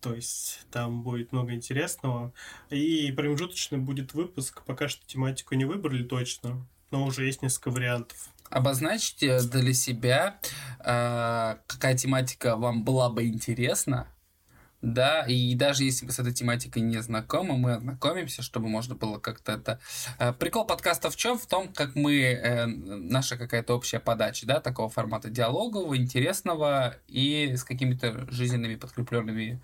То есть там будет много интересного. И промежуточный будет выпуск. Пока что тематику не выбрали точно, но уже есть несколько вариантов. Обозначьте для себя, э, какая тематика вам была бы интересна. Да, и даже если вы с этой тематикой не знакомы, мы ознакомимся, чтобы можно было как-то это... Э, Прикол подкаста в чем? В том, как мы... э, Наша какая-то общая подача, да, такого формата диалогового, интересного и с какими-то жизненными подкрепленными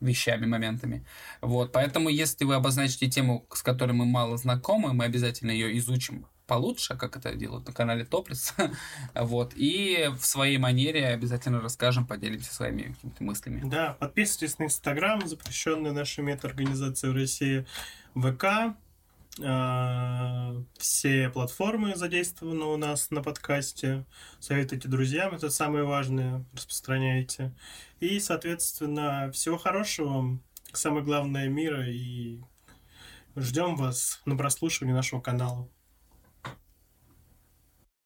вещами, моментами. Вот, поэтому если вы обозначите тему, с которой мы мало знакомы, мы обязательно ее изучим получше, как это делают на канале Топлис. <laughs> вот, и в своей манере обязательно расскажем, поделимся своими какими-то мыслями. Да, подписывайтесь на Инстаграм, запрещенный нашей метаорганизацией в России, ВК. А, Все платформы задействованы у нас на подкасте. Советуйте друзьям, это самое важное, распространяйте. И, соответственно, всего хорошего вам, самое главное мира, и ждем вас на прослушивании нашего канала.